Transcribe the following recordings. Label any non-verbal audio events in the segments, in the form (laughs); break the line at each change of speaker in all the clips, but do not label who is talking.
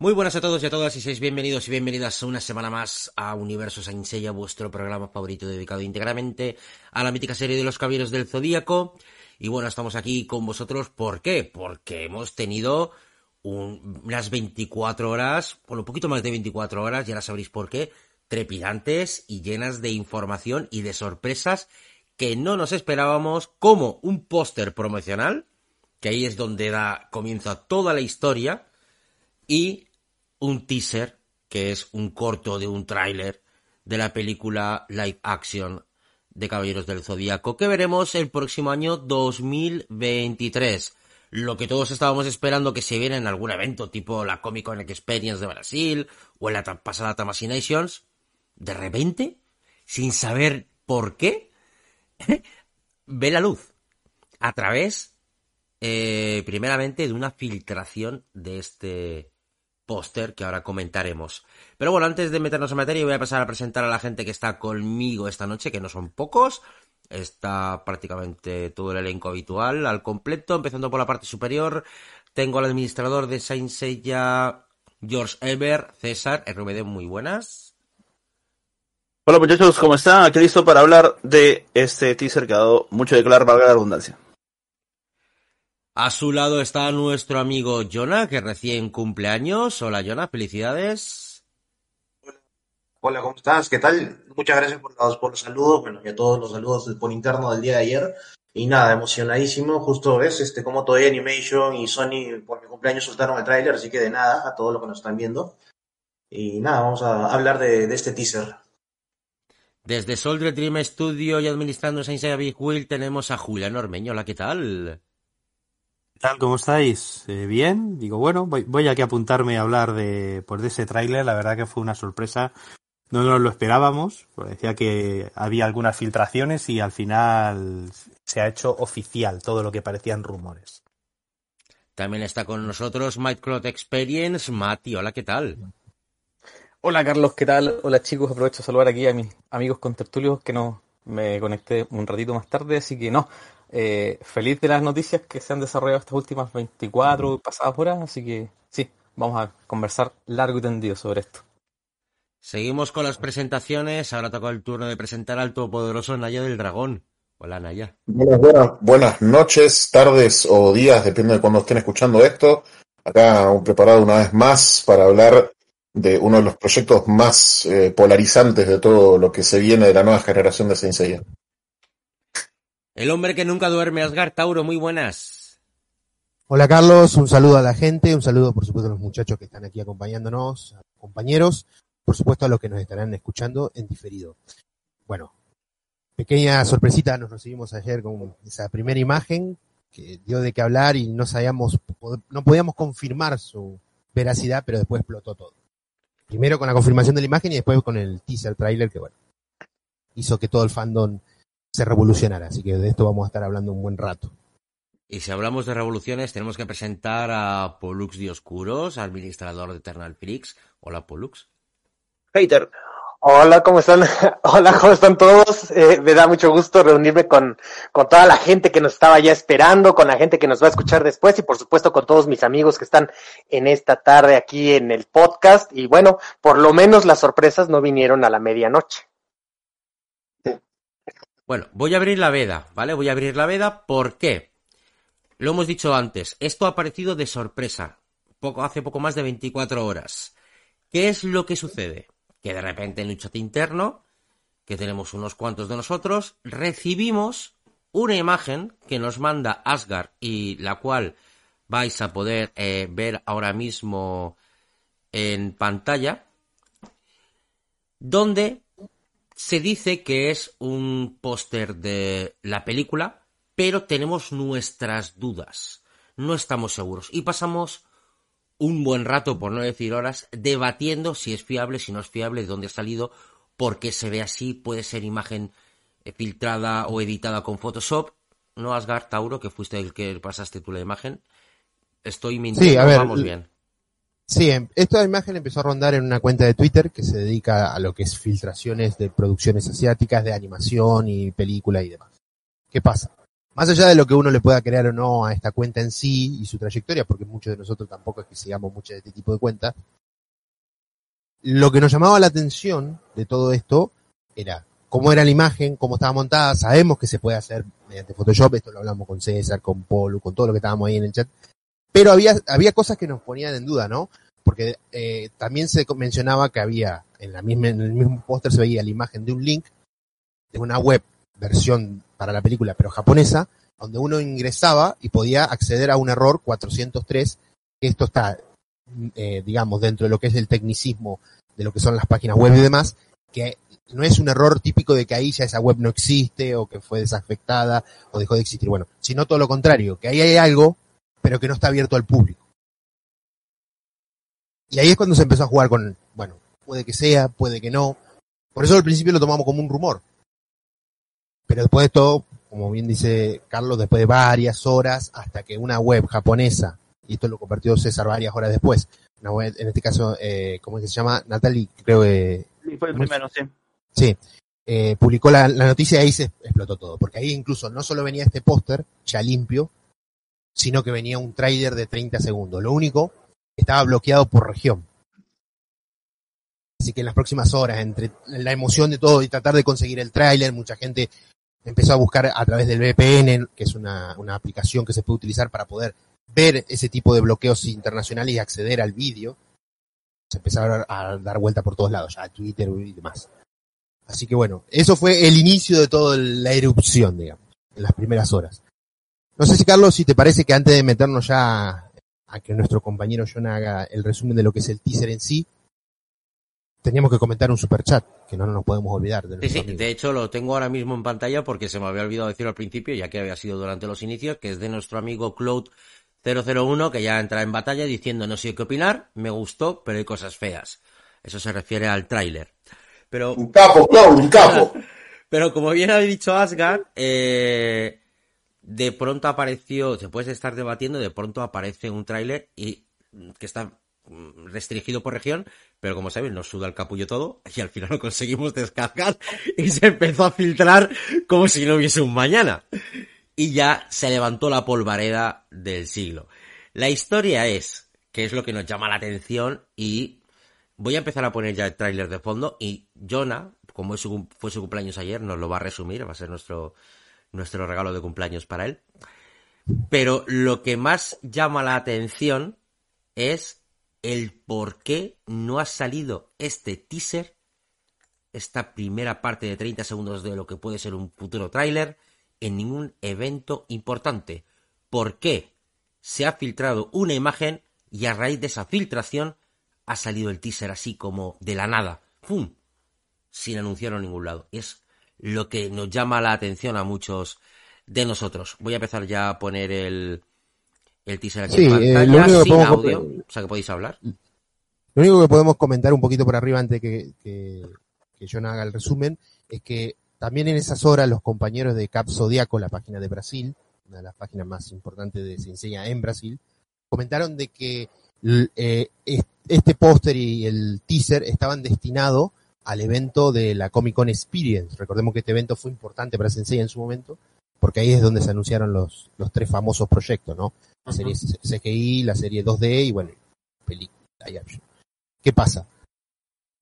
Muy buenas a todos y a todas y seis bienvenidos y bienvenidas una semana más a Universo Saint Seiya, vuestro programa favorito dedicado íntegramente a la mítica serie de los Caballeros del Zodíaco. Y bueno, estamos aquí con vosotros, ¿por qué? Porque hemos tenido un, unas 24 horas, bueno, un poquito más de 24 horas, ya sabréis por qué, trepidantes y llenas de información y de sorpresas que no nos esperábamos, como un póster promocional, que ahí es donde da comienzo a toda la historia, y un teaser, que es un corto de un tráiler de la película live action de Caballeros del Zodíaco, que veremos el próximo año 2023. Lo que todos estábamos esperando que se viera en algún evento, tipo la Comic Con Experience de Brasil o en la pasada Nations, de repente, sin saber por qué, (laughs) ve la luz a través, eh, primeramente, de una filtración de este póster que ahora comentaremos. Pero bueno, antes de meternos en materia, voy a pasar a presentar a la gente que está conmigo esta noche, que no son pocos. Está prácticamente todo el elenco habitual al completo, empezando por la parte superior. Tengo al administrador de Saint Seiya, George Eber, César, RVD, muy buenas.
Hola muchachos, ¿cómo están? Aquí listo para hablar de este teaser que ha dado mucho de claro, valga la redundancia.
A su lado está nuestro amigo Jonah, que recién cumple años. Hola Jonah, felicidades.
Hola, ¿cómo estás? ¿Qué tal? Muchas gracias por los, por los saludos, bueno, y a todos los saludos por interno del día de ayer. Y nada, emocionadísimo. Justo ves, este, como todavía Animation y Sony por mi cumpleaños soltaron el tráiler, así que de nada, a todos los que nos están viendo. Y nada, vamos a hablar de, de este teaser.
Desde Soldier Dream Studio y administrando Saint Big Wheel tenemos a Julián Ormeño. Hola, ¿qué tal?
¿Qué tal? ¿Cómo estáis? Eh, ¿Bien? Digo, bueno, voy, voy aquí a apuntarme a hablar de, pues, de ese tráiler. La verdad que fue una sorpresa. No nos lo esperábamos. Pues decía que había algunas filtraciones y al final se ha hecho oficial todo lo que parecían rumores.
También está con nosotros Microcloud Experience. Mati, hola, ¿qué tal?
Hola Carlos, ¿qué tal? Hola chicos, aprovecho a saludar aquí a mis amigos contertulios que no me conecté un ratito más tarde, así que no, eh, feliz de las noticias que se han desarrollado estas últimas 24 pasadas horas, así que sí, vamos a conversar largo y tendido sobre esto.
Seguimos con las presentaciones, ahora toca el turno de presentar al todopoderoso Naya del Dragón. Hola Naya.
Buenas, buenas, buenas noches, tardes o días, depende de cuando estén escuchando esto. Acá preparado una vez más para hablar de uno de los proyectos más eh, polarizantes de todo lo que se viene de la nueva generación de Saint Seiya.
El hombre que nunca duerme, Asgar Tauro, muy buenas.
Hola Carlos, un saludo a la gente, un saludo por supuesto a los muchachos que están aquí acompañándonos, a los compañeros, por supuesto a los que nos estarán escuchando en diferido. Bueno, pequeña sorpresita, nos recibimos ayer con esa primera imagen que dio de qué hablar y no sabíamos, no podíamos confirmar su veracidad, pero después explotó todo. Primero con la confirmación de la imagen y después con el teaser trailer que bueno, hizo que todo el fandom se revolucionara. Así que de esto vamos a estar hablando un buen rato.
Y si hablamos de revoluciones, tenemos que presentar a Pollux Dioscuros, administrador de Eternal Freaks. Hola, Pollux.
Hater. Hola, ¿cómo están? (laughs) Hola, ¿cómo están todos? Eh, me da mucho gusto reunirme con, con toda la gente que nos estaba ya esperando, con la gente que nos va a escuchar después y por supuesto con todos mis amigos que están en esta tarde aquí en el podcast. Y bueno, por lo menos las sorpresas no vinieron a la medianoche.
Bueno, voy a abrir la veda, ¿vale? Voy a abrir la veda, ¿por qué? Lo hemos dicho antes, esto ha aparecido de sorpresa, poco, hace poco más de 24 horas. ¿Qué es lo que sucede? Que de repente en un chat interno, que tenemos unos cuantos de nosotros, recibimos una imagen que nos manda Asgard y la cual vais a poder eh, ver ahora mismo en pantalla, donde se dice que es un póster de la película, pero tenemos nuestras dudas. No estamos seguros. Y pasamos un buen rato, por no decir horas, debatiendo si es fiable, si no es fiable, de dónde ha salido, por qué se ve así, puede ser imagen eh, filtrada o editada con Photoshop. No Asgard, Tauro, que fuiste el que pasaste tú la imagen. Estoy mintiendo,
sí, a ver,
vamos bien.
Sí, em, esta imagen empezó a rondar en una cuenta de Twitter que se dedica a lo que es filtraciones de producciones asiáticas, de animación y película y demás. ¿Qué pasa? Más allá de lo que uno le pueda crear o no a esta cuenta en sí y su trayectoria, porque muchos de nosotros tampoco es que sigamos mucho de este tipo de cuentas, lo que nos llamaba la atención de todo esto era cómo era la imagen, cómo estaba montada, sabemos que se puede hacer mediante Photoshop, esto lo hablamos con César, con Polo, con todo lo que estábamos ahí en el chat, pero había, había cosas que nos ponían en duda, ¿no? Porque eh, también se mencionaba que había, en, la misma, en el mismo póster se veía la imagen de un link de una web, versión para la película, pero japonesa, donde uno ingresaba y podía acceder a un error 403, que esto está, eh, digamos, dentro de lo que es el tecnicismo de lo que son las páginas web y demás, que no es un error típico de que ahí ya esa web no existe o que fue desafectada o dejó de existir, bueno, sino todo lo contrario, que ahí hay algo, pero que no está abierto al público. Y ahí es cuando se empezó a jugar con, bueno, puede que sea, puede que no. Por eso al principio lo tomamos como un rumor. Pero después de todo, como bien dice Carlos, después de varias horas, hasta que una web japonesa, y esto lo compartió César varias horas después, una web, en este caso, eh, ¿cómo es que se llama? Natalie, creo que...
Sí, fue el primero, sí.
Sí, eh, publicó la, la noticia y ahí se explotó todo, porque ahí incluso no solo venía este póster ya limpio, sino que venía un trailer de 30 segundos. Lo único, estaba bloqueado por región. Así que en las próximas horas, entre la emoción de todo y tratar de conseguir el tráiler, mucha gente empezó a buscar a través del VPN, que es una, una aplicación que se puede utilizar para poder ver ese tipo de bloqueos internacionales y acceder al vídeo. Se empezaron a dar vuelta por todos lados, ya Twitter y demás. Así que bueno, eso fue el inicio de toda la erupción, digamos, en las primeras horas. No sé si Carlos, si te parece que antes de meternos ya a que nuestro compañero John haga el resumen de lo que es el teaser en sí, teníamos que comentar un super chat, que no nos podemos olvidar. De,
Sí, sí, de hecho lo tengo ahora mismo en pantalla porque se me había olvidado decirlo al principio, ya que había sido durante los inicios, que es de nuestro amigo Cloud001, que ya entra en batalla diciendo no sé qué opinar, me gustó, pero hay cosas feas. Eso se refiere al tráiler. Pero
Un capo, Cloud, un capo. (laughs)
Pero como bien ha dicho Asgard, eh, de pronto apareció, se puede estar debatiendo, de pronto aparece un tráiler y mm, que está mm, restringido por región, pero como saben, nos suda el capullo todo y al final lo conseguimos descargar y se empezó a filtrar como si no hubiese un mañana. Y ya se levantó la polvareda del siglo. La historia es, que es lo que nos llama la atención y Voy a empezar a poner ya el tráiler de fondo y Jonah, como es su- fue su cumpleaños ayer, nos lo va a resumir, va a ser nuestro, nuestro regalo de cumpleaños para él. Pero lo que más llama la atención es el por qué no ha salido este teaser, esta primera parte de 30 segundos de lo que puede ser un futuro tráiler, en ningún evento importante. ¿Por qué? Se ha filtrado una imagen y a raíz de esa filtración ha salido el teaser así como de la nada. ¡Pum! Sin anunciarlo en ningún lado. Es lo que nos llama la atención a muchos de nosotros. Voy a empezar ya a poner el, el teaser aquí
Sí,
en
eh,
pantalla,
que
sin audio. O sea que podéis hablar.
Lo único que podemos comentar un poquito por arriba antes que, que, que John haga el resumen es que también en esas horas los compañeros de Cap Zodiaco, la página de Brasil, una de las páginas más importantes de se enseña en Brasil, comentaron de que eh, es- este póster y el teaser estaban destinados al evento de la Comic Con Experience. Recordemos que este evento fue importante para Sensei en su momento, porque ahí es donde se anunciaron los, los tres famosos proyectos, ¿no? La serie CGI, la serie 2D y bueno, película. ¿Qué pasa?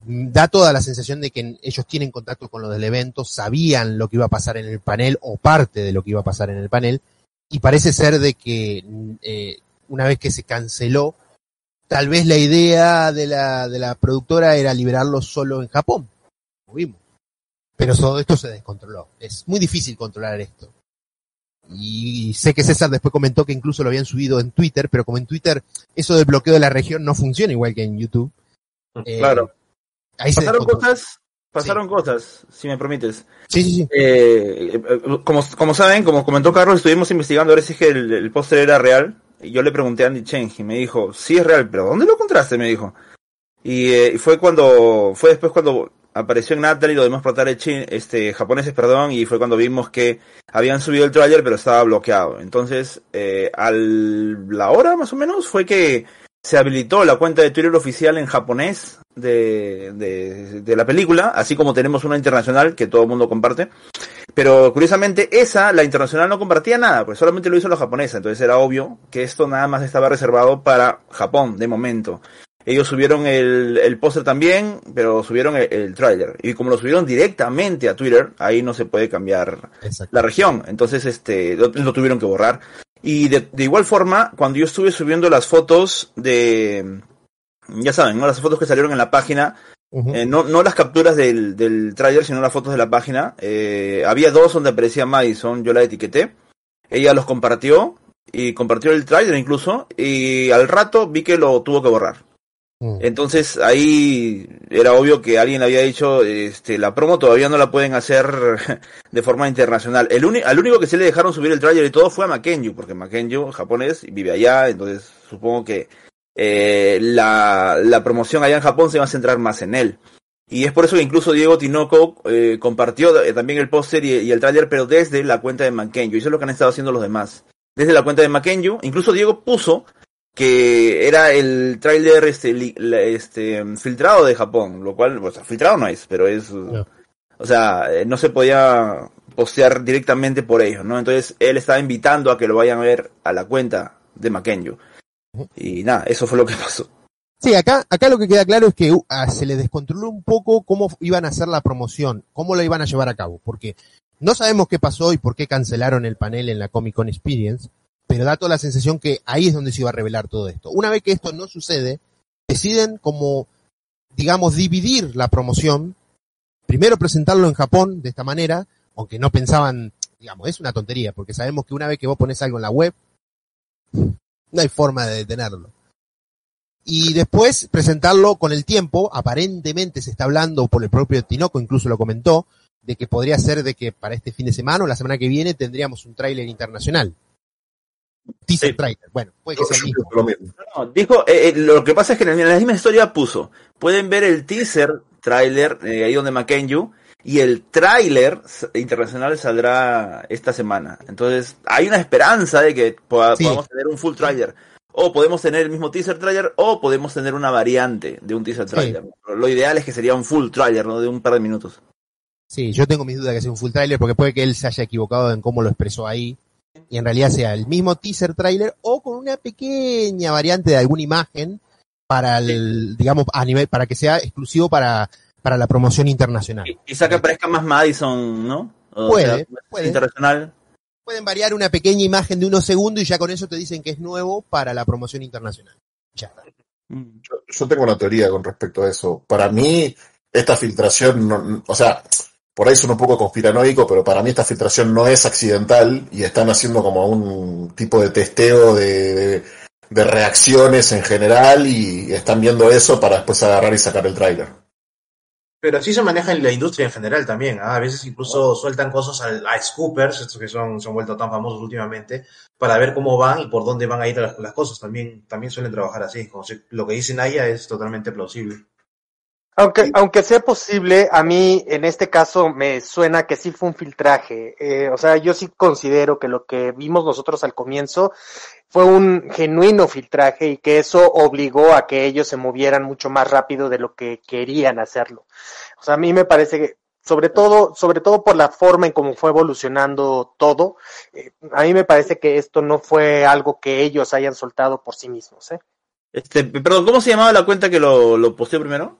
Mm, Da toda la sensación de que ellos tienen contacto con lo del evento, sabían lo que iba a pasar en el panel o parte de lo que iba a pasar en el panel, y parece ser de que mm, eh, una vez que se canceló, tal vez la idea de la, de la productora era liberarlo solo en Japón, como vimos. Pero todo esto se descontroló. Es muy difícil controlar esto. Y sé que César después comentó que incluso lo habían subido en Twitter, pero como en Twitter eso del bloqueo de la región no funciona igual que en YouTube. eh,
Claro.
Ahí
Pasaron cosas, pasaron cosas, si me permites.
Sí, sí, sí.
Eh, eh, como, como saben, como comentó Carlos, estuvimos investigando a ver si es que el, el póster era real. Y yo le pregunté a Andy Cheng y me dijo, sí es real, pero ¿dónde lo encontraste? Me dijo. Y eh, fue cuando, fue después cuando apareció en Natalie y los demás portales este, japoneses, perdón, y fue cuando vimos que habían subido el tráiler pero estaba bloqueado. Entonces, eh, a la hora más o menos fue que se habilitó la cuenta de Twitter oficial en japonés de, de, de la película, así como tenemos una internacional que todo el mundo comparte. Pero curiosamente esa, la internacional no compartía nada, pues solamente lo hizo la japonesa, entonces era obvio que esto nada más estaba reservado para Japón de momento. Ellos subieron el, el póster también, pero subieron el, el tráiler. Y como lo subieron directamente a Twitter, ahí no se puede cambiar la región. Entonces, este, lo, lo tuvieron que borrar. Y de, de igual forma, cuando yo estuve subiendo las fotos de, ya saben, ¿no? Las fotos que salieron en la página, Eh, no, no las capturas del, del tráiler, sino las fotos de la página. Eh, había dos donde aparecía Madison, yo la etiqueté. Ella los compartió y compartió el tráiler incluso y al rato vi que lo tuvo que borrar. Entonces ahí era obvio que alguien había dicho, este, la promo todavía no la pueden hacer (laughs) de forma internacional. El al único que se le dejaron subir el tráiler y todo fue a Makenyu, porque Makenyu, japonés, vive allá, entonces supongo que eh, la, la promoción allá en Japón se va a centrar más en él. Y es por eso que incluso Diego Tinoco eh, compartió eh, también el póster y, y el tráiler, pero desde la cuenta de Makenyu. Y eso es lo que han estado haciendo los demás. Desde la cuenta de Makenyu, incluso Diego puso que era el tráiler este, este filtrado de Japón, lo cual, o sea, filtrado no es, pero es,
No.
o sea, eh, no se podía postear directamente por ellos, ¿no? Entonces él estaba invitando a que lo vayan a ver a la cuenta de Makenyu. Y nada, eso fue lo que pasó.
Sí, acá, acá lo que queda claro es que uh, ah, se le descontroló un poco cómo iban a hacer la promoción, cómo lo iban a llevar a cabo, porque no sabemos qué pasó y por qué cancelaron el panel en la Comic Con Experience, pero da toda la sensación que ahí es donde se iba a revelar todo esto. Una vez que esto no sucede, deciden como, digamos, dividir la promoción, primero presentarlo en Japón de esta manera, aunque no pensaban, digamos, es una tontería, porque sabemos que una vez que vos pones algo en la web, no hay forma de detenerlo y después presentarlo con el tiempo. Aparentemente se está hablando por el propio Tinoco, incluso lo comentó, de que podría ser de que para este fin de semana o la semana que viene tendríamos un tráiler internacional. Teaser
Sí.
tráiler. Bueno, puede que sea el mismo.
lo mismo.
No, dijo, eh, eh, lo que pasa es que en la misma historia puso, pueden ver el teaser trailer, eh, ahí donde Makenyu, y el tráiler internacional saldrá esta semana. Entonces, hay una esperanza de que poda-
Sí.
podamos tener un full trailer. O podemos tener el mismo teaser trailer, o podemos tener una variante de un teaser trailer. Lo ideal es que sería un full trailer, ¿no? De un par de minutos.
Sí, yo tengo mis dudas que sea un full trailer porque puede que él se haya equivocado en cómo lo expresó ahí y en realidad sea el mismo teaser trailer o con una pequeña variante de alguna imagen para el, digamos, a nivel, para que sea exclusivo para, para la promoción internacional.
Y- Quizá que aparezca más Madison, ¿no? O
Puede,
sea,
puede.
Internacional.
pueden variar una pequeña imagen de unos segundos y ya con eso te dicen que es nuevo para la promoción internacional. Ya está.
Mm.
Yo, yo tengo una teoría con respecto a eso. Para mí, esta filtración, no- o sea, por ahí es un poco conspiranoico, pero para mí esta filtración no es accidental y están haciendo como un tipo de testeo de, de- de reacciones en general y están viendo eso para después agarrar y sacar el tráiler.
Pero así se maneja en la industria en general también. ¿ah? A veces incluso sueltan cosas al- a scoopers, estos que son, se han vuelto tan famosos últimamente, para ver cómo van y por dónde van a ir las, las cosas. También, también suelen trabajar así. Como si- lo que dice Naya es totalmente plausible.
Aunque, aunque sea posible, a mí en este caso me suena que sí fue un filtraje. Eh, o sea, yo sí considero que lo que vimos nosotros al comienzo fue un genuino filtraje y que eso obligó a que ellos se movieran mucho más rápido de lo que querían hacerlo. O sea, a mí me parece que, sobre todo, sobre todo por la forma en cómo fue evolucionando todo, eh, a mí me parece que esto no fue algo que ellos hayan soltado por sí mismos. ¿eh?
Este, perdón, ¿cómo se llamaba la cuenta que lo, lo posteó primero?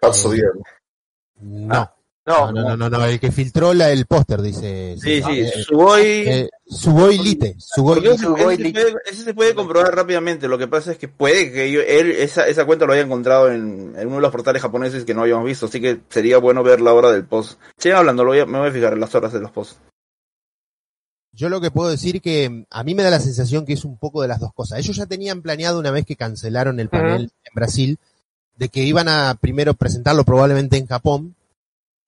Paso
Eh,
bien.
No,
No,
no, no, no, no, el que filtró la, el póster, dice.
Sí, sí,
Eh,
Suboy.
eh, Suboy Lite, Suboy Lite.
Suboy
ese se
Lite.
puede, ese se puede comprobar rápidamente. Lo que pasa es que puede que yo- él esa, esa cuenta lo haya encontrado en, en uno de los portales japoneses que no habíamos visto. Así que sería bueno ver la hora del post. Sigan hablando, lo voy a- me voy a fijar en las horas de los posts.
Yo lo que puedo decir que mm, a mí me da la sensación que es un poco de las dos cosas. Ellos ya tenían planeado una vez que cancelaron el panel en Brasil, de que iban a primero presentarlo probablemente en Japón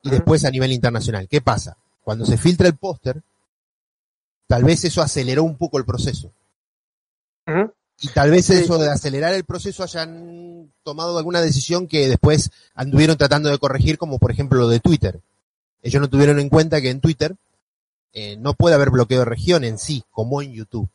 y después a nivel internacional. ¿Qué pasa? Cuando se filtra el póster, tal vez eso aceleró un poco el proceso. Y tal vez eso de acelerar el proceso hayan tomado alguna decisión que después anduvieron tratando de corregir, como por ejemplo lo de Twitter. Ellos no tuvieron en cuenta que en Twitter eh, no puede haber bloqueo de región en sí, como en YouTube.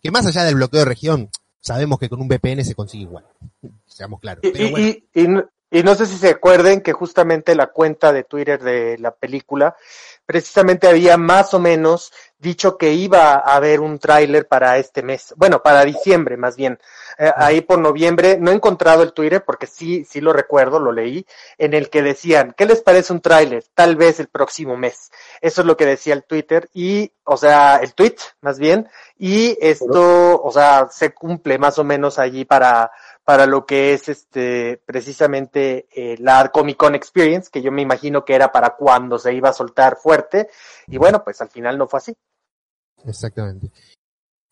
Que más allá del bloqueo de región, sabemos que con un VPN se consigue igual. (laughs) Seamos claros.
Y,
Pero
y-
bueno,
y- y no- y no sé si se acuerden que justamente la cuenta de Twitter de la película precisamente había más o menos dicho que iba a haber un tráiler para este mes, bueno, para diciembre más bien. Eh, ahí por noviembre, no he encontrado el Twitter porque sí, sí lo recuerdo, lo leí, en el que decían, ¿qué les parece un tráiler? Tal vez el próximo mes. Eso es lo que decía el Twitter y, o sea, el tweet más bien, y esto, o sea, se cumple más o menos allí para, para lo que es este precisamente eh, la Comic Con Experience, que yo me imagino que era para cuando se iba a soltar fuerte, y bueno, pues al final no fue así.
Exactamente.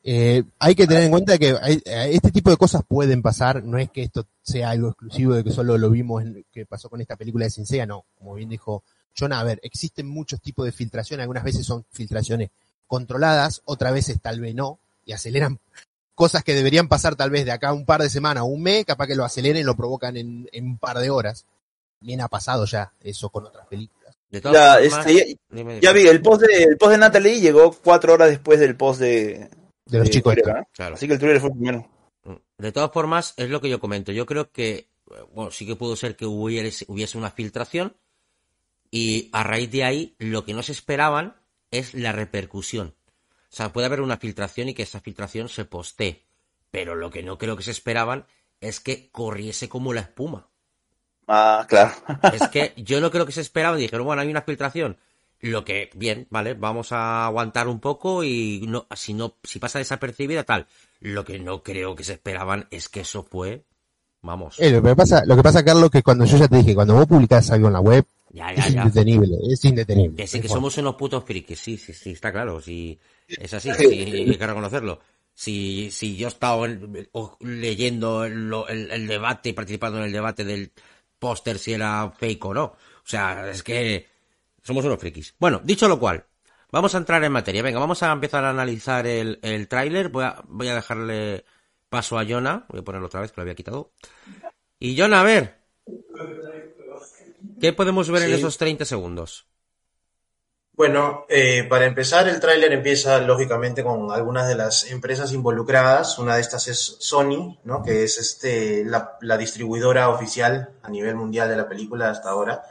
Eh, hay que tener en cuenta que hay, este tipo de cosas pueden pasar, no es que esto sea algo exclusivo de que solo lo vimos en, que pasó con esta película de Cincea, no, como bien dijo John, a ver, existen muchos tipos de filtración, algunas veces son filtraciones controladas, otras veces tal vez no, y aceleran cosas que deberían pasar tal vez de acá un par de semanas o un mes, capaz que lo aceleren y lo provocan en, en un par de horas. Bien ha pasado ya eso con otras películas.
Ya, este, ya, ya, vi, el post, de, el post de Natalie llegó cuatro horas después del post de,
de los chicos.
Claro. Así que el Twitter fue primero.
De todas formas, es lo que yo comento. Yo creo que, bueno, sí que pudo ser que hubiese, hubiese una filtración y a raíz de ahí lo que no se esperaban es la repercusión. O sea, puede haber una filtración y que esa filtración se postee. Pero lo que no creo que se esperaban es que corriese como la espuma.
Ah, claro.
es que yo no creo que se esperaba. Dijeron, bueno, hay una filtración. Lo que, bien, vale, vamos a aguantar un poco y no, si no, si pasa desapercibida, tal. Lo que no creo que se esperaban es que eso fue, vamos.
Eh, lo que pasa, lo que pasa, Carlos, que cuando yo ya te dije, cuando vos publicás algo en la web,
ya, ya,
es indetenible, es indetenible.
Que sí, que somos unos putos frikis, sí, sí, sí, está claro, sí, es así, sí, hay que reconocerlo. Si, si yo he estado leyendo el, el, debate y participando en el debate del póster si era fake o no. O sea, es que somos unos frikis. Bueno, dicho lo cual, vamos a entrar en materia. Venga, vamos a empezar a analizar el, el tráiler. Voy a, voy a dejarle paso a Jonah. Voy a ponerlo otra vez, que lo había quitado. Y Jonah, a ver. ¿Qué podemos ver en esos 30 segundos?
Bueno, eh, para empezar, el tráiler empieza lógicamente con algunas de las empresas involucradas. Una de estas es Sony, ¿no? que es este, la, la, distribuidora oficial a nivel mundial de la película hasta ahora.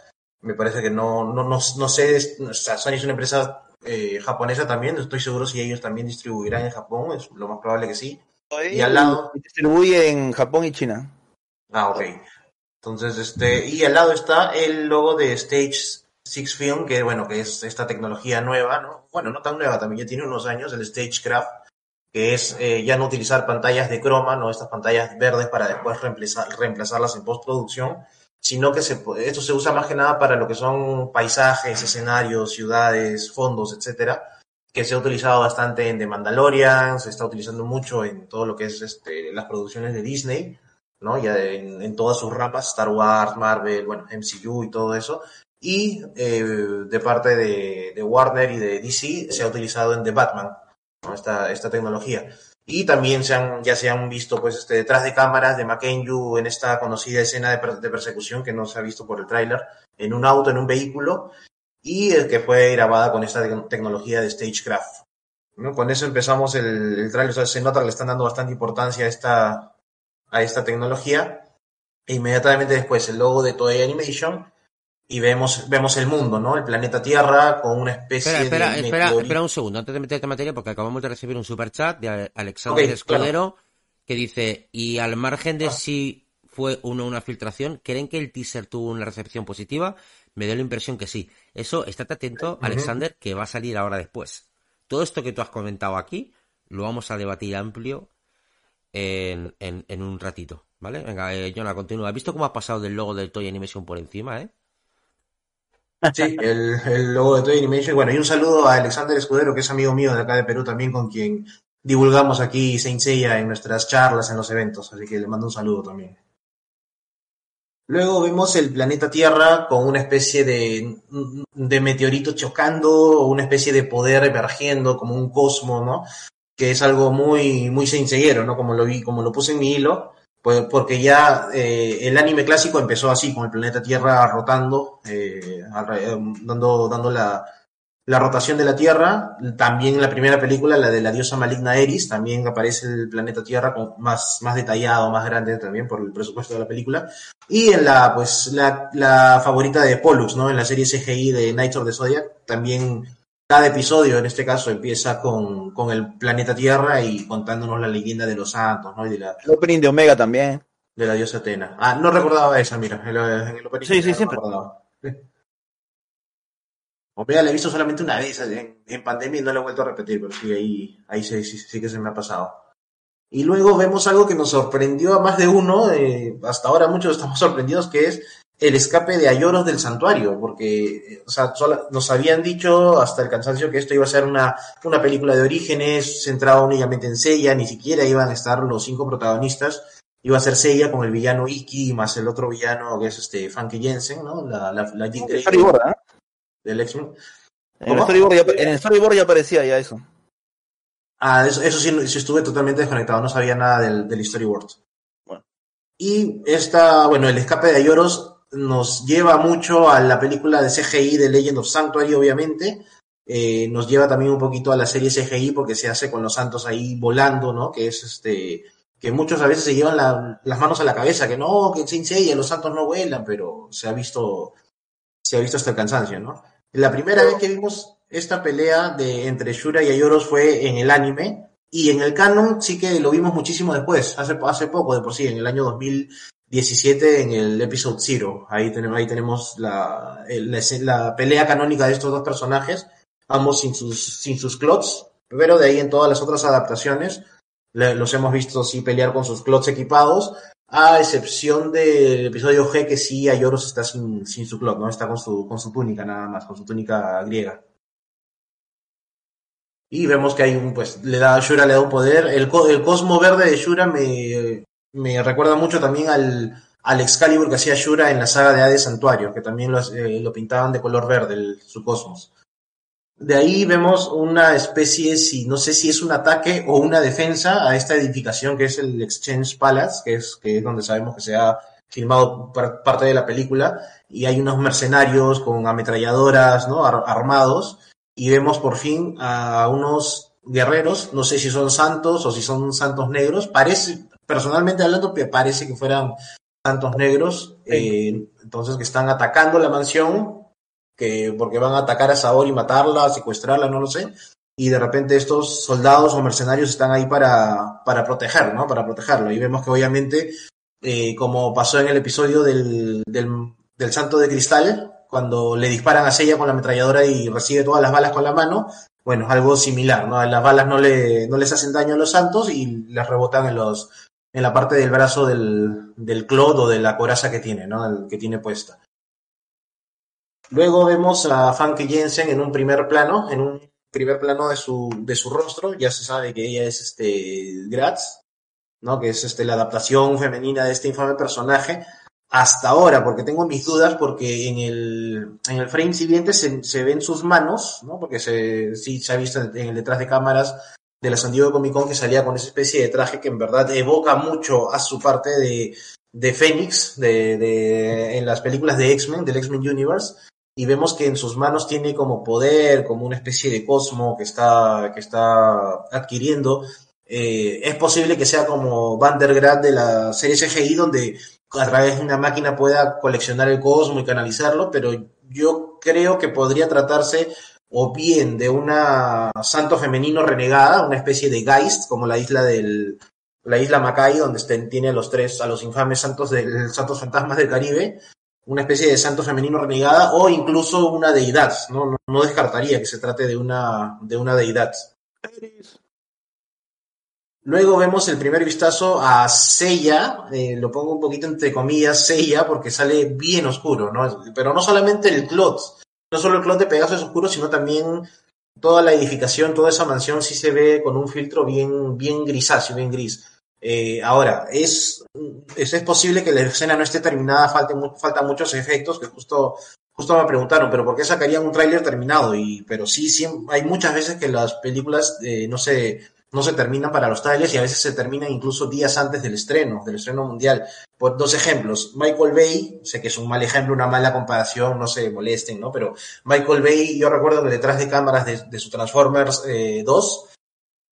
Me parece que no, no, no, no sé, o sea, Sony es una empresa eh, japonesa también, no estoy seguro si ellos también distribuirán en Japón, es lo más probable que sí.
Y al lado... Distribuye en Japón y China.
Ah, ok. Entonces, este, y al lado está el logo de Stage Six Film, que bueno, que es esta tecnología nueva, ¿no? Bueno, no tan nueva, también ya tiene unos años, el Stagecraft, que es eh, ya no utilizar pantallas de croma, ¿no? Estas pantallas verdes para después reemplazar, reemplazarlas en postproducción, sino que se, esto se usa más que nada para lo que son paisajes, escenarios, ciudades, fondos, etcétera, que se ha utilizado bastante en The Mandalorian, se está utilizando mucho en todo lo que es este, las producciones de Disney, ¿no? Ya en, en todas sus ramas, Star Wars, Marvel, bueno, MCU y todo eso, y eh, de parte de, de, Warner y de DC se ha utilizado en The Batman, ¿no? esta, esta tecnología. Y también se han, ya se han visto pues este, detrás de cámaras de McKenju en esta conocida escena de, de persecución que no se ha visto por el tráiler, en un auto, en un vehículo, y el que fue grabada con esta te tecnología de Stagecraft. ¿no? Con eso empezamos el, el tráiler, o sea, se nota que le están dando bastante importancia a esta, a esta tecnología. E inmediatamente después el logo de Toei Animation y vemos, vemos el mundo, ¿no? El planeta Tierra con una especie
espera,
de.
Espera, espera, espera un segundo, antes de meterte en materia, porque acabamos de recibir un super chat de Alexander okay, Escudero claro. que dice: Y al margen de ah. si fue uno una filtración, ¿creen que el teaser tuvo una recepción positiva? Me dio la impresión que sí. Eso, estate atento, uh -huh. Alexander, que va a salir ahora después. Todo esto que tú has comentado aquí, lo vamos a debatir amplio en, en, en un ratito, ¿vale? Venga, eh, Jonah, continúa. ¿Has visto cómo ha pasado del logo del Toy Animation por encima, eh?
Sí, el, el, logo de Toy Animation. Bueno, y un saludo a Alexander Escudero, que es amigo mío de acá de Perú también, con quien divulgamos aquí Saint Seiya en nuestras charlas, en los eventos. Así que le mando un saludo también. Luego vemos el planeta Tierra con una especie de, de meteorito chocando, una especie de poder emergiendo, como un cosmo, ¿no? Que es algo muy, muy senseiero, ¿no? Como lo vi, como lo puse en mi hilo pues porque ya eh, el anime clásico empezó así, con el planeta Tierra rotando, eh, dando, dando la, la rotación de la Tierra, también en la primera película, la de la diosa maligna Eris, también aparece el planeta Tierra con más, más detallado, más grande también por el presupuesto de la película. Y en la, pues, la, la favorita de Pollux, ¿no? En la serie CGI de Knights of the Zodiac, también cada episodio, en este caso, empieza con, con el planeta Tierra y contándonos la leyenda de los santos, ¿no? Y de la,
El opening de Omega también.
de la diosa Atena. Ah, no recordaba esa, mira, en el, el opening
Sí, sí,
no
siempre.
recordaba. (laughs) Omega la he visto solamente una vez en, en pandemia y no la he vuelto a repetir, pero sí, ahí, ahí sí, sí, sí que se me ha pasado. Y luego vemos algo que nos sorprendió a más de uno, eh, hasta ahora muchos estamos (laughs) sorprendidos, que es el escape de Ayoros del santuario, porque eh, o sea, nos habían dicho hasta el cansancio que esto iba a ser una, una película de orígenes centrada únicamente en Seiya, ni siquiera iban a estar los cinco protagonistas, iba a ser Seiya con el villano Iki más el otro villano que es este Funky Jensen, ¿no? La, la, la Jean Grey
Storyboard, ¿ah?
del X-Men.
En el, storyboard ya, en el storyboard ya aparecía ya eso.
Ah, eso, eso sí, sí estuve totalmente desconectado, no sabía nada del, del storyboard.
Bueno.
Y esta, bueno, el escape de Ayoros nos lleva mucho a la película de CGI de Legend of Sanctuary, obviamente. Eh, nos lleva también un poquito a la serie CGI porque se hace con los santos ahí volando, ¿no? Que es este, que muchos a veces se llevan la- las manos a la cabeza, que no, que sin Seiya los santos no vuelan, pero se ha visto, se ha visto hasta el cansancio, ¿no? La primera vez que vimos esta pelea de entre Shura y Ayoros fue en el anime y en el canon sí que lo vimos muchísimo después, hace, hace poco de por sí, en el año 2017 en el episodio Zero. Ahí tenemos, ahí tenemos la, la, pelea canónica de estos dos personajes, ambos sin sus, sin sus clots, pero de ahí en todas las otras adaptaciones los hemos visto sí pelear con sus clots equipados, a excepción del episodio G que sí Ayoros está sin, sin su clot, ¿no? Está con su, con su túnica nada más, con su túnica griega. Y vemos que hay un, pues, le da, Shura le da un poder. El, el cosmo verde de Shura me, me recuerda mucho también al, al Excalibur que hacía Shura en la saga de Hades Santuario, que también lo, eh, lo pintaban de color verde, el- su cosmos. De ahí vemos una especie, si no sé si es un ataque o una defensa a esta edificación que es el Exchange Palace, que es, que es donde sabemos que se ha filmado par- parte de la película, y hay unos mercenarios con ametralladoras, ¿no? Ar- armados, y vemos por fin a unos guerreros, no sé si son santos o si son santos negros, parece, personalmente hablando, me parece que fueran santos negros, eh, entonces que están atacando la mansión, que porque van a atacar a Saori y matarla, secuestrarla, no lo sé, y de repente estos soldados o mercenarios están ahí para, para proteger, ¿no? Para protegerlo, y vemos que obviamente, eh, como pasó en el episodio del, del, del Santo de Cristal, cuando le disparan a Seiya con la ametralladora y recibe todas las balas con la mano, bueno, algo similar, ¿no? Las balas no, le, no les hacen daño a los santos y las rebotan en los en la parte del brazo del, del o de la coraza que tiene, ¿no? Que tiene puesta. Luego vemos a Funky Jensen en un primer plano, en un primer plano de su, de su rostro, ya se sabe que ella es este Gratz, ¿no? Que es este la adaptación femenina de este infame personaje, hasta ahora, porque tengo mis dudas, porque en el, en el frame siguiente se, se ven sus manos, ¿no? Porque se, sí se ha visto en el detrás de cámaras de la San Diego Comic Con que salía con esa especie de traje que en verdad evoca mucho a su parte de, de Fénix, de, en las películas de X-Men, del X-Men Universe, y vemos que en sus manos tiene como poder, como una especie de cosmo que está, que está adquiriendo. Eh, es posible que sea como Vandergrad de la serie CGI, donde a través de una máquina pueda coleccionar el cosmo y canalizarlo, pero yo creo que podría tratarse o bien de una santo femenino renegada, una especie de Geist, como la isla del la isla Macay, donde estén, tiene a los tres, a los infames santos del santos fantasmas del Caribe, una especie de santo femenino renegada, o incluso una deidad, no, no, no descartaría que se trate de una, de una deidad. Luego vemos el primer vistazo a Seiya, eh, lo pongo un poquito entre comillas, Seiya, porque sale bien oscuro, ¿no? Pero no solamente el clot, no solo el clot de Pegaso es oscuro, sino también toda la edificación, toda esa mansión sí se ve con un filtro bien, bien grisáceo, bien gris. Eh, ahora, es, es, es, posible que la escena no esté terminada, falte, faltan muchos efectos, que justo, justo me preguntaron, pero ¿por qué sacarían un tráiler terminado? Y, pero sí, sí, hay muchas veces que las películas eh, no se, no se terminan para los trailers y a veces se terminan incluso días antes del estreno, del estreno mundial. Por dos ejemplos, Michael Bay, sé que es un mal ejemplo, una mala comparación, no se molesten, ¿no? Pero Michael Bay, yo recuerdo que detrás de cámaras de, de su Transformers eh, 2,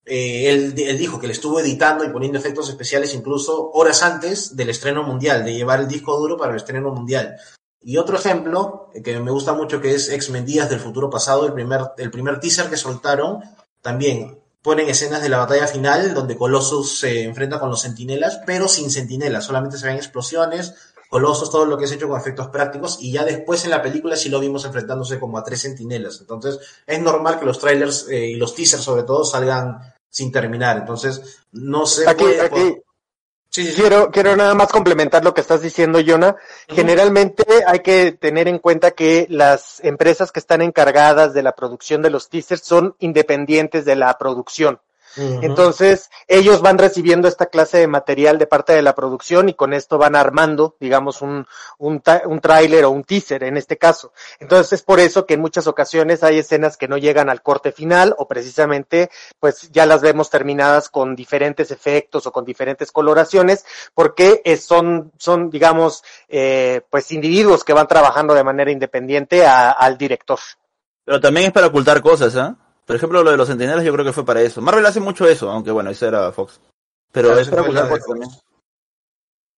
eh, él, él, dijo que le estuvo editando y poniendo efectos especiales incluso horas antes del estreno mundial, de llevar el disco duro para el estreno mundial. Y otro ejemplo eh, que me gusta mucho que es X-Men del Futuro Pasado, el primer, el primer teaser que soltaron, también ponen escenas de la batalla final donde Colossus se enfrenta con los sentinelas, pero sin sentinelas, solamente se ven explosiones, Colossus, todo lo que es hecho con efectos prácticos, y ya después en la película sí lo vimos enfrentándose como a tres sentinelas. Entonces, es normal que los trailers eh, y los teasers sobre todo salgan sin terminar. Entonces, no sé.
Aquí, puede, aquí. Sí, sí, quiero, quiero nada más complementar lo que estás diciendo, Jonah. Generalmente hay que tener en cuenta que las empresas que están encargadas de la producción de los teasers son independientes de la producción. Uh -huh. Entonces, ellos van recibiendo esta clase de material de parte de la producción y con esto van armando, digamos, un, un, un tráiler o un teaser en este caso. Entonces, es por eso que en muchas ocasiones hay escenas que no llegan al corte final o precisamente, pues ya las vemos terminadas con diferentes efectos o con diferentes coloraciones, porque son, son digamos, eh, pues individuos que van trabajando de manera independiente a, al director.
Pero también es para ocultar cosas, ¿ah? ¿eh? Por ejemplo, lo de los centinelas yo creo que fue para eso. Marvel hace mucho eso, aunque bueno, eso era Fox. Pero claro, es para cosas también.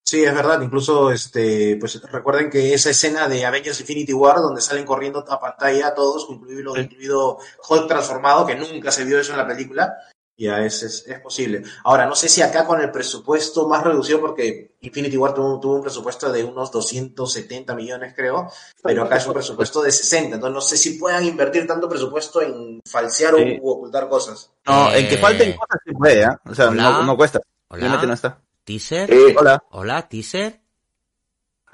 Sí, es verdad. Incluso, este, pues recuerden que esa escena de Avengers Infinity War, donde salen corriendo a pantalla todos, incluido, sí. incluido Hulk transformado, que nunca se vio eso en la película, ya es, es, es, posible. Ahora, no sé si acá con el presupuesto más reducido, porque Infinity War tuvo, tuvo, un presupuesto de unos 270 millones, creo, pero acá es un presupuesto de 60. Entonces, no sé si puedan invertir tanto presupuesto en falsear sí. o, ocultar cosas.
No, eh... en que falten cosas se puede, ¿eh? O sea, no, no, cuesta.
Hola.
no está.
¿Teaser?
Eh, hola.
Hola, ¿teaser?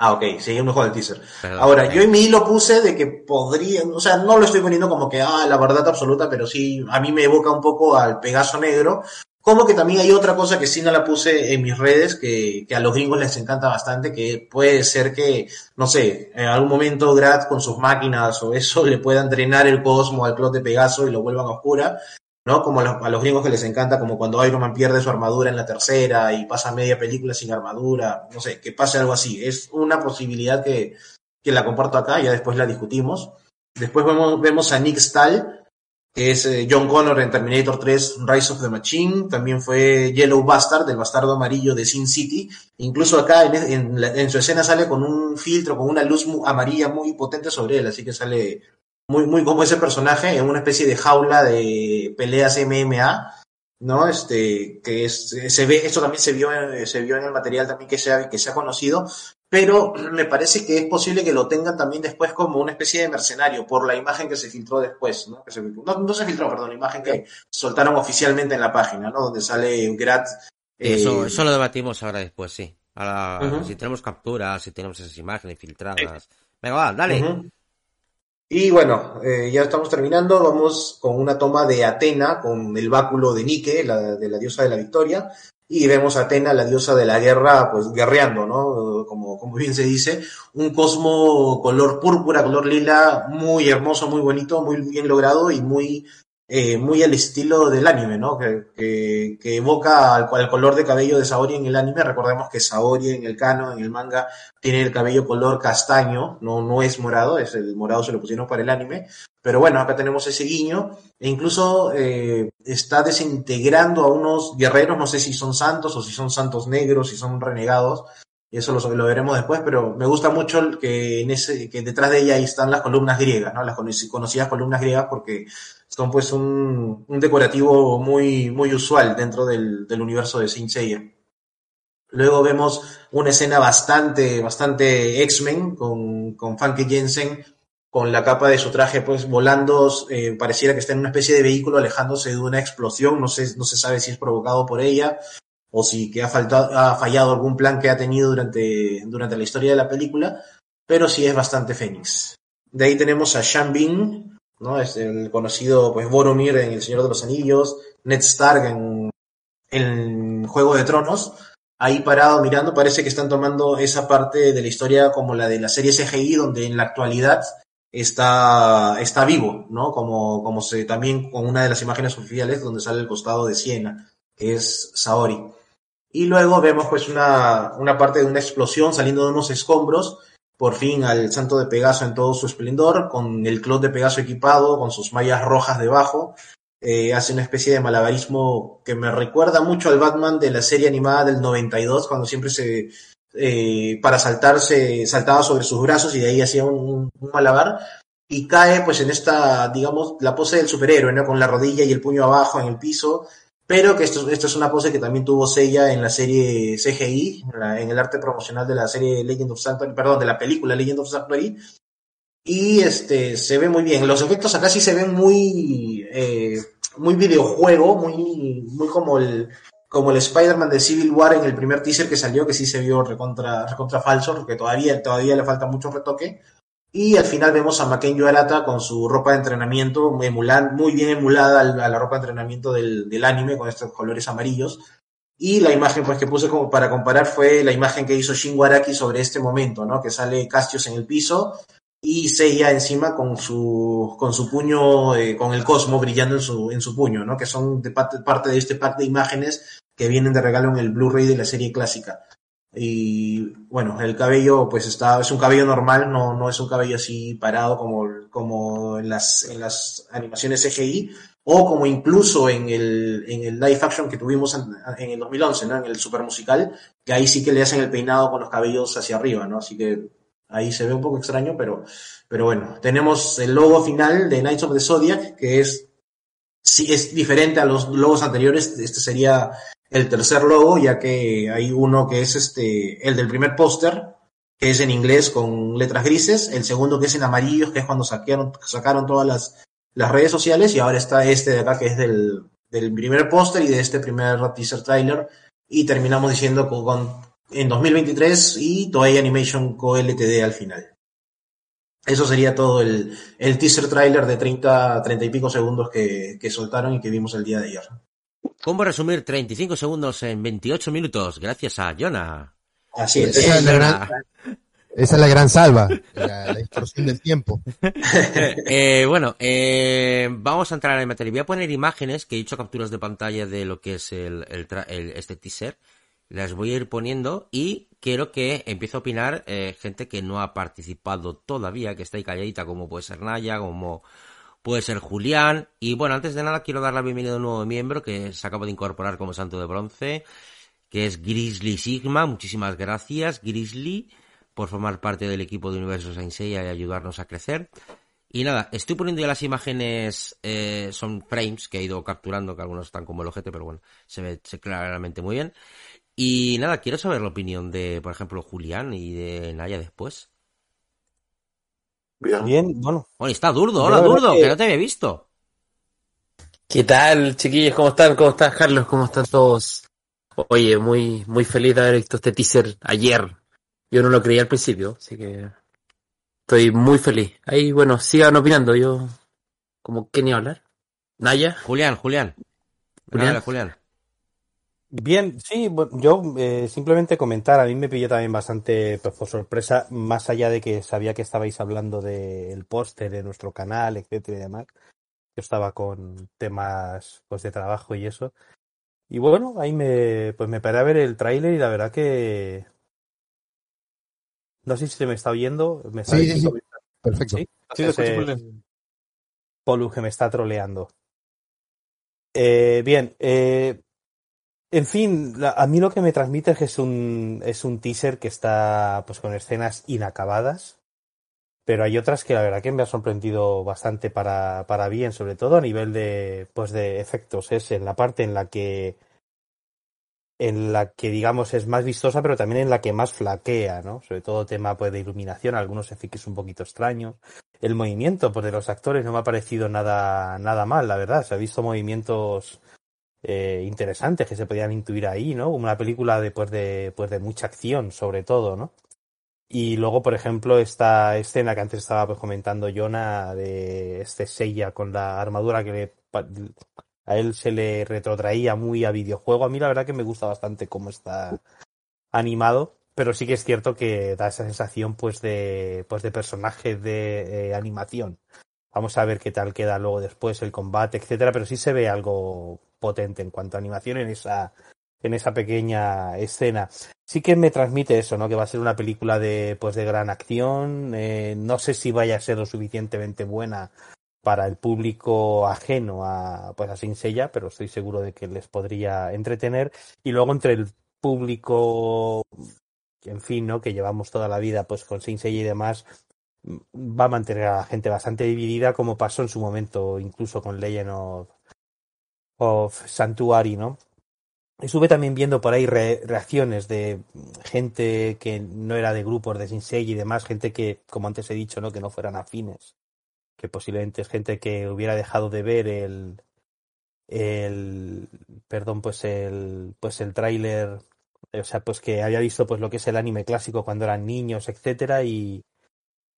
Ah, ok, seguimos con el teaser. Perdón, Ahora, yo en mi lo puse de que podría, o sea, no lo estoy poniendo como que, ah, la verdad absoluta, pero sí, a mí me evoca un poco al Pegaso Negro. Como que también hay otra cosa que sí no la puse en mis redes, que, que a los gringos les encanta bastante, que puede ser que, no sé, en algún momento Grad con sus máquinas o eso (laughs) le puedan drenar el cosmo al clot de Pegaso y lo vuelvan a oscura. ¿No? Como a los, gringos que les encanta, como cuando Iron Man pierde su armadura en la tercera y pasa media película sin armadura, no sé, que pase algo así. Es una posibilidad que, que la comparto acá, ya después la discutimos. Después vemos, vemos a Nick Stahl, que es eh, John Connor en Terminator 3 Rise of the Machine, también fue Yellow Bastard, el bastardo amarillo de Sin City. Incluso acá en, en su escena sale con un filtro, con una luz amarilla muy potente sobre él, así que sale muy, muy como ese personaje en una especie de jaula de peleas MMA, ¿no? Este, que es, se ve, esto también se vio, se vio en el material también que se ha, que se ha conocido, pero (clears throat) me parece que es posible que lo tengan también después como una especie de mercenario por la imagen que se filtró después, ¿no? Que se, no, no se filtró, perdón, la imagen que soltaron oficialmente en la página, ¿no? Donde sale Grat.
Eh... Eso, eso lo debatimos ahora después, sí. Ahora, uh -huh. si tenemos capturas, si tenemos esas imágenes filtradas. Venga, va, dale. Uh -huh.
Y bueno, eh, ya estamos terminando. Vamos con una toma de Atena, con el báculo de Nike, la, de la diosa de la victoria. Y vemos a Atena, la diosa de la guerra, pues guerreando, ¿no? Como, como bien se dice. Un cosmo color púrpura, color lila, muy hermoso, muy bonito, muy bien logrado y muy eh, muy al estilo del anime, ¿no? Que, que, que evoca al, al, color de cabello de Saori en el anime. Recordemos que Saori en el canon, en el manga, tiene el cabello color castaño, no, no es morado, es el morado se lo pusieron para el anime. Pero bueno, acá tenemos ese guiño, e incluso eh, está desintegrando a unos guerreros, no sé si son santos o si son santos negros, si son renegados, y eso lo, lo, veremos después, pero me gusta mucho que en ese, que detrás de ella ahí están las columnas griegas, ¿no? Las conocidas columnas griegas porque son pues un, un decorativo muy, muy usual dentro del, universo de Saint Seiya. Luego vemos una escena bastante, bastante X-Men con, con Funky Jensen con la capa de su traje pues volando, eh, pareciera que está en una especie de vehículo alejándose de una explosión, no se, no se sabe si es provocado por ella o si que ha, faltado, ha fallado algún plan que ha tenido durante, durante la historia de la película, pero sí es bastante Fénix. De ahí tenemos a Sean Bean, ¿no? Es el conocido pues Boromir en El Señor de los Anillos, Ned Stark en, en Juego de Tronos, ahí parado mirando, parece que están tomando esa parte de la historia como la de la serie CGI, donde en la actualidad está, está vivo, ¿no? Como, como se, también con una de las imágenes oficiales donde sale el costado de Siena, que es Saori. Y luego vemos pues una, una parte de una explosión saliendo de unos escombros, por fin al santo de Pegaso en todo su esplendor, con el clot de Pegaso equipado, con sus mallas rojas debajo, eh, hace una especie de malabarismo que me recuerda mucho al Batman de la serie animada del 92, cuando siempre se, eh, para saltarse, saltaba sobre sus brazos y de ahí hacía un, un, malabar y cae pues en esta, digamos, la pose del superhéroe, ¿no? Con la rodilla y el puño abajo en el piso, pero que esto, esto es una pose que también tuvo Seiya en la serie CGI, en, la, en, el arte promocional de la serie Legend of Sanctuary, perdón, de la película Legend of Sanctuary, y este, se ve muy bien. Los efectos acá sí se ven muy, eh, muy videojuego, muy, muy como el, como el Spider-Man de Civil War en el primer teaser que salió, que sí se vio recontra, recontra falso, porque todavía, todavía le falta mucho retoque. Y al final vemos a Makenyo Arata con su ropa de entrenamiento, emulan, muy bien emulada a la ropa de entrenamiento del, anime, con estos colores amarillos. Y la imagen pues, que puse como para comparar fue la imagen que hizo Shin Araki sobre este momento, ¿no? Que sale Castios en el piso y Seiya encima con su, con su puño, eh, con el cosmo brillando en su, en su puño, ¿no? Que son parte, parte de este pack de imágenes que vienen de regalo en el Blu-ray de la serie clásica. Y bueno, el cabello pues está, es un cabello normal, no, no es un cabello así parado como, como en las, en las animaciones CGI o como incluso en el, en el live action que tuvimos en, el 2011, ¿no? En el super musical, que ahí sí que le hacen el peinado con los cabellos hacia arriba, ¿no? Así que ahí se ve un poco extraño, pero, pero bueno, tenemos el logo final de Knights of the Zodiac, que es, sí, es diferente a los logos anteriores, este sería el tercer logo, ya que hay uno que es este, el del primer póster, que es en inglés con letras grises, el segundo que es en amarillos, que es cuando sacaron, sacaron todas las, las redes sociales, y ahora está este de acá que es del, del primer póster y de este primer teaser trailer, y terminamos diciendo con, con, en 2023 y Toei Animation Co. Ltd al final. Eso sería todo el, el teaser trailer de 30, 30 y pico segundos que, que soltaron y que vimos el día de ayer.
¿Cómo resumir 35 segundos en 28 minutos? Gracias a Jonah.
Así es.
Esa es la gran, esa es la gran salva, la, la distorsión del tiempo. (laughs)
eh, bueno, eh, vamos a entrar en materia. Voy a poner imágenes que he hecho capturas de pantalla de lo que es el, el, el este teaser. Las voy a ir poniendo y quiero que empiece a opinar eh, gente que no ha participado todavía, que está ahí calladita, como puede ser Naya, como puede ser Julián. Y bueno, antes de nada quiero dar la bienvenida a un nuevo miembro que se acaba de incorporar como santo de bronce, que es Grizzly Sigma. Muchísimas gracias, Grizzly, por formar parte del equipo de Universo Saint Seiya y ayudarnos a crecer. Y nada, estoy poniendo ya las imágenes, eh, son frames que he ido capturando, que algunos están como el ojete, pero bueno, se ve claramente muy bien. Y nada, quiero saber la opinión de, por ejemplo, Julián y de Naya después.
Bien, Bien bueno.
Bueno, está Durdo. Hola, Durdo, que... que no te había visto.
¿Qué tal, chiquillos? ¿Cómo están? ¿Cómo estás, Carlos? ¿Cómo están todos? Oye, muy, muy feliz de haber visto este teaser ayer. Yo no lo creía al principio, así que estoy muy feliz. Ahí, bueno, sigan opinando. Yo, como, ¿qué ni hablar? ¿Naya?
Julián, Julián.
Julián.
Nada, Julián.
Bien, sí, bueno, yo eh, simplemente comentar, a mí me pilló también bastante pues, por sorpresa, más allá de que sabía que estabais hablando del póster de nuestro canal, etcétera y demás. Yo estaba con temas pues de trabajo y eso. Y bueno, ahí me pues me paré a ver el tráiler y la verdad que no sé si se me está oyendo, me está
sí, sí, sí. Perfecto.
Sí, sí eh, Polu que me está troleando. Eh, bien, eh, en fin, a mí lo que me transmite es que es un, es un teaser que está pues con escenas inacabadas, pero hay otras que la verdad que me ha sorprendido bastante para, para bien, sobre todo a nivel de, pues de efectos. Es en la parte en la que en la que digamos es más vistosa, pero también en la que más flaquea, ¿no? Sobre todo tema pues de iluminación, algunos efectos un poquito extraños. El movimiento pues de los actores no me ha parecido nada nada mal, la verdad. Se ha visto movimientos eh, interesantes que se podían intuir ahí, ¿no? Una película de, pues, de, pues, de mucha acción, sobre todo, ¿no? Y luego, por ejemplo, esta escena que antes estaba pues, comentando Jonah de este Seiya con la armadura que le, a él se le retrotraía muy a videojuego. A mí la verdad que me gusta bastante cómo está animado. pero sí que es cierto que da esa sensación pues de pues de personaje de eh, animación. Vamos a ver qué tal queda luego después el combate, etcétera, pero sí se ve algo potente en cuanto a animación en esa en esa pequeña escena. Sí que me transmite eso, ¿no? Que va a ser una película de pues de gran acción. Eh, no sé si vaya a ser lo suficientemente buena para el público ajeno a pues a Saint Seiya, pero estoy seguro de que les podría entretener. Y luego entre el público, en fin, ¿no? Que llevamos toda la vida pues con Saint Seiya y demás, va a mantener a la gente bastante dividida, como pasó en su momento incluso con Legend of, of Sanctuary, ¿no? Estuve también viendo por ahí re reacciones de gente que no era de grupos de Seiya y demás, gente que, como antes he dicho, ¿no? que no fueran afines, que posiblemente es gente que hubiera dejado de ver el, el perdón, pues el, pues el tráiler, o sea, pues que había visto pues lo que es el anime clásico cuando eran niños, etcétera, y,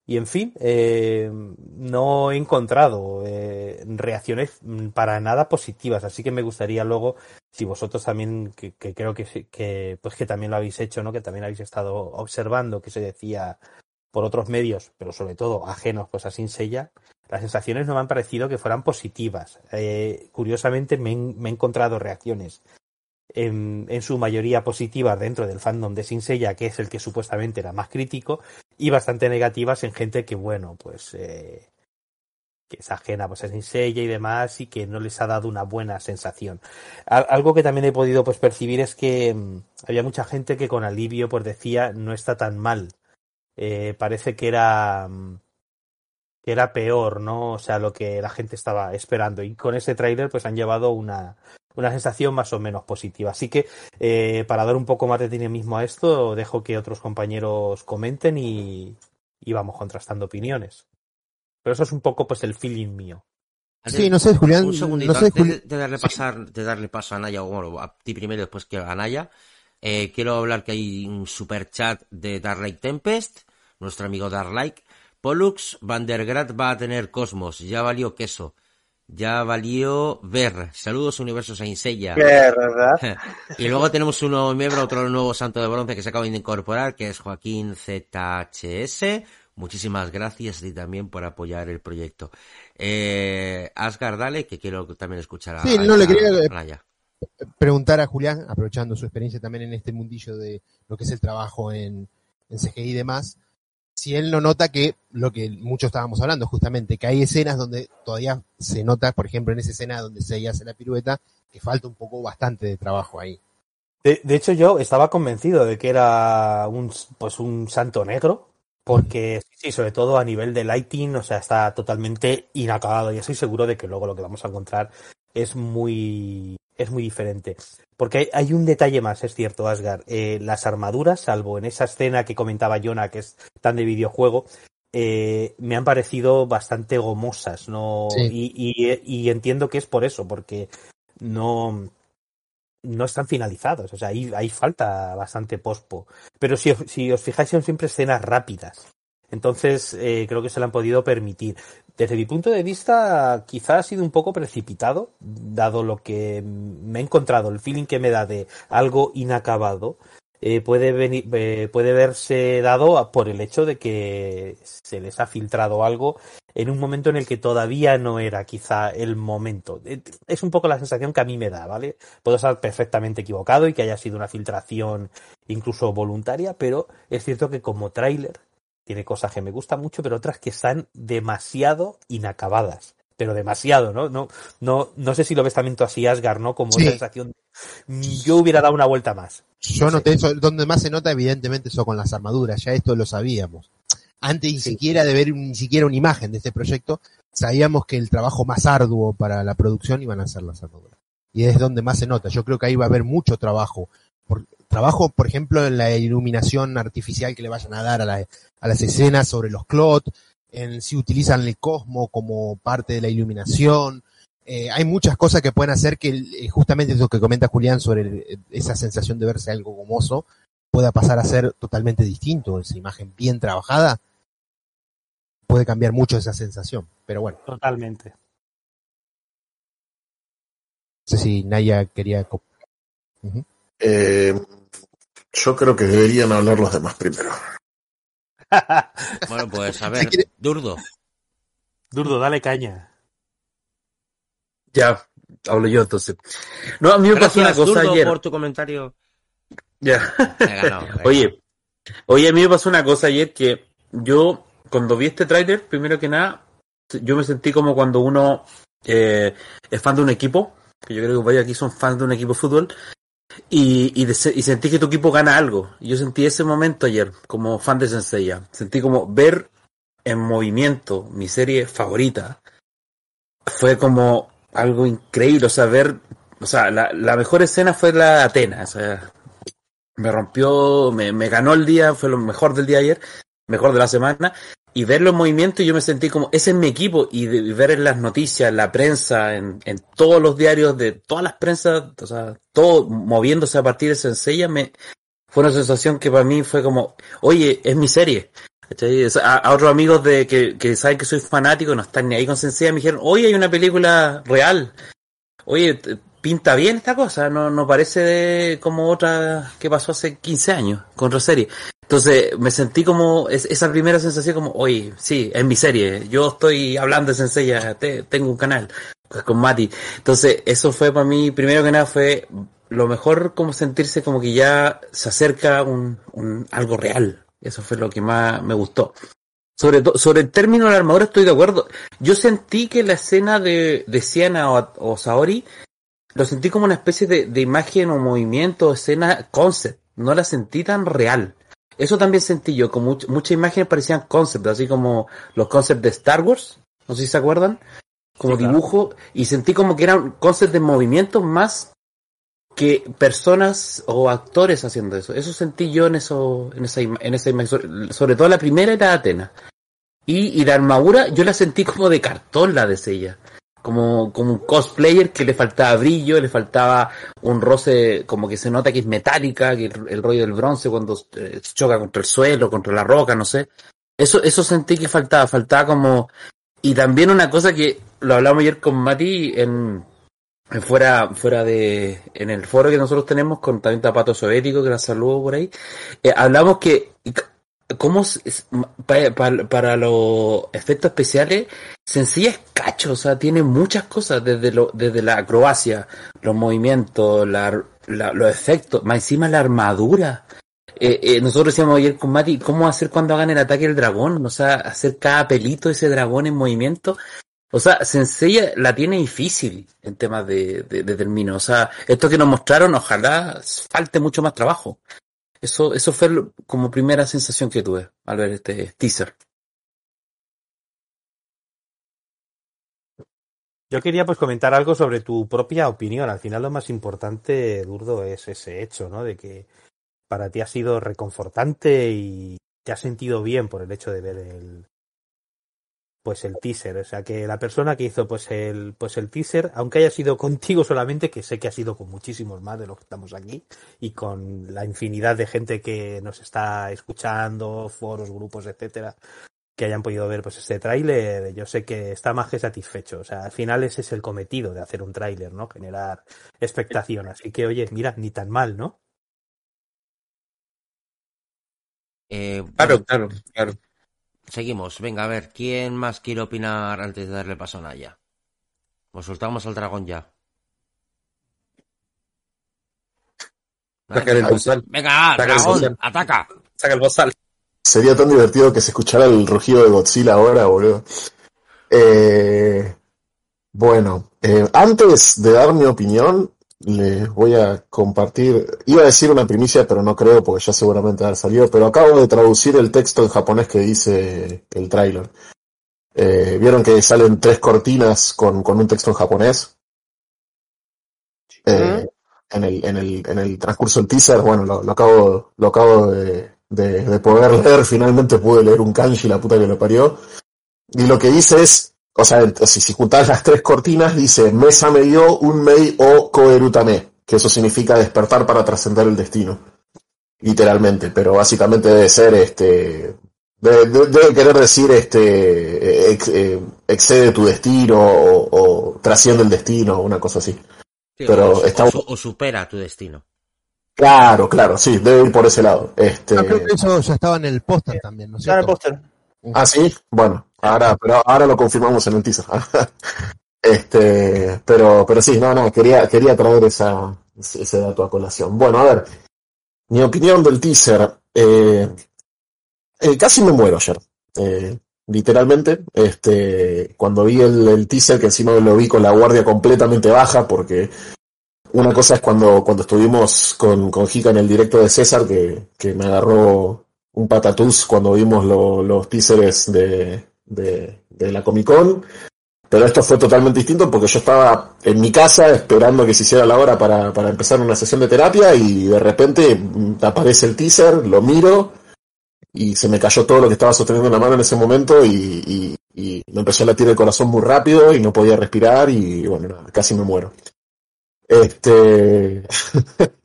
y en fin, eh, no he encontrado eh, reacciones para nada positivas, así que me gustaría luego, si vosotros también, que, creo que, que, pues que también lo habéis hecho, ¿no? Que también habéis estado observando que se decía por otros medios, pero sobre todo ajenos pues a Sin Sella, las sensaciones no me han parecido que fueran positivas. Eh, curiosamente me, me, he encontrado reacciones en, en, su mayoría positivas dentro del fandom de Sin Sella, que es el que supuestamente era más crítico, y bastante negativas en gente que, bueno, pues eh, que es ajena pues a Sin Sella y demás y que no les ha dado una buena sensación. Algo que también he podido pues percibir es que mmm, había mucha gente que con alivio pues decía no está tan mal. Eh, parece que era mm, que era peor, ¿no? O sea, lo que la gente estaba esperando. Y con ese tráiler, pues han llevado una, una sensación más o menos positiva. Así que, eh, para dar un poco más de dinamismo a esto, dejo que otros compañeros comenten y, y vamos contrastando opiniones. Pero eso es un poco, pues, el feeling mío.
Sí, no sé, Julián.
Un segundito,
no sé,
antes de, de, darle pasar, de darle paso a Naya, o bueno, a ti primero después que a Naya, eh, quiero hablar que hay un super chat de Dark Tempest, nuestro amigo Dark Pollux Vandergrat va a tener Cosmos, ya valió queso. Ya valió ver. Saludos, Universo Sainsella.
¿Verdad? (laughs)
y luego tenemos un nuevo miembro, otro nuevo santo de bronce que se acaba de incorporar, que es Joaquín ZHS. Muchísimas gracias y también por apoyar el proyecto. Eh, Asgard, dale, que quiero también escuchar a,
sí, no,
a,
le quería
a Naya.
preguntar a Julián, aprovechando su experiencia también en este mundillo de lo que es el trabajo en, en CGI y demás, si él no nota que lo que muchos estábamos hablando justamente, que hay escenas donde todavía se nota, por ejemplo, en esa escena donde se hace la pirueta, que falta un poco bastante de trabajo ahí.
De, de, hecho, yo estaba convencido de que era un, pues un santo negro, porque sí, sobre todo a nivel de lighting, o sea, está totalmente inacabado y estoy seguro de que luego lo que vamos a encontrar es muy es muy diferente. Porque hay, hay, un detalle más, es cierto, Asgard. Eh, las armaduras, salvo en esa escena que comentaba Jonah, que es tan de videojuego, eh, me han parecido bastante gomosas, ¿no? Sí. Y, y, y, entiendo que es por eso, porque no, no están finalizados. O sea, ahí, ahí falta bastante pospo. Pero si, si os fijáis, son siempre escenas rápidas. Entonces, eh, creo que se le han podido permitir. Desde mi punto de vista, quizá ha sido un poco precipitado, dado lo que me he encontrado, el feeling que me da de algo inacabado. Eh, puede, venir, eh, puede verse dado por el hecho de que se les ha filtrado algo en un momento en el que todavía no era quizá el momento. Es un poco la sensación que a mí me da, ¿vale? Puedo estar perfectamente equivocado y que haya sido una filtración incluso voluntaria, pero es cierto que como tráiler tiene cosas que me gustan mucho, pero otras que están demasiado inacabadas. Pero demasiado, ¿no? No, no, no sé si lo ves también tú así, Asgard, ¿no? Como sí. sensación de, yo hubiera dado una vuelta más.
Yo noté eso, donde más se nota, evidentemente, eso con las armaduras, ya esto lo sabíamos. Antes ni sí. siquiera de ver ni siquiera una imagen de este proyecto, sabíamos que el trabajo más arduo para la producción iban a ser las armaduras. Y es donde más se nota. Yo creo que ahí va a haber mucho trabajo. Por, trabajo, por ejemplo, en la iluminación artificial que le vayan a dar a, la, a las escenas sobre los clot, en si utilizan el cosmo como parte de la iluminación. Eh, hay muchas cosas que pueden hacer que eh, justamente eso que comenta Julián sobre el, esa sensación de verse algo gomoso pueda pasar a ser totalmente distinto. Esa imagen bien trabajada puede cambiar mucho esa sensación. Pero bueno.
Totalmente.
No sé si Naya quería. Uh -huh.
Eh, Yo creo que deberían hablar los demás primero. (laughs)
Bueno, pues a ver,
quiere-
Durdo.
Durdo, dale caña.
Ya, hablo yo entonces. No, a mí me pasó una cosa
Durdo,
ayer.
por tu comentario.
Ya.
Venga, no, venga.
Oye, oye, a mí me pasó una cosa ayer que yo, cuando vi este tráiler, primero que nada, yo me sentí como cuando uno eh, es fan de un equipo, que yo creo que varios aquí son fans de un equipo de fútbol, y, y, y sentí que tu equipo gana algo. Yo sentí ese momento ayer, como fan de Senseiya. Sentí como ver en movimiento mi serie favorita. Fue como algo increíble, o sea, ver, o sea, la, la mejor escena fue la de Atenas, o sea, me rompió, me, me ganó el día, fue lo mejor del día ayer, mejor de la semana, y verlo en movimiento yo me sentí como, ese es mi equipo, y, de- ver en las noticias, la prensa, en, en todos los diarios de todas las prensas, o sea, todo moviéndose a partir de Senseiya, me, fue una sensación que para mí fue como, oye, es mi serie. A, a otros amigos de que, que saben que soy fanático, no están ni ahí con Senseiya, me dijeron, oye, hay una película real. Oye, pinta bien esta cosa, no, no parece de como otra que pasó hace 15 años con otra serie. Entonces me sentí como es- esa primera sensación como, oye, sí, es mi serie, yo estoy hablando de Senseiya, te- tengo un canal con Mati. Entonces eso fue para mí, primero que nada fue lo mejor como sentirse como que ya se acerca un, algo real. Eso fue lo que más me gustó. Sobre, to- sobre el término de la armadura estoy de acuerdo. Yo sentí que la escena de, de Siena o, o Saori lo sentí como una especie de, de imagen o movimiento, escena concept. No la sentí tan real. Eso también sentí yo, como much- muchas imágenes parecían concept, así como los concepts de Star Wars, no sé si se acuerdan, como
Sí, claro.
dibujo, y sentí como que eran concepts de movimiento más que personas o actores haciendo eso. Eso sentí yo en eso, en esa, ima- en esa imagen, sobre, sobre todo la primera era Atena. Y, y la armadura yo la sentí como de cartón la de ella. Como, como un cosplayer que le faltaba brillo, le faltaba un roce como que se nota que es metálica, que el, rollo del bronce cuando eh, choca contra el suelo, contra la roca, no sé. Eso, eso sentí que faltaba, faltaba como... Y también una cosa que lo hablamos ayer con Mati en, en fuera, fuera de, en el foro que nosotros tenemos con también Tapato Soviético, que la saludo por ahí, eh, hablamos que cómo s- s- pa- pa- para los efectos especiales sencilla es cacho, o sea, tiene muchas cosas desde lo, desde la acrobacia, los movimientos, la, la- los efectos, más encima la armadura. Eh, eh, nosotros decíamos ayer con Mati, ¿cómo hacer cuando hagan el ataque del dragón? O sea, hacer cada pelito ese dragón en movimiento. O sea, Sensei la tiene difícil en temas de, de, de. O sea, esto que nos mostraron, ojalá falte mucho más trabajo. Eso, eso fue como primera sensación que tuve al ver este teaser.
Yo quería pues comentar algo sobre tu propia opinión. Al final lo más importante, Durdo, es ese hecho, ¿no? De que para ti ha sido reconfortante y te has sentido bien por el hecho de ver el pues el teaser. O sea que la persona que hizo pues el pues el teaser, aunque haya sido contigo solamente, que sé que ha sido con muchísimos más de los que estamos aquí, y con la infinidad de gente que nos está escuchando, foros, grupos, etcétera, que hayan podido ver pues este tráiler, yo sé que está más que satisfecho. O sea, al final ese es el cometido de hacer un tráiler, ¿no? Generar expectación. Así que, oye, mira, ni tan mal, ¿no?
Eh,
Claro, claro, claro.
Seguimos. Venga, a ver, ¿quién más quiere opinar antes de darle paso a Naya? Pues soltamos al dragón ya.
Saca el bozal.
Venga,
Saca
dragón, ataca.
Saca el bozal.
Sería tan divertido que se escuchara el rugido de Godzilla ahora, boludo. Eh, bueno, eh, antes de dar mi opinión, les voy a compartir, iba a decir una primicia, pero no creo porque ya seguramente haber salido, pero acabo de traducir el texto en japonés que dice el tráiler. Eh, Vieron que salen tres cortinas con, con un texto en japonés. Eh, en el, en el, en el transcurso del teaser, bueno, lo, lo acabo, lo acabo de, de, de poder leer, (laughs) finalmente pude leer un kanji, la puta que lo parió. Y lo que dice es, o sea, si, si juntás las tres cortinas, dice, Mesa me dio un mei o koerutame, que eso significa despertar para trascender el destino. Literalmente, pero básicamente debe ser, este, debe, querer decir, este, ex- eh, excede tu destino o, o trasciende el destino, una cosa así.
Sí,
Pero
o,
está-
o su- o supera tu destino.
Claro, claro, sí, debe ir por ese lado. Este...
No, creo que eso ya estaba en el póster también, ¿no es
Está en el póster.
Ah, sí, bueno, ahora, pero ahora lo confirmamos en el teaser. (laughs) Este, pero, pero sí, no, no, quería, quería traer esa, ese dato a colación. Bueno, a ver, mi opinión del teaser, eh, eh, casi me muero ayer, eh, literalmente, este, cuando vi el, el teaser, que encima lo vi con la guardia completamente baja, porque una cosa es cuando, cuando estuvimos con, con Jica en el directo de César, que, que me agarró un patatús cuando vimos lo- los teasers de, de, de la Comic Con. Pero esto fue totalmente distinto porque yo estaba en mi casa esperando que se hiciera la hora para, para empezar una sesión de terapia y de repente aparece el teaser, lo miro y se me cayó todo lo que estaba sosteniendo en la mano en ese momento y, y- y me empezó a latir el corazón muy rápido y no podía respirar y bueno, casi me muero. Este, (laughs)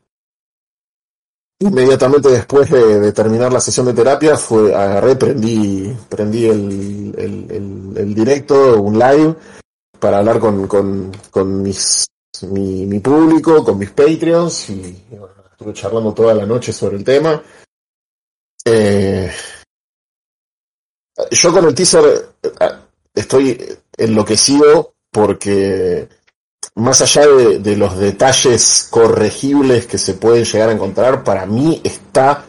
Inmediatamente después de, terminar la sesión de terapia, fue, agarré, prendí, prendí el, directo, un live, para hablar con, con, mis, mi, público, con mis Patreons, y, y bueno, estuve charlando toda la noche sobre el tema. Eh, yo con el teaser eh, estoy enloquecido porque más allá de, los detalles corregibles que se pueden llegar a encontrar, para mí está,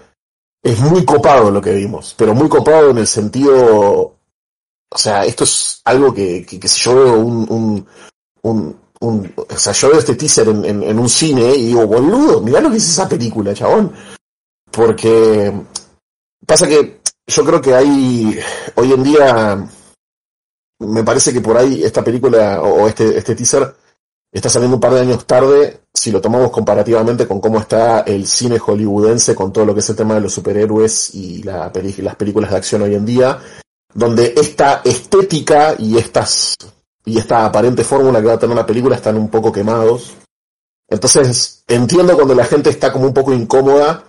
es muy copado lo que vimos, pero muy copado en el sentido, o sea, esto es algo que, que, si yo veo un, un, un, o sea, yo veo este teaser en, un cine y digo, boludo, mirá lo que es esa película, chabón. Porque pasa que yo creo que hay, hoy en día, me parece que por ahí esta película o este, este teaser está saliendo un par de años tarde si lo tomamos comparativamente con cómo está el cine hollywoodense con todo lo que es el tema de los superhéroes y las películas de acción hoy en día, donde esta estética y estas y esta aparente fórmula que va a tener la película están un poco quemados. Entonces, entiendo cuando la gente está como un poco incómoda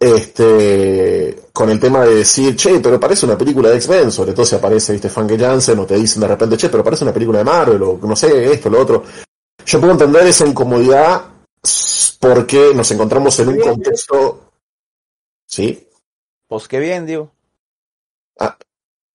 este con el tema de decir, che, pero parece una película de X-Men, sobre todo si aparece ¿viste, Frank Jansen o te dicen de repente, che, pero parece una película de Marvel o no sé, esto, lo otro. Yo puedo entender esa incomodidad porque nos encontramos en un contexto. ¿Sí?
Pues qué bien, digo.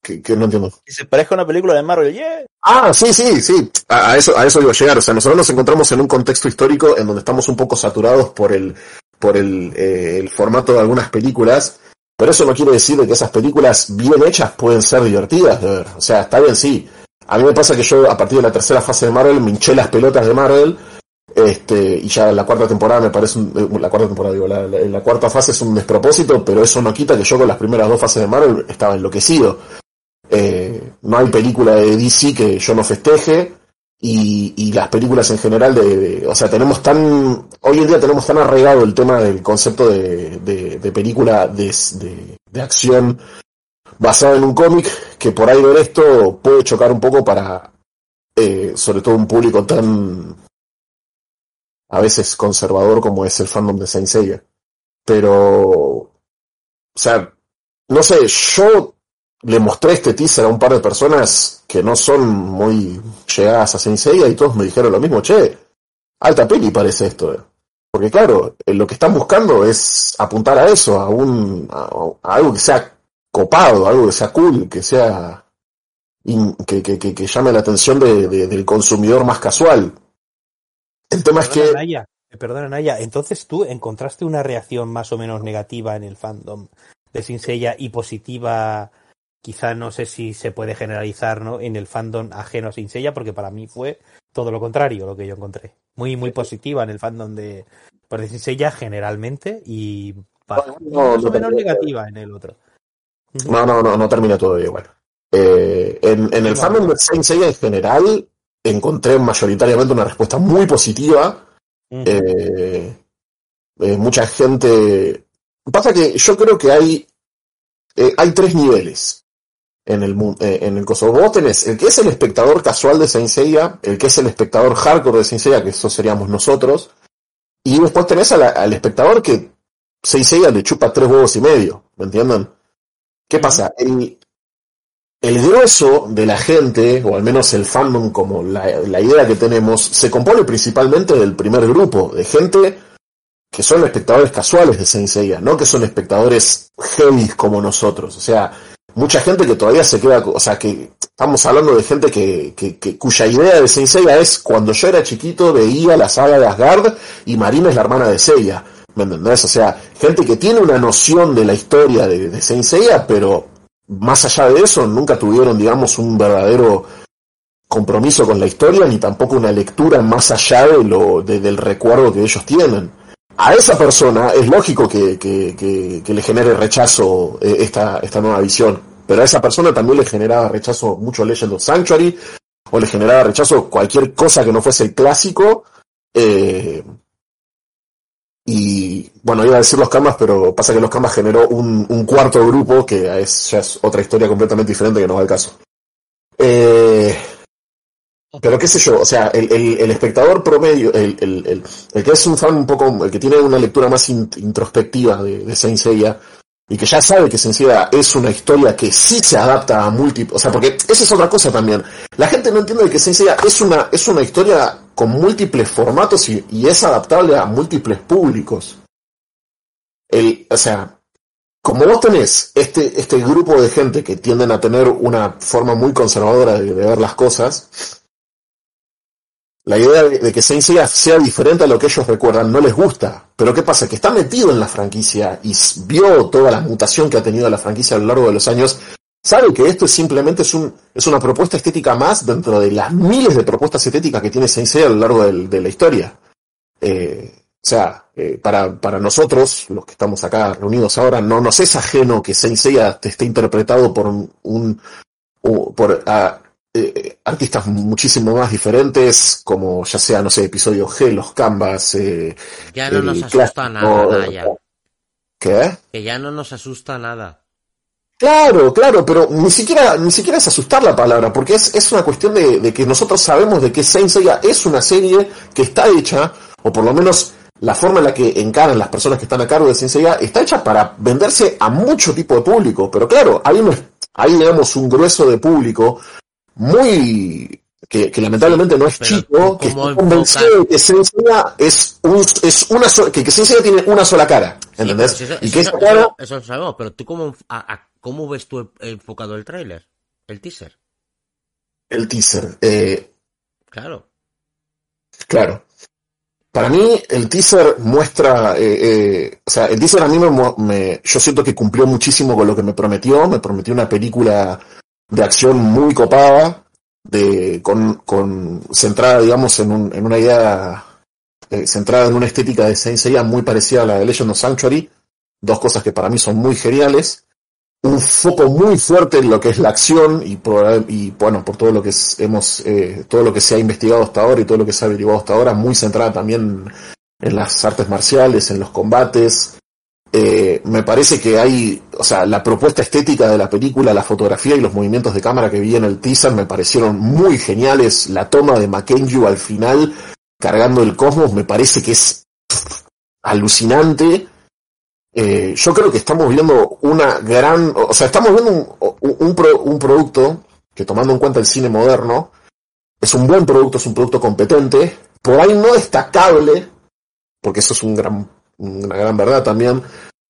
Que, que no entiendo.
Que se parezca a una película de Marvel, yeah.
Ah, sí, sí, sí. A, a eso, a eso iba a llegar. O sea, nosotros nos encontramos en un contexto histórico en donde estamos un poco saturados por el, por el, eh, el formato de algunas películas. Pero eso no quiere decir de que esas películas bien hechas pueden ser divertidas de ver. O sea, está bien, sí. A mí me pasa que yo, a partir de la tercera fase de Marvel, me hinché las pelotas de Marvel. Este, y ya la cuarta temporada me parece un, eh, la cuarta temporada, digo, la, cuarta fase es un despropósito, pero eso no quita que yo con las primeras dos fases de Marvel estaba enloquecido. Eh, no hay película de DC que yo no festeje y, las películas en general de, o sea tenemos tan hoy en día tenemos tan arraigado el tema del concepto de, de, de película de, de acción basada en un cómic que por ahí ver esto puede chocar un poco para eh, sobre todo un público tan a veces conservador como es el fandom de Saint Seiya pero o sea no sé yo le mostré este teaser a un par de personas que no son muy llegadas a Saint Seiya y todos me dijeron lo mismo, che, alta peli parece esto. eh". Porque claro, eh, lo que están buscando es apuntar a eso, a un a algo que sea copado, algo que sea cool, que sea in- que, que, que, que llame la atención de- de- del consumidor más casual. El tema es que
Naya, eh, perdona, Naya, entonces tú encontraste una reacción más o menos negativa en el fandom de Saint Seiya y positiva, quizá no sé si se puede generalizar, ¿no? En el fandom ajeno a Saint Seiya, porque para mí fue todo lo contrario lo que yo encontré. Muy, muy positiva en el fandom de, pues, de Saint Seiya generalmente y
no,
más
no
o menos negativa en el otro.
No, no, no, no termina todavía igual. Eh, en, en el
No.
fandom de Saint Seiya en general encontré mayoritariamente una respuesta muy positiva. Eh, eh, mucha gente... Pasa que yo creo que hay, eh, hay tres niveles en el, eh, en el coso. Vos tenés el que es el espectador casual de Saint Seiya, el que es el espectador hardcore de Saint Seiya, que eso seríamos nosotros, y después tenés la- al espectador que Saint Seiya le chupa tres huevos y medio, ¿me entienden? ¿Qué pasa? El, el grueso de la gente, o al menos el fandom como la, la idea que tenemos, se compone principalmente del primer grupo, de gente que son espectadores casuales de Saint Seiya, no que son espectadores heavy como nosotros. O sea, mucha gente que todavía se queda, o sea, que estamos hablando de gente que, que, que cuya idea de Saint Seiya es cuando yo era chiquito veía la saga de Asgard y Marina es la hermana de Seiya. ¿Me entendés? O sea, gente que tiene una noción de la historia de, de Saint Seiya, pero más allá de eso nunca tuvieron, digamos, un verdadero compromiso con la historia ni tampoco una lectura más allá de lo de, del recuerdo que ellos tienen. A esa persona es lógico que, que, que, le genere rechazo eh, esta, esta nueva visión, pero a esa persona también le generaba rechazo mucho Legend of Sanctuary, o le generaba rechazo cualquier cosa que no fuese el clásico. Eh, y bueno, iba a decir los Canvas, pero pasa que los Canvas generó un, cuarto grupo que es, ya es otra historia completamente diferente que no va al caso. Eh, pero qué sé yo, o sea, el, espectador promedio, el, el, el, que es un fan un poco, el que tiene una lectura más in, introspectiva de, de Saint y que ya sabe que Saint es una historia que sí se adapta a múltiples, o sea, porque esa es otra cosa también. La gente no entiende que Saint es una, es una historia con múltiples formatos y es adaptable a múltiples públicos. El, o sea, como vos tenés este, este grupo de gente que tienden a tener una forma muy conservadora de, ver las cosas, la idea de, que Saint sea diferente a lo que ellos recuerdan no les gusta. Pero ¿qué pasa? Que está metido en la franquicia y vio toda la mutación que ha tenido la franquicia a lo largo de los años. Sabe que esto es simplemente es, un, es una propuesta estética más dentro de las miles de propuestas estéticas que tiene Saint a lo largo de la historia. Eh, o sea, eh, para, para nosotros, los que estamos acá reunidos ahora, no nos es ajeno que Saint Seiya esté interpretado por un, un por uh, eh, artistas muchísimo más diferentes, como ya sea, no sé, episodio G, los Canvas. Eh,
ya no nos asusta nada, ya.
¿Qué?
Que ya no nos asusta nada.
Claro, claro, pero ni siquiera, ni siquiera es asustar la palabra, porque es, es una cuestión de, de, que nosotros sabemos de que Saint Seiya es una serie que está hecha, o por lo menos la forma en la que encaran las personas que están a cargo de Seiya, está hecha para venderse a mucho tipo de público, pero claro, hay, un, hay digamos un grueso de público muy que, que, lamentablemente no es Pero chico, que está convencido de que es, un, es una sola, que, que tiene una sola cara, ¿entendés?
Sí, eso,
y que
eso,
esa cara...
eso, eso, lo sabemos, pero tú cómo, a, a, cómo ves tú enfocado el tráiler, el teaser.
El teaser, eh...
Claro.
Claro. Para mí, el teaser muestra, eh, eh, o sea, el teaser a mí me, me, yo siento que cumplió muchísimo con lo que me prometió, me prometió una película de acción muy copada, de, con, con, centrada, digamos, en, un, en una idea, eh, centrada en una estética de Saint Seiya muy parecida a la de Legend of Sanctuary, dos cosas que para mí son muy geniales, un foco muy fuerte en lo que es la acción y, bueno, por todo lo que hemos, eh, todo lo que se ha investigado hasta ahora y todo lo que se ha averiguado hasta ahora, muy centrada también en las artes marciales, en los combates, eh, me parece que hay, o sea, la propuesta estética de la película, la fotografía y los movimientos de cámara que vi en el teaser me parecieron muy geniales. La toma de Mackenzie al final, cargando el cosmos, me parece que es alucinante. Eh, yo creo que estamos viendo una gran, o sea, estamos viendo un, un, pro, un producto que tomando en cuenta el cine moderno, es un buen producto, es un producto competente, por ahí no destacable, porque eso es un gran una gran verdad también,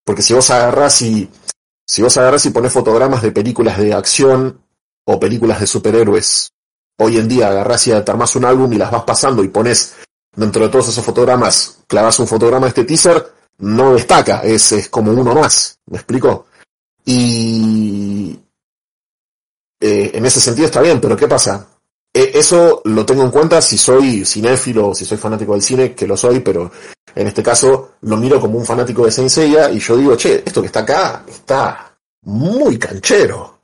porque si vos agarrás y si vos agarrás y pones fotogramas de películas de acción o películas de superhéroes, hoy en día agarrás y armás un álbum y las vas pasando y pones dentro de todos esos fotogramas, clavas un fotograma de este teaser, no destaca, es, es como uno más, ¿me explico? Y eh, en ese sentido está bien, pero ¿qué pasa? eso lo tengo en cuenta si soy cinéfilo, si soy fanático del cine, que lo soy, pero en este caso lo miro como un fanático de Saint Seiya y yo digo, che, esto que está acá está muy canchero.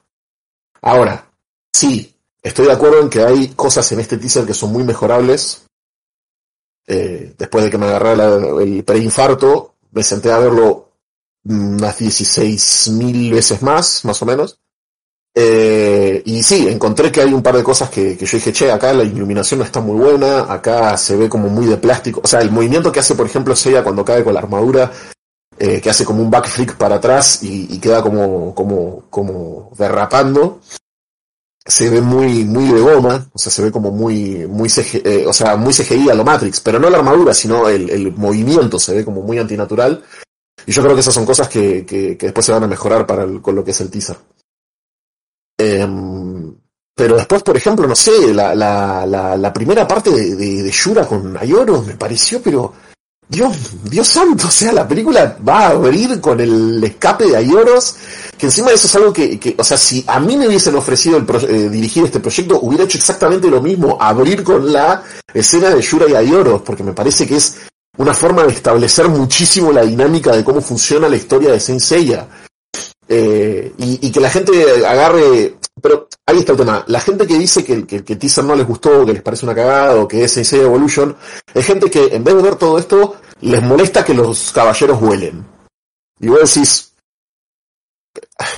Ahora, sí, estoy de acuerdo en que hay cosas en este teaser que son muy mejorables. Eh, después de que me agarrara el preinfarto, me senté a verlo unas 16.000 veces más, más o menos. Eh, y sí, encontré que hay un par de cosas que, que, yo dije, che, acá la iluminación no está muy buena, acá se ve como muy de plástico. O sea, el movimiento que hace, por ejemplo, Seiya cuando cae con la armadura, eh, que hace como un backflip para atrás y, y, queda como, como, como derrapando. Se ve muy, muy de goma, o sea, se ve como muy, muy eh, o sea, muy CGI a lo Matrix, pero no la armadura, sino el, el, movimiento se ve como muy antinatural. Y yo creo que esas son cosas que, que, que después se van a mejorar para con lo que es el teaser. Eh, pero después, por ejemplo, no sé, la, la, la, primera parte de, de, de, Yura con Ayoro me pareció, pero Dios, Dios santo, (laughs) o sea, la película va a abrir con el escape de Ayoros, que encima de eso es algo que, o sea, si a mí me hubiesen ofrecido el eh, dirigir este proyecto, hubiera hecho exactamente lo mismo, abrir con la escena de Yura y Ayoros, porque me parece que es una forma de establecer muchísimo la dinámica de cómo funciona la historia de Saint. Eh, y, que la gente agarre, pero ahí está el tema, la gente que dice que, que, que teaser no les gustó, que les parece una cagada, o que es Seiya Evolution, es gente que en vez de ver todo esto, les molesta que los caballeros vuelen. Y vos decís,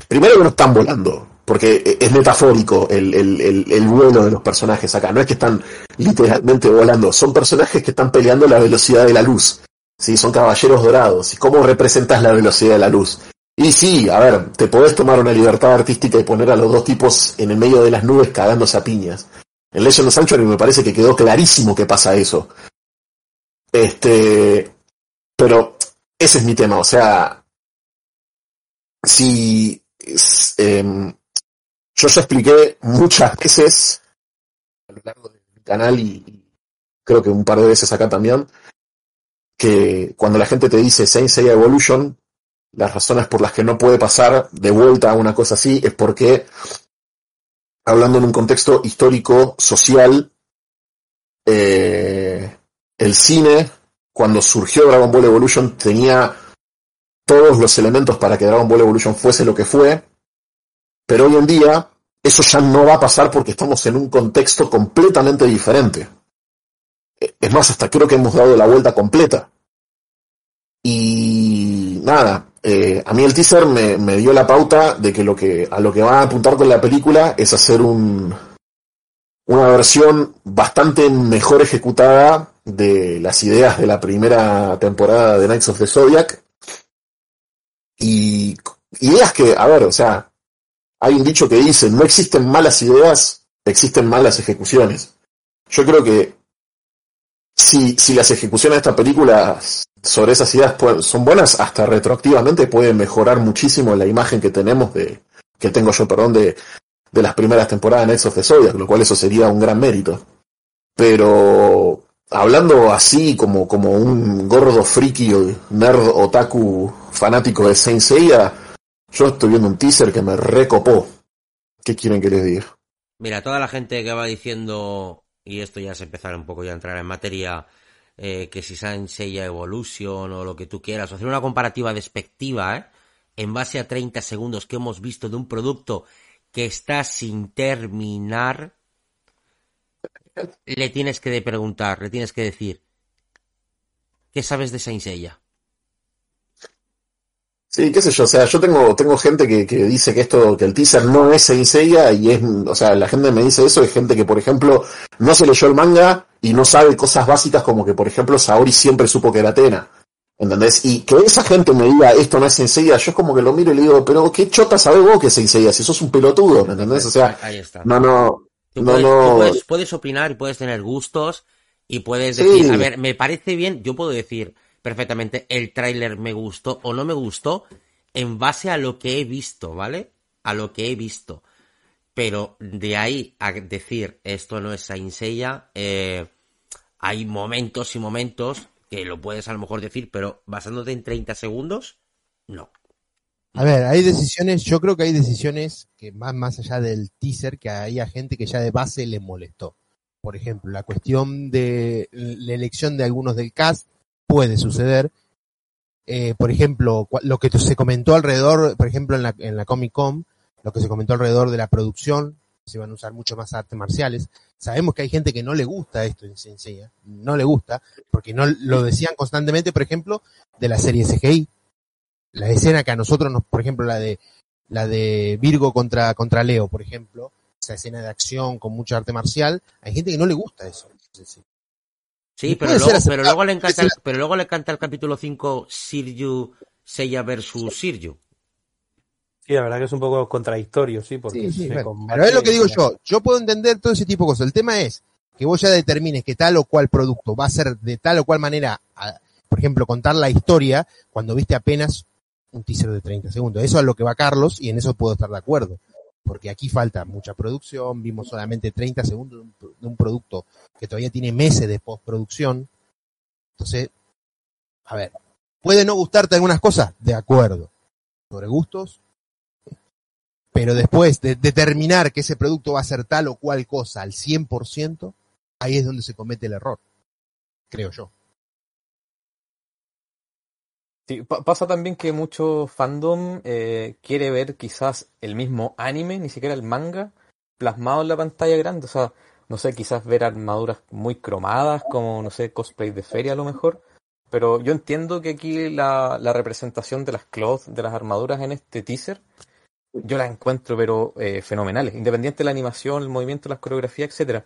primero que no están volando, porque es metafórico el, el, vuelo de los personajes acá, no es que están literalmente volando, son personajes que están peleando la velocidad de la luz, ¿sí? son caballeros dorados, ¿y cómo representas la velocidad de la luz? Y sí, a ver, te podés tomar una libertad artística y poner a los dos tipos en el medio de las nubes cagándose a piñas. En Legend of Sanctuary me parece que quedó clarísimo que pasa eso. Este, pero ese es mi tema, o sea, si eh, yo ya expliqué muchas veces a lo largo del canal y, y, creo que un par de veces acá también, que cuando la gente te dice Saint Seiya Evolution, las razones por las que no puede pasar de vuelta a una cosa así es porque, hablando en un contexto histórico, social, eh, el cine, cuando surgió Dragon Ball Evolution, tenía todos los elementos para que Dragon Ball Evolution fuese lo que fue, pero hoy en día eso ya no va a pasar porque estamos en un contexto completamente diferente. Es más, hasta creo que hemos dado la vuelta completa. Y nada, eh, a mí el teaser me, dio la pauta de que lo que a lo que va a apuntar con la película es hacer un una versión bastante mejor ejecutada de las ideas de la primera temporada de Knights of the Zodiac y ideas que, a ver, o sea, hay un dicho que dice, no existen malas ideas, existen malas ejecuciones. Yo creo que si, si las ejecuciones de esta película sobre esas ideas son buenas, hasta retroactivamente pueden mejorar muchísimo la imagen que tenemos de, que tengo yo, perdón, de, de las primeras temporadas de Knights of the Zodiac, lo cual eso sería un gran mérito. Pero hablando así como, como un gordo friki nerd otaku fanático de Saint yo estoy viendo un teaser que me recopó. ¿Qué quieren que les diga?
Mira, toda la gente que va diciendo, y esto ya es empezar un poco ya a entrar en materia, eh, que si Saint Seiya Evolution o lo que tú quieras, o hacer una comparativa despectiva, ¿eh? en base a 30 segundos que hemos visto de un producto que está sin terminar, le tienes que preguntar, le tienes que decir, ¿qué sabes de Saint Seiya?
Sí, qué sé yo, o sea, yo tengo, tengo gente que, que dice que esto, que el teaser no es Saint y es, o sea, la gente me dice eso, es gente que, por ejemplo, no se leyó el manga y no sabe cosas básicas como que, por ejemplo, Saori siempre supo que era Atena. ¿Entendés? Y que esa gente me diga esto no es Seiya, yo es como que lo miro y le digo, pero qué chota sabes vos que es Seiya, si sos un pelotudo, ¿me entendés? O sea,
ahí está.
no, no,
Tú
no,
puedes,
no.
tú puedes, puedes, opinar y puedes tener gustos y puedes
Sí.
decir, a ver, me parece bien, yo puedo decir perfectamente el tráiler me gustó o no me gustó en base a lo que he visto, ¿vale? A lo que he visto. Pero de ahí a decir esto no es Saint Seiya, eh, hay momentos y momentos que lo puedes a lo mejor decir, pero basándote en 30 segundos, no.
A ver, hay decisiones, yo creo que hay decisiones que van más allá del teaser, que hay a gente que ya de base le molestó. Por ejemplo, la cuestión de la elección de algunos del cast puede suceder. Eh, por ejemplo, lo que se comentó alrededor, por ejemplo, en la, en la Comic Con, lo que se comentó alrededor de la producción, se van a usar mucho más artes marciales. Sabemos que hay gente que no le gusta esto en no le gusta, porque no lo decían constantemente, por ejemplo, de la serie CGI. La escena que a nosotros nos, por ejemplo, la de la de Virgo contra contra Leo, por ejemplo, esa escena de acción con mucho arte marcial, hay gente que no le gusta eso.
Sí, pero luego, pero luego le encanta, pero luego le encanta el capítulo 5 Siryu Seiya versus Siryu.
Sí, la verdad que es un poco contradictorio, sí, porque
Sí, sí, pero es lo que digo yo. Yo puedo entender todo ese tipo de cosas. El tema es que vos ya determines que tal o cual producto va a ser de tal o cual manera, a- por ejemplo, contar la historia cuando viste apenas un teaser de 30 segundos. Eso es lo que va Carlos y en eso puedo estar de acuerdo. Porque aquí falta mucha producción, vimos solamente 30 segundos de un, de un producto que todavía tiene meses de postproducción. Entonces, a ver, puede no gustarte algunas cosas, de acuerdo. Sobre gustos, pero después de determinar que ese producto va a ser tal o cual cosa al 100%, ahí es donde se comete el error, creo yo.
Sí, pa- pasa también que mucho fandom eh, quiere ver quizás el mismo anime, ni siquiera el manga, plasmado en la pantalla grande. O sea, no sé, quizás ver armaduras muy cromadas, como, no sé, cosplay de feria a lo mejor. Pero yo entiendo que aquí la, la representación de las cloth, de las armaduras en este teaser, yo las encuentro pero eh, fenomenales, independiente de la animación, el movimiento, las coreografías, etcétera.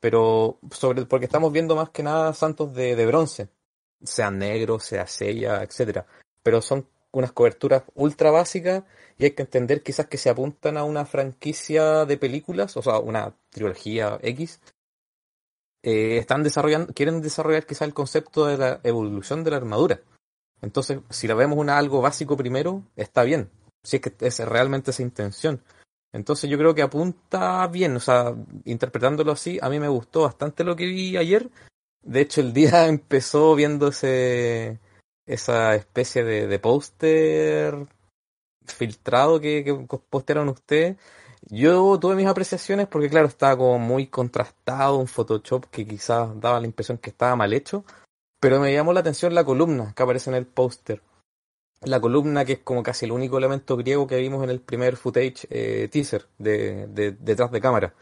Pero sobre porque estamos viendo más que nada santos de, de bronce, sea negro, sea sella, etcétera. Pero son unas coberturas ultra básicas y hay que entender quizás que se apuntan a una franquicia de películas, o sea, una trilogía X. Eh, están desarrollando, quieren desarrollar quizás el concepto de la evolución de la armadura. Entonces, si la vemos una algo básico primero, está bien. Si es que es realmente esa intención. Entonces yo creo que apunta bien, o sea, interpretándolo así, a mí me gustó bastante lo que vi ayer. De hecho, el día (laughs) empezó viendo ese, esa especie de, de póster filtrado que, que postearon ustedes. Yo tuve mis apreciaciones porque, claro, estaba como muy contrastado, un Photoshop que quizás daba la impresión que estaba mal hecho, pero me llamó la atención la columna que aparece en el póster. La columna que es como casi el único elemento griego que vimos en el primer footage eh, teaser de, de- detrás de cámara.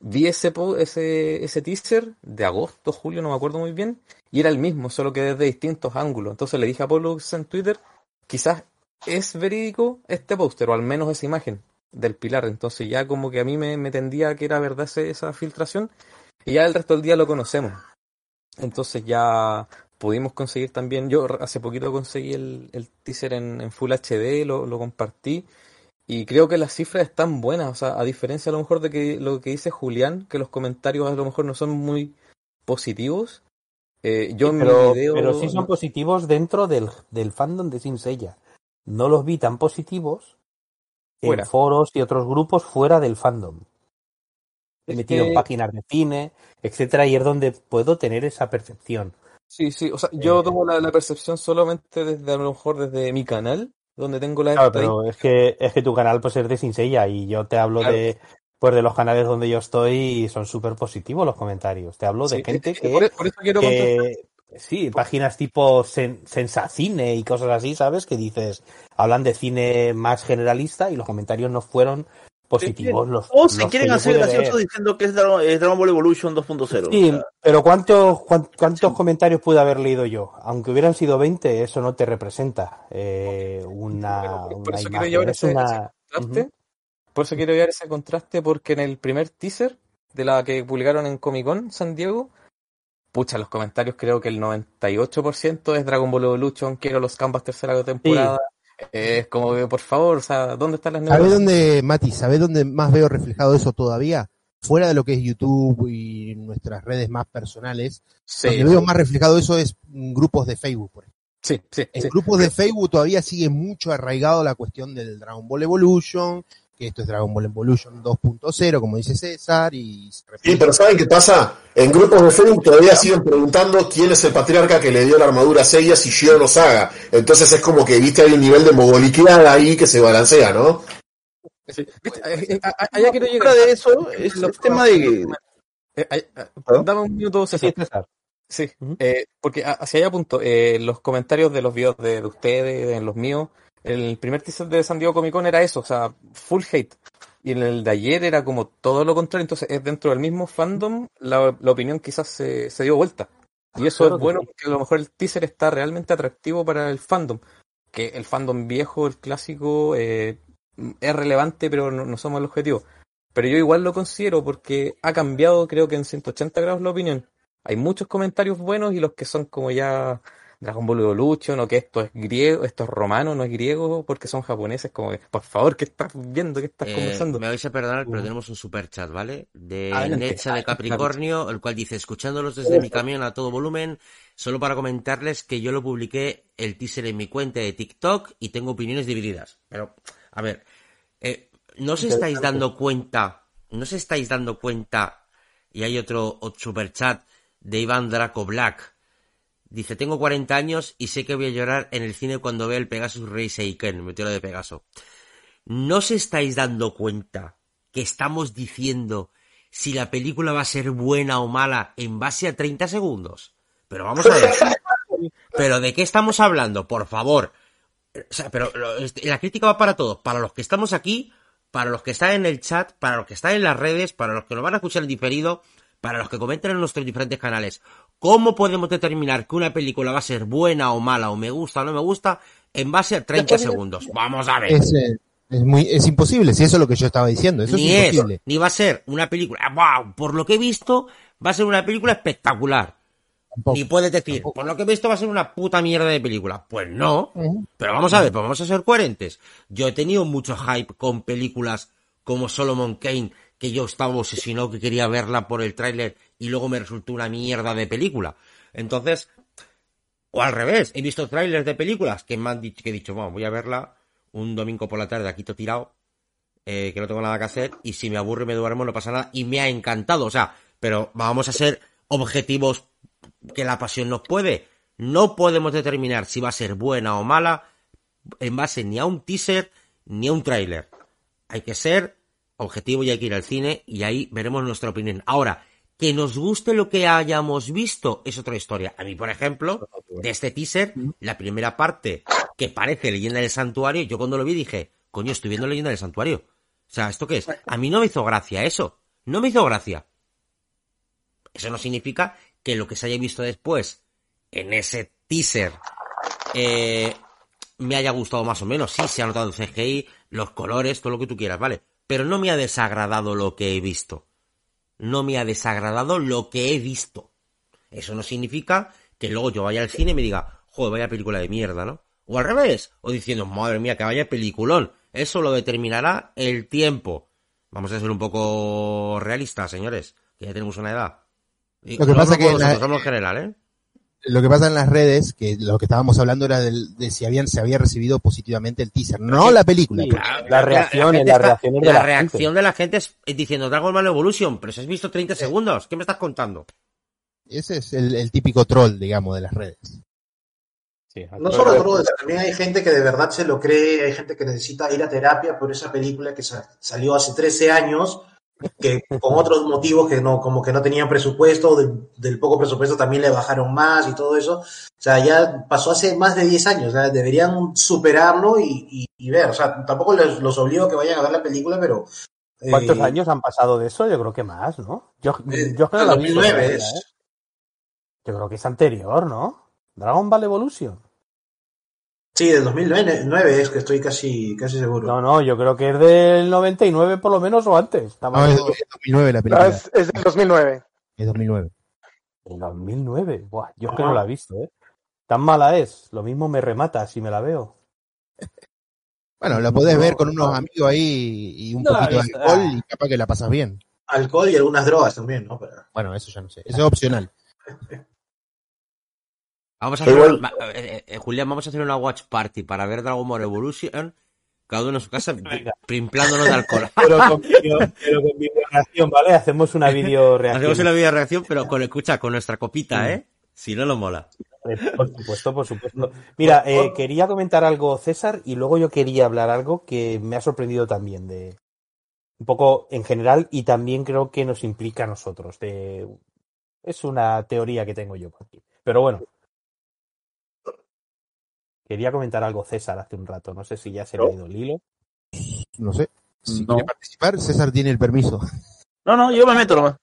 Vi ese, ese, ese teaser de agosto, julio, no me acuerdo muy bien, y era el mismo, solo que desde distintos ángulos. Entonces le dije a Pollux en Twitter, quizás es verídico este póster, o al menos esa imagen del pilar. Entonces ya como que a mí me, me tendía que era verdad esa filtración, y ya el resto del día lo conocemos. Entonces ya pudimos conseguir también, yo hace poquito conseguí el, el teaser en, en Full HD, lo, lo compartí, y creo que las cifras están buenas, o sea, a diferencia a lo mejor de que lo que dice Julián, que los comentarios a lo mejor no son muy positivos. eh, yo en
pero,
video...
pero sí son positivos dentro del, del fandom de Sin Seiya. No los vi tan positivos
Fuera.
en foros y otros grupos fuera del fandom. He metido en páginas de cine, etcétera, y es donde puedo tener esa percepción.
Sí, sí, o sea, yo
Eh,
tomo la, la percepción solamente desde, a lo mejor desde mi canal, donde tengo la
Claro, pero es que, es que tu canal pues es de Sin Seiya y yo te hablo
Claro.
de pues de los canales donde yo estoy y son súper positivos los comentarios. Te hablo de
Sí,
gente
sí,
que,
por, por eso quiero contestar.
que sí, páginas tipo Sen- Sensacine y cosas así, ¿sabes? Que dices, hablan de cine más generalista y los comentarios no fueron positivos. Los,
O se
los
quieren hacer graciosos diciendo que es Dragon, es Dragon Ball Evolution 2.0.
Sí,
O sea,
pero ¿cuántos, cuán- cuántos comentarios pude haber leído yo? Aunque hubieran sido 20, eso no te representa eh, una,
por- por
una
eso quiero
imagen.
llevar
Es
ese-
una...
contraste.
Ujú.
Por eso quiero ver ese contraste porque en el primer teaser de la que publicaron en Comic Con San Diego, pucha, los comentarios creo que el 98% es Dragon Ball Evolution, quiero los canvas tercera temporada. Es como que, por favor, o sea, ¿dónde están las
¿Sabés
neuronas?
dónde, Mati, sabés dónde más veo reflejado eso todavía? Fuera de lo que es YouTube y nuestras redes más personales,
Sí,
donde veo más reflejado eso es grupos de Facebook, por ejemplo.
sí, sí,
En
sí.
grupos de Facebook todavía sigue mucho arraigado la cuestión del Dragon Ball Evolution, que esto es Dragon Ball Evolution 2.0, como dice César, y.
Sí, pero ¿saben qué pasa? En grupos de Facebook todavía siguen preguntando quién es el patriarca que le dio la armadura a Seiya si Shio no Saga. Entonces es como que, viste, hay un nivel de mogoliqueada ahí que se balancea, ¿no?
Sí. ¿Viste? Eh, eh, Allá quiero llegar.
de eso, es el tema de...
Eh, ah. Dame un minuto, César.
sí,
eh, porque hacia allá apunto, eh, los comentarios de los videos de, de ustedes, de los míos, el primer teaser de San Diego Comic Con era eso, o sea, full hate. Y en el de ayer era como todo lo contrario, entonces es dentro del mismo fandom, la, la opinión quizás se, se dio vuelta. Y eso
Claro
es bueno
sí.
porque a lo mejor el teaser está realmente atractivo para el fandom. Que el fandom viejo, el clásico, eh, es relevante, pero no, no somos el objetivo. Pero yo igual lo considero porque ha cambiado, creo que en 180 grados la opinión. Hay muchos comentarios buenos y los que son como ya Dragon Ball Evolution o que esto es griego, esto es romano, no es griego, porque son japoneses, como que, por favor, ¿qué estás viendo? ¿Qué estás
Eh,
conversando?
me vais a perdonar, pero
Uh.
tenemos un super chat, ¿vale? De
Adelante.
Necha de Capricornio, el cual dice, escuchándolos desde mi camión a todo volumen, solo para comentarles que yo lo publiqué el teaser en mi cuenta de TikTok y tengo opiniones divididas. Pero, a ver, eh, ¿no os estáis dando cuenta, no os estáis dando cuenta, y hay otro, otro super chat de Iván Draco Black, Dice, tengo 40 años y sé que voy a llorar en el cine cuando vea el Pegasus Rey Seiken, meteoro de Pegaso. ¿No os estáis dando cuenta que estamos diciendo si la película va a ser buena o mala en base a 30 segundos? Pero vamos a ver. (laughs) ¿Pero de qué estamos hablando? Por favor. O sea, pero este, la crítica va para todos. Para los que estamos aquí, para los que están en el chat, para los que están en las redes, para los que nos van a escuchar en diferido, para los que comenten en nuestros diferentes canales. ¿Cómo podemos determinar que una película va a ser buena o mala, o me gusta o no me gusta, en base a 30 segundos? Vamos a ver.
Es, eh, es muy, es imposible, si eso es lo que yo estaba diciendo, eso
ni
es imposible.
ni va a ser una película. ¡Wow! Por lo que he visto, va a ser una película espectacular.
Tampoco.
Ni puedes decir, por lo que he visto va a ser una puta mierda de película. Pues no. Pero vamos a ver, pues vamos a ser coherentes. Yo he tenido mucho hype con películas como Solomon Kane, que yo estaba obsesionado que quería verla por el tráiler y luego me resultó una mierda de película. Entonces, o al revés, he visto trailers de películas que me han dicho, que he dicho, bueno, voy a verla un domingo por la tarde aquí todo tirado, eh, que no tengo nada que hacer, y si me aburre y me duermo no pasa nada, y me ha encantado, o sea, pero vamos a ser objetivos que la pasión nos puede. No podemos determinar si va a ser buena o mala en base ni a un teaser ni a un tráiler. Hay que ser objetivo y hay que ir al cine y ahí veremos nuestra opinión. Ahora, que nos guste lo que hayamos visto es otra historia. A mí, por ejemplo, de este teaser, la primera parte que parece Leyenda del Santuario, yo cuando lo vi dije, coño, estoy viendo Leyenda del Santuario. O sea, ¿esto qué es? A mí no me hizo gracia eso. No me hizo gracia. Eso no significa que lo que se haya visto después en ese teaser eh, me haya gustado más o menos. Sí, se ha notado el CGI, los colores, todo lo que tú quieras, ¿vale? Pero no me ha desagradado lo que he visto. No me ha desagradado lo que he visto. Eso no significa que luego yo vaya al cine y me diga, joder, vaya película de mierda, ¿no? O al revés, o diciendo, madre mía, que vaya peliculón. Eso lo determinará el tiempo. Vamos a ser un poco realistas, señores, que ya tenemos una edad. Y
Lo que
no
pasa
hablo
que la-
en general, ¿eh?
Lo que pasa en las redes, que lo que estábamos hablando era del- de si habían, se había recibido positivamente el teaser, no la película.
Sí.
está-
reacciones de
la
la
reacción
gente.
de la gente es es diciendo Dragon Ball Evolution, pero si has visto 30 segundos, ¿qué me estás contando?
Ese es el, el típico troll, digamos, de las redes.
Sí,
No solo trolls, también hay gente que de verdad se lo cree, hay gente que necesita ir a terapia por esa película que sa- salió hace 13 años, que con otros motivos que no, como que no tenían presupuesto, del, del poco presupuesto también le bajaron más y todo eso. O sea, ya pasó hace más de 10 años, o sea, deberían superarlo y, y- y ver. O sea, tampoco les, los obligo a que vayan a ver la película, pero... eh,
¿Cuántos años han pasado de eso? Yo creo que más, ¿no? Yo,
eh,
yo creo que la vi
2009
todavía,
es.
¿eh? Yo creo que es anterior, ¿no? Dragon Ball Evolution.
Sí, del 2009 es que estoy casi, casi seguro.
No, no, yo creo que es del 99 por lo menos o antes. Estaba
No, es
yo-
de 2009 la
No,
película.
es, es del 2009.
Es 2009.
En 2009. Buah, yo es que no la he visto, ¿eh? Tan mala es. Lo mismo me remata si me la veo. (laughs)
Bueno, la podés
No,
ver con unos
no.
amigos ahí y un poquito de alcohol
ah.
y capaz que la pasas bien.
Alcohol y algunas drogas también, ¿no? Pero-
Bueno, eso ya no sé. Eso es opcional. (laughs)
Vamos a
Pero
hacer
igual-
una- va- eh, eh, Julián, vamos a hacer una watch party para ver Dragon Ball Evolution, cada uno en su casa, (laughs) primplándonos de alcohol. (laughs)
Pero con video, pero con video reacción, ¿vale? Hacemos una video (laughs) reacción.
Hacemos una video reacción, pero con, escucha, con nuestra copita, ¿eh? Si no, lo mola.
Por supuesto, por supuesto. Mira, eh, quería comentar algo, César, y luego yo quería hablar algo que me ha sorprendido también, de un poco en general, y también creo que nos implica a nosotros. De, es una teoría que tengo yo por aquí. Pero bueno. Quería comentar algo, César, hace un rato. No sé si ya se le ha ido el hilo.
No sé. Si
No.
quiere participar, César tiene el permiso.
No, no, yo me meto nomás.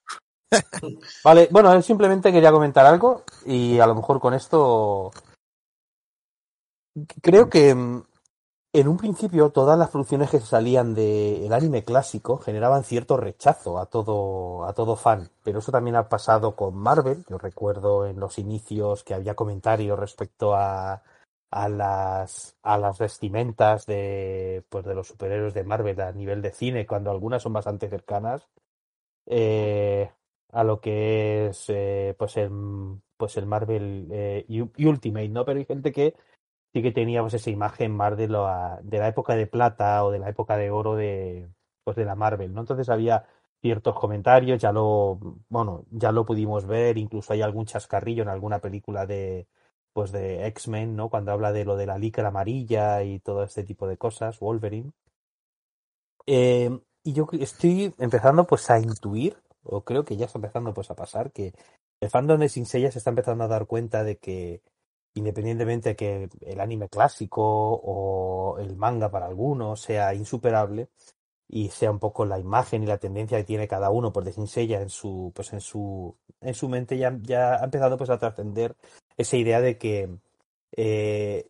(laughs)
Vale, bueno, simplemente quería comentar algo y a lo mejor con esto creo que mm, en un principio todas las producciones que salían del anime clásico generaban cierto rechazo a todo, a todo fan, pero eso también ha pasado con Marvel. Yo recuerdo en los inicios que había comentarios respecto a, a las, a las vestimentas de, pues de los superhéroes de Marvel a nivel de cine, cuando algunas son bastante cercanas eh, a lo que es eh, pues el pues el Marvel eh, Ultimate, ¿no? Pero hay gente que sí que teníamos esa imagen más de la, de la época de plata o de la época de oro de, pues de la Marvel, ¿no? Entonces había ciertos comentarios, ya lo, bueno, ya lo pudimos ver, incluso hay algún chascarrillo en alguna película de, pues de X-Men, ¿no? Cuando habla de lo de la licra amarilla y todo este tipo de cosas, Wolverine. Eh, y yo estoy empezando pues a intuir, o creo que ya está empezando pues a pasar, que el fandom de Sin se está empezando a dar cuenta de que independientemente de que el anime clásico o el manga para algunos sea insuperable y sea un poco la imagen y la tendencia que tiene cada uno por pues, de en su pues en su en su mente ya, ya ha empezado pues a trascender esa idea de que eh,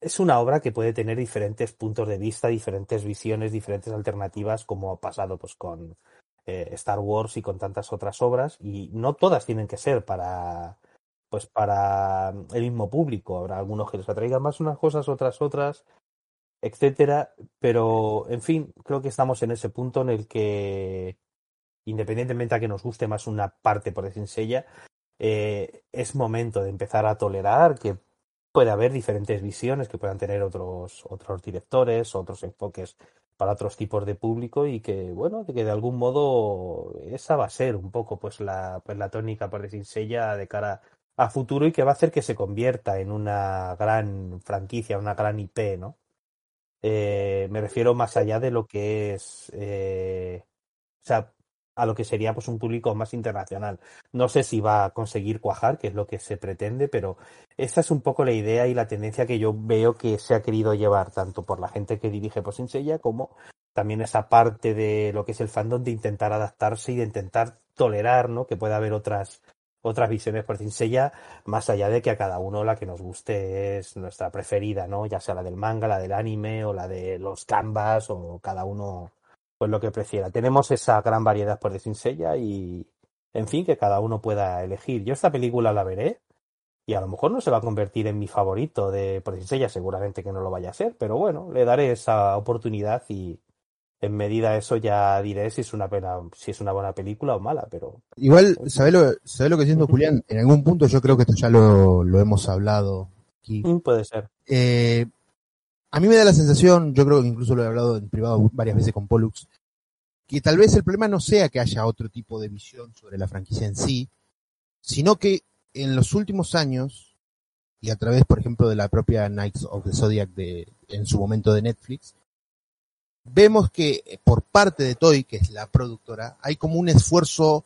es una obra que puede tener diferentes puntos de vista, diferentes visiones, diferentes alternativas, como ha pasado pues con eh, Star Wars y con tantas otras obras, y no todas tienen que ser para pues para el mismo público. Habrá algunos que les atraigan más unas cosas, otras otras, etcétera. Pero, en fin, creo que estamos en ese punto en el que, independientemente a que nos guste más una parte, por decir ella, eh, es momento de empezar a tolerar que puede haber diferentes visiones que puedan tener otros, otros directores, otros enfoques para otros tipos de público y que, bueno, que de algún modo esa va a ser un poco pues la, pues la tónica, por decir ella, de cara a futuro y que va a hacer que se convierta en una gran franquicia, una gran IP, ¿no? Eh, me refiero más allá de lo que es, eh, o sea, a lo que sería pues un público más internacional. No sé si va a conseguir cuajar, que es lo que se pretende, pero esa es un poco la idea y la tendencia que yo veo que se ha querido llevar tanto por la gente que dirige pues Seiya como también esa parte de lo que es el fandom de intentar adaptarse y de intentar tolerar, ¿no? Que pueda haber otras otras visiones por Cinsella, más allá de que a cada uno la que nos guste es nuestra preferida, ¿no? Ya sea la del manga, la del anime o la de los canvas o cada uno pues lo que prefiera. Tenemos esa gran variedad por Cinsella y en fin, que cada uno pueda elegir. Yo esta película la veré y a lo mejor no se va a convertir en mi favorito de por Cinsella, seguramente que no lo vaya a ser, pero bueno, le daré esa oportunidad y, en medida eso ya diré si es una pena, si es una buena película o mala, pero.
Igual, ¿sabes lo, ¿sabes lo que siento, Julián? En algún punto yo creo que esto ya lo, lo hemos hablado aquí.
Mm, puede ser.
Eh, a mí me da la sensación, yo creo que incluso lo he hablado en privado varias veces con Pollux, que tal vez el problema no sea que haya otro tipo de visión sobre la franquicia en sí, sino que en los últimos años, y a través, por ejemplo, de la propia Knights of the Zodiac de, en su momento de Netflix, vemos que eh, por parte de Toy, que es la productora, hay como un esfuerzo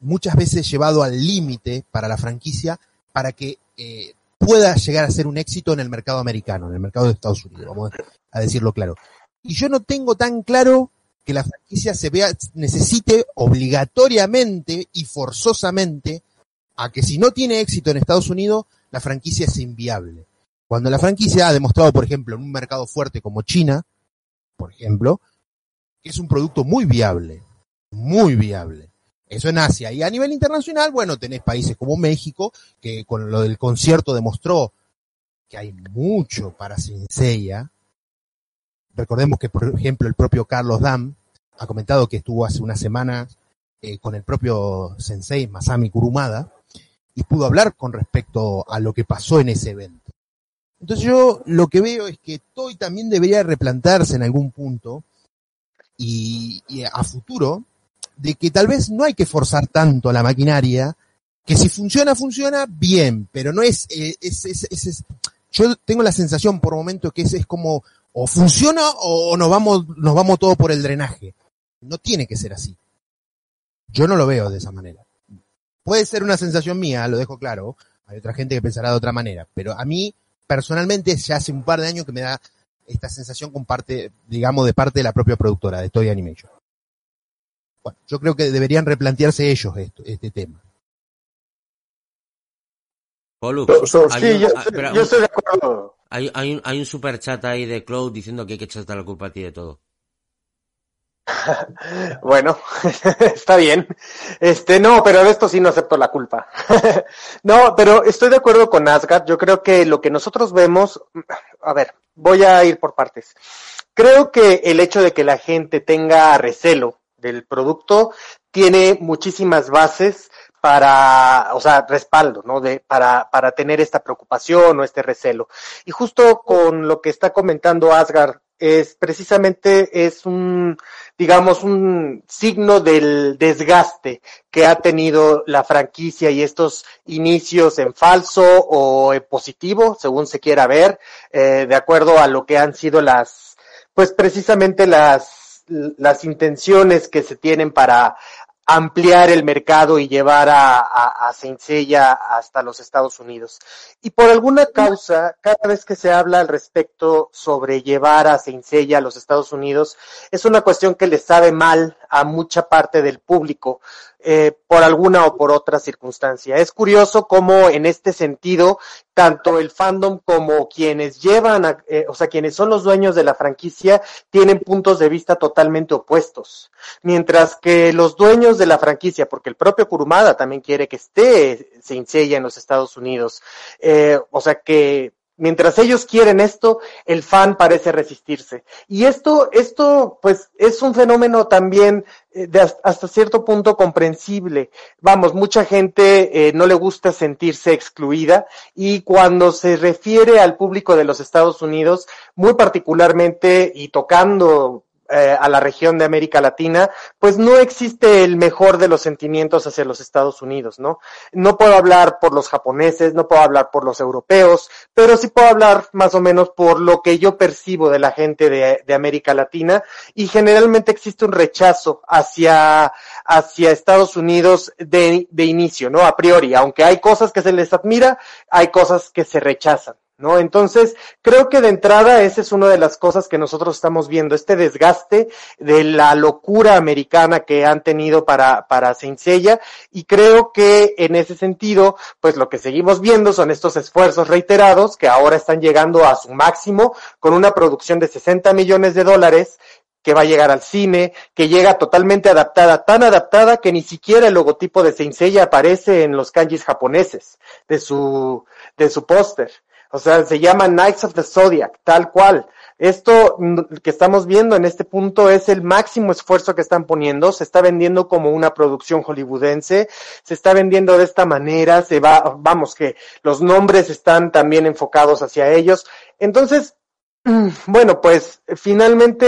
muchas veces llevado al límite para la franquicia para que eh, pueda llegar a ser un éxito en el mercado americano, en el mercado de Estados Unidos, vamos a decirlo claro. Y yo no tengo tan claro que la franquicia se vea, necesite obligatoriamente y forzosamente a que si no tiene éxito en Estados Unidos, la franquicia es inviable. Cuando la franquicia ha demostrado, por ejemplo, en un mercado fuerte como China, por ejemplo, que es un producto muy viable, muy viable. Eso en Asia. Y a nivel internacional, bueno, tenés países como México, que con lo del concierto demostró que hay mucho para Senseiya. Recordemos que, por ejemplo, el propio Carlos Dam ha comentado que estuvo hace unas semanas eh, con el propio sensei Masami Kurumada y pudo hablar con respecto a lo que pasó en ese evento. Entonces yo lo que veo es que Toy también debería replantarse en algún punto y, a futuro de que tal vez no hay que forzar tanto la maquinaria, que si funciona, funciona bien, pero no es, eh, es, yo tengo la sensación por momentos que es, es como o funciona o nos vamos, nos vamos todo por el drenaje. No tiene que ser así. Yo no lo veo de esa manera. Puede ser una sensación mía, lo dejo claro. Hay otra gente que pensará de otra manera, pero a mí personalmente ya hace un par de años que me da esta sensación con parte, digamos, de parte de la propia productora, de Toy Animation. Bueno, yo creo que deberían replantearse ellos esto, este tema.
Polu,
So- so-
hay
Sí,
un-
yo,
ah,
estoy-
espera,
yo
un-
estoy de acuerdo.
hay, hay un, hay un super chat ahí de Cloud diciendo que hay que echarte la culpa a ti de todo. (laughs)
Bueno, (laughs) está bien. Este, no, pero de esto sí no acepto la culpa. (laughs) no, pero estoy de acuerdo con Asgard. Yo creo que lo que nosotros vemos, a ver, voy a ir por partes. Creo que el hecho de que la gente tenga recelo del producto tiene muchísimas bases para, o sea, respaldo, ¿no? De, para, para tener esta preocupación o este recelo. Y justo con lo que está comentando Asgard, es precisamente es un, digamos, un signo del desgaste que ha tenido la franquicia y estos inicios en falso o en positivo, según se quiera ver, eh, de acuerdo a lo que han sido las, pues precisamente las, las intenciones que se tienen para ampliar el mercado y llevar a, a, hasta los Estados Unidos. Y por alguna causa, cada vez que se habla al respecto sobre llevar a Seiya a los Estados Unidos, es una cuestión que le sabe mal a mucha parte del público, eh, por alguna o por otra circunstancia. Es curioso cómo en este sentido, tanto el fandom como quienes llevan, a, eh, o sea, quienes son los dueños de la franquicia, tienen puntos de vista totalmente opuestos. Mientras que los dueños de la franquicia, porque el propio Kurumada también quiere que esté Saint Seiya en los Estados Unidos, eh, o sea que mientras ellos quieren esto, el fan parece resistirse. Y esto, esto, pues, es un fenómeno también eh, de hasta, cierto punto comprensible. Vamos, mucha gente eh, no le gusta sentirse excluida y cuando se refiere al público de los Estados Unidos, muy particularmente y tocando eh, a la región de América Latina, pues no existe el mejor de los sentimientos hacia los Estados Unidos, ¿no? No puedo hablar por los japoneses, no puedo hablar por los europeos, pero sí puedo hablar más o menos por lo que yo percibo de la gente de, América Latina y generalmente existe un rechazo hacia, hacia Estados Unidos de inicio, ¿no? A priori, aunque hay cosas que se les admira, hay cosas que se rechazan. ¿No? Entonces, creo que de entrada esa es una de las cosas que nosotros estamos viendo, este desgaste de la locura americana que han tenido para, para Seiya, y creo que en ese sentido, pues lo que seguimos viendo son estos esfuerzos reiterados que ahora están llegando a su máximo con una producción de 60 millones de dólares que va a llegar al cine, que llega totalmente adaptada, tan adaptada que ni siquiera el logotipo de Seiya aparece en los kanjis japoneses de su, de su póster. O sea, se llama Knights of the Zodiac, tal cual. Esto que estamos viendo en este punto es el máximo esfuerzo que están poniendo. Se está vendiendo como una producción hollywoodense. Se está vendiendo de esta manera. Se va, vamos, que los nombres están también enfocados hacia ellos. Entonces, bueno, pues finalmente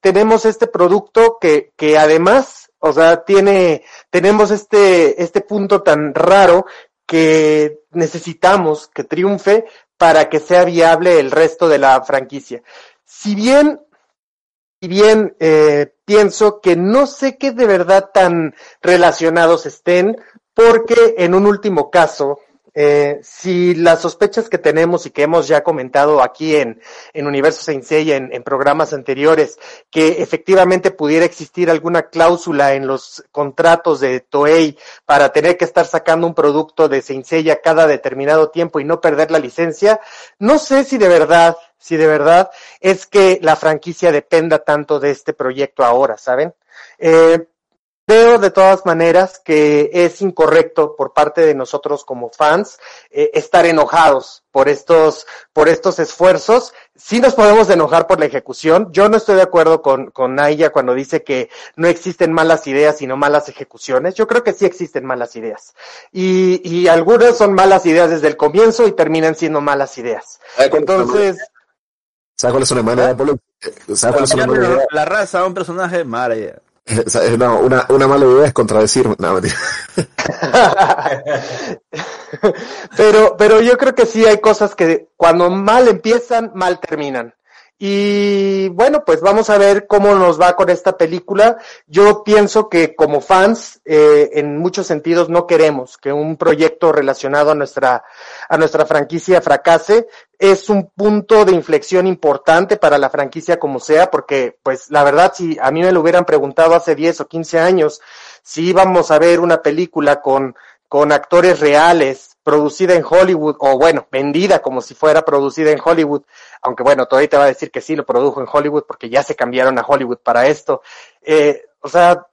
tenemos este producto que, que además, o sea, tiene, tenemos este, este punto tan raro que necesitamos que triunfe para que sea viable el resto de la franquicia. Si bien, si bien eh, pienso que no sé qué de verdad tan relacionados estén, porque en un último caso, eh, si las sospechas que tenemos y que hemos ya comentado aquí en, en Universo Sensei en, en programas anteriores, que efectivamente pudiera existir alguna cláusula en los contratos de Toei para tener que estar sacando un producto de Sensei cada determinado tiempo y no perder la licencia, no sé si de verdad, si de verdad es que la franquicia dependa tanto de este proyecto ahora, ¿saben? Eh, Creo de todas maneras que es incorrecto por parte de nosotros como fans eh, estar enojados por estos, por estos esfuerzos. Sí nos podemos enojar por la ejecución. Yo no estoy de acuerdo con, con Naya cuando dice que no existen malas ideas sino malas ejecuciones. Yo creo que sí existen malas ideas. Y, y algunas son malas ideas desde el comienzo y terminan siendo malas ideas. Entonces,
¿Sabes cuál es una mala mala idea?
La raza un personaje mala idea. (laughs)
No, una, mala idea es contradecirme. No, (laughs)
pero, pero yo creo que sí hay cosas que cuando mal empiezan, mal terminan. Y bueno, pues vamos a ver cómo nos va con esta película. Yo pienso que como fans, eh, en muchos sentidos no queremos que un proyecto relacionado a nuestra, a nuestra franquicia fracase. Es un punto de inflexión importante para la franquicia como sea, porque pues la verdad, si a mí me lo hubieran preguntado hace 10 o 15 años, si íbamos a ver una película con, con actores reales, producida en Hollywood, o bueno, vendida como si fuera producida en Hollywood, aunque bueno, todavía te va a decir que sí lo produjo en Hollywood porque ya se cambiaron a Hollywood para esto. Eh, o sea,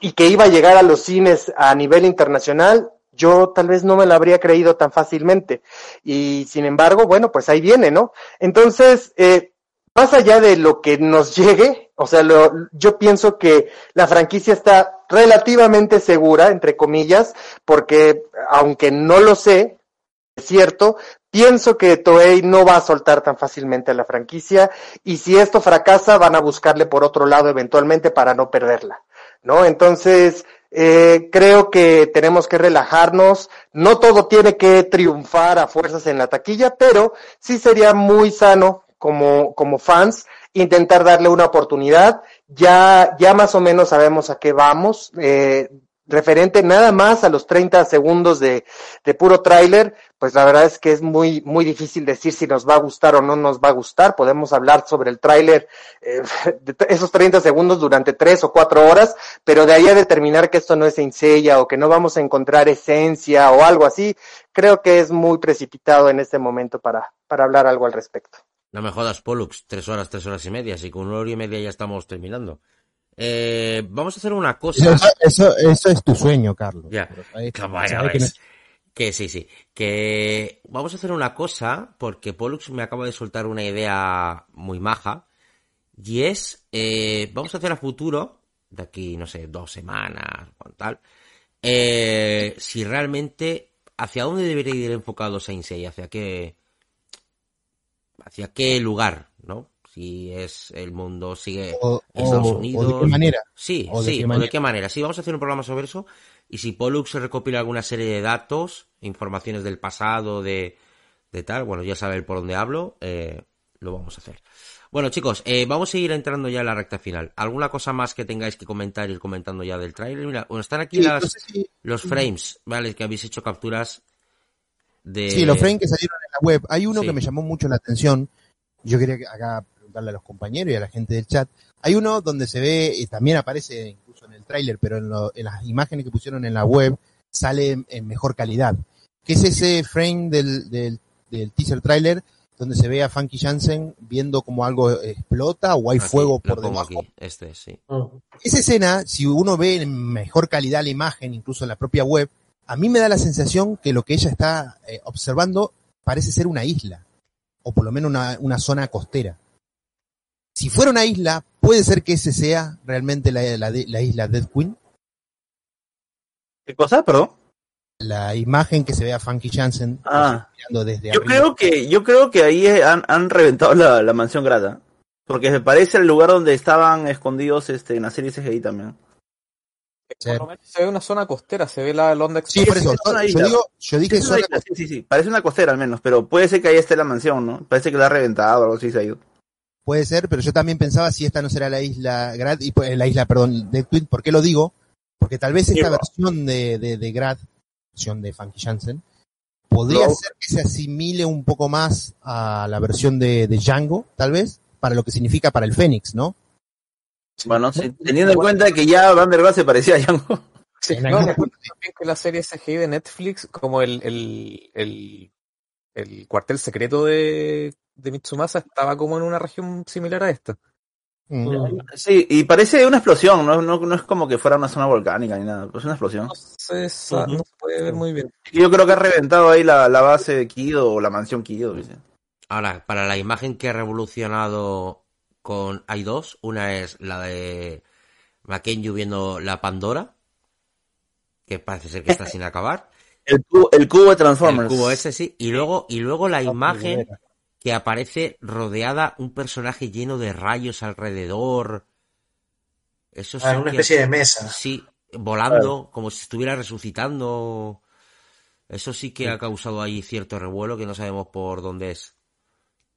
y que iba a llegar a los cines a nivel internacional, yo tal vez no me lo habría creído tan fácilmente. Y sin embargo, bueno, pues ahí viene, ¿no? Entonces, eh, más allá de lo que nos (laughs) llegue, o sea, lo, yo pienso que la franquicia está relativamente segura, entre comillas, porque aunque no lo sé, es cierto, pienso que Toei no va a soltar tan fácilmente la franquicia y si esto fracasa van a buscarle por otro lado eventualmente para no perderla, ¿no? Entonces, eh, creo que tenemos que relajarnos, no todo tiene que triunfar a fuerzas en la taquilla, pero sí sería muy sano como, como fans intentar darle una oportunidad. Ya, ya más o menos sabemos a qué vamos. Eh, referente nada más a los 30 segundos de, de puro tráiler, pues la verdad es que es muy, muy difícil decir si nos va a gustar o no nos va a gustar. Podemos hablar sobre el tráiler, eh, (laughs) de esos 30 segundos durante tres o cuatro horas, pero de ahí a determinar que esto no es sencilla o que no vamos a encontrar esencia o algo así, creo que es muy precipitado en este momento para, para hablar algo al respecto.
No me jodas, Pollux, tres horas, tres horas y media, así con una hora y media ya estamos terminando. Eh, vamos a hacer una cosa.
Eso, eso, eso es tu sueño, Carlos.
Ya, que vaya,
que no-
Que sí, sí. Que vamos a hacer una cosa, porque Pollux me acaba de soltar una idea muy maja. Y es, eh, vamos a hacer a futuro, de aquí, no sé, dos semanas o tal, eh, si realmente, hacia dónde debería ir enfocado Saint Seiya, hacia qué, hacia qué lugar, ¿no? Si es el mundo sigue
o,
Estados
o-
Unidos.
o de qué manera.
Sí,
¿O de
sí, o de qué manera. Sí, vamos a hacer un programa sobre eso. Y si Pollux recopila alguna serie de datos, informaciones del pasado, de, de tal, bueno, ya sabe por dónde hablo, eh, lo vamos a hacer. Bueno, chicos, eh, vamos a ir entrando ya en la recta final. ¿Alguna cosa más que tengáis que comentar, ir comentando ya del trailer? Mira, bueno, están aquí
Sí,
las,
no sé si-
los frames, ¿vale? Que habéis hecho capturas de...
Sí, los frames que salieron en la web. Hay uno
Sí.
que me llamó mucho la atención. Yo quería que acá preguntarle a los compañeros y a la gente del chat. Hay uno donde se ve, y también aparece incluso en el tráiler, pero en, lo- en las imágenes que pusieron en la web sale en, en mejor calidad. Que es ese frame del, del, del teaser tráiler donde se ve a Funky Jansen viendo como algo explota o hay
Aquí,
fuego por debajo.
aquí, este, sí.
Esa escena, si uno ve en mejor calidad la imagen, incluso en la propia web, a mí me da la sensación que lo que ella está eh, observando parece ser una isla, o por lo menos una, una zona costera. Si fuera una isla, puede ser que ese sea realmente la, la la isla Dead Queen.
¿Qué cosa? Perdón.
La imagen que se ve a Funky Jansen
Ah.
mirando desde
Yo
arriba.
creo que, yo creo que ahí han, han reventado la, la mansión grata. Porque se parece al lugar donde estaban escondidos este, en la serie CGI también.
Por lo menos se ve una zona costera, se ve la, onda
Sí, por eso. Yo,
isla.
digo, yo dije zona
isla, sí, sí, sí. Parece una costera al menos, pero puede ser que ahí esté la mansión, ¿no? Parece que la ha reventado o algo así se ha ido.
Puede ser, pero yo también pensaba si esta no será la isla Grad, y pues, la isla, perdón, de Twin. ¿Por qué lo digo? Porque tal vez esta
Sí,
versión de, de, de Grad, versión de Funky Jansen, podría
No.
ser que se asimile un poco más a la versión de, de Django, tal vez, para lo que significa para el Fénix, ¿no?
Bueno, sí, teniendo en cuenta que ya Vanderbilt se parecía a Django. (laughs)
Sí, no, también que la serie CGI de Netflix, como el, el, el, el cuartel secreto de, de Mitsumasa, estaba como en una región similar a esta.
Mm.
Sí, y parece una explosión, no, no, no es como que fuera una zona volcánica ni nada, es una explosión.
No se, sa- no se puede ver muy bien.
Yo creo que ha reventado ahí la, la base de Kido o la mansión Kido. dice.
Ahora, para la imagen que ha revolucionado con... Hay dos. Una es la de Mackenzie viendo la Pandora, que parece ser que está sin acabar. (laughs)
El cubo, el cubo de Transformers.
El cubo ese, sí. Y luego, y luego la imagen
primera.
que aparece rodeada un personaje lleno de rayos alrededor. Eso
Ah, una
que-
especie de mesa.
Sí, volando, como si estuviera resucitando. Eso sí que ha causado ahí cierto revuelo que no sabemos por dónde es.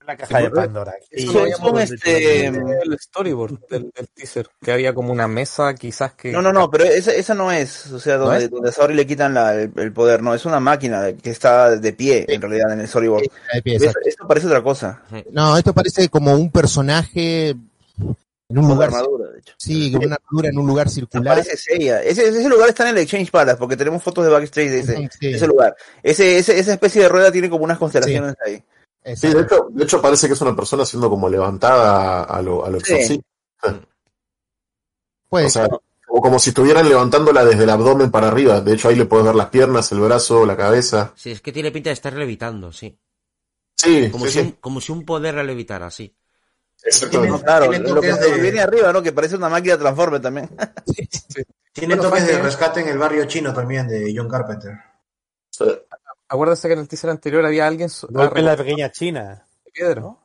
La caja de Pandora.
Son- son,
visto
este,
en el storyboard del, del teaser, que había como una mesa quizás que...
No, no, no, pero esa, esa no es, o sea, donde, donde a Saori le quitan la- el, el poder, no, es una máquina que está de pie, en realidad, en el storyboard.
De pie,
Esto, parece otra cosa.
No, esto parece como un personaje En un lugar,
armadura, de hecho.
sí, con una armadura en un lugar circular.
Parece. Ese, ese lugar está en el Exchange Palace, porque tenemos fotos de backstage de ese,
Sí.
ese lugar. Ese, ese, esa especie de rueda tiene como unas constelaciones ahí.
Sí, de hecho, de hecho parece que es una persona siendo como levantada a lo, a lo
Sí.
exorcista.
Puede
O sea, como, como si estuvieran levantándola desde el abdomen para arriba. De hecho, ahí le puedes ver las piernas, el brazo, la cabeza.
Sí, es que tiene pinta de estar levitando, sí.
Sí,
Como,
sí,
si,
sí.
Un, como si un poder la levitara, sí.
Exactamente.
Claro,
tiene
lo que
de-
viene arriba, ¿no? Que parece una máquina transforme también. (laughs)
Tiene
Bueno,
toques de
aparte-
rescate en el barrio chino también de John Carpenter.
Acuérdense que en el teaser anterior había alguien
Golpe en la pequeña China.
piedra.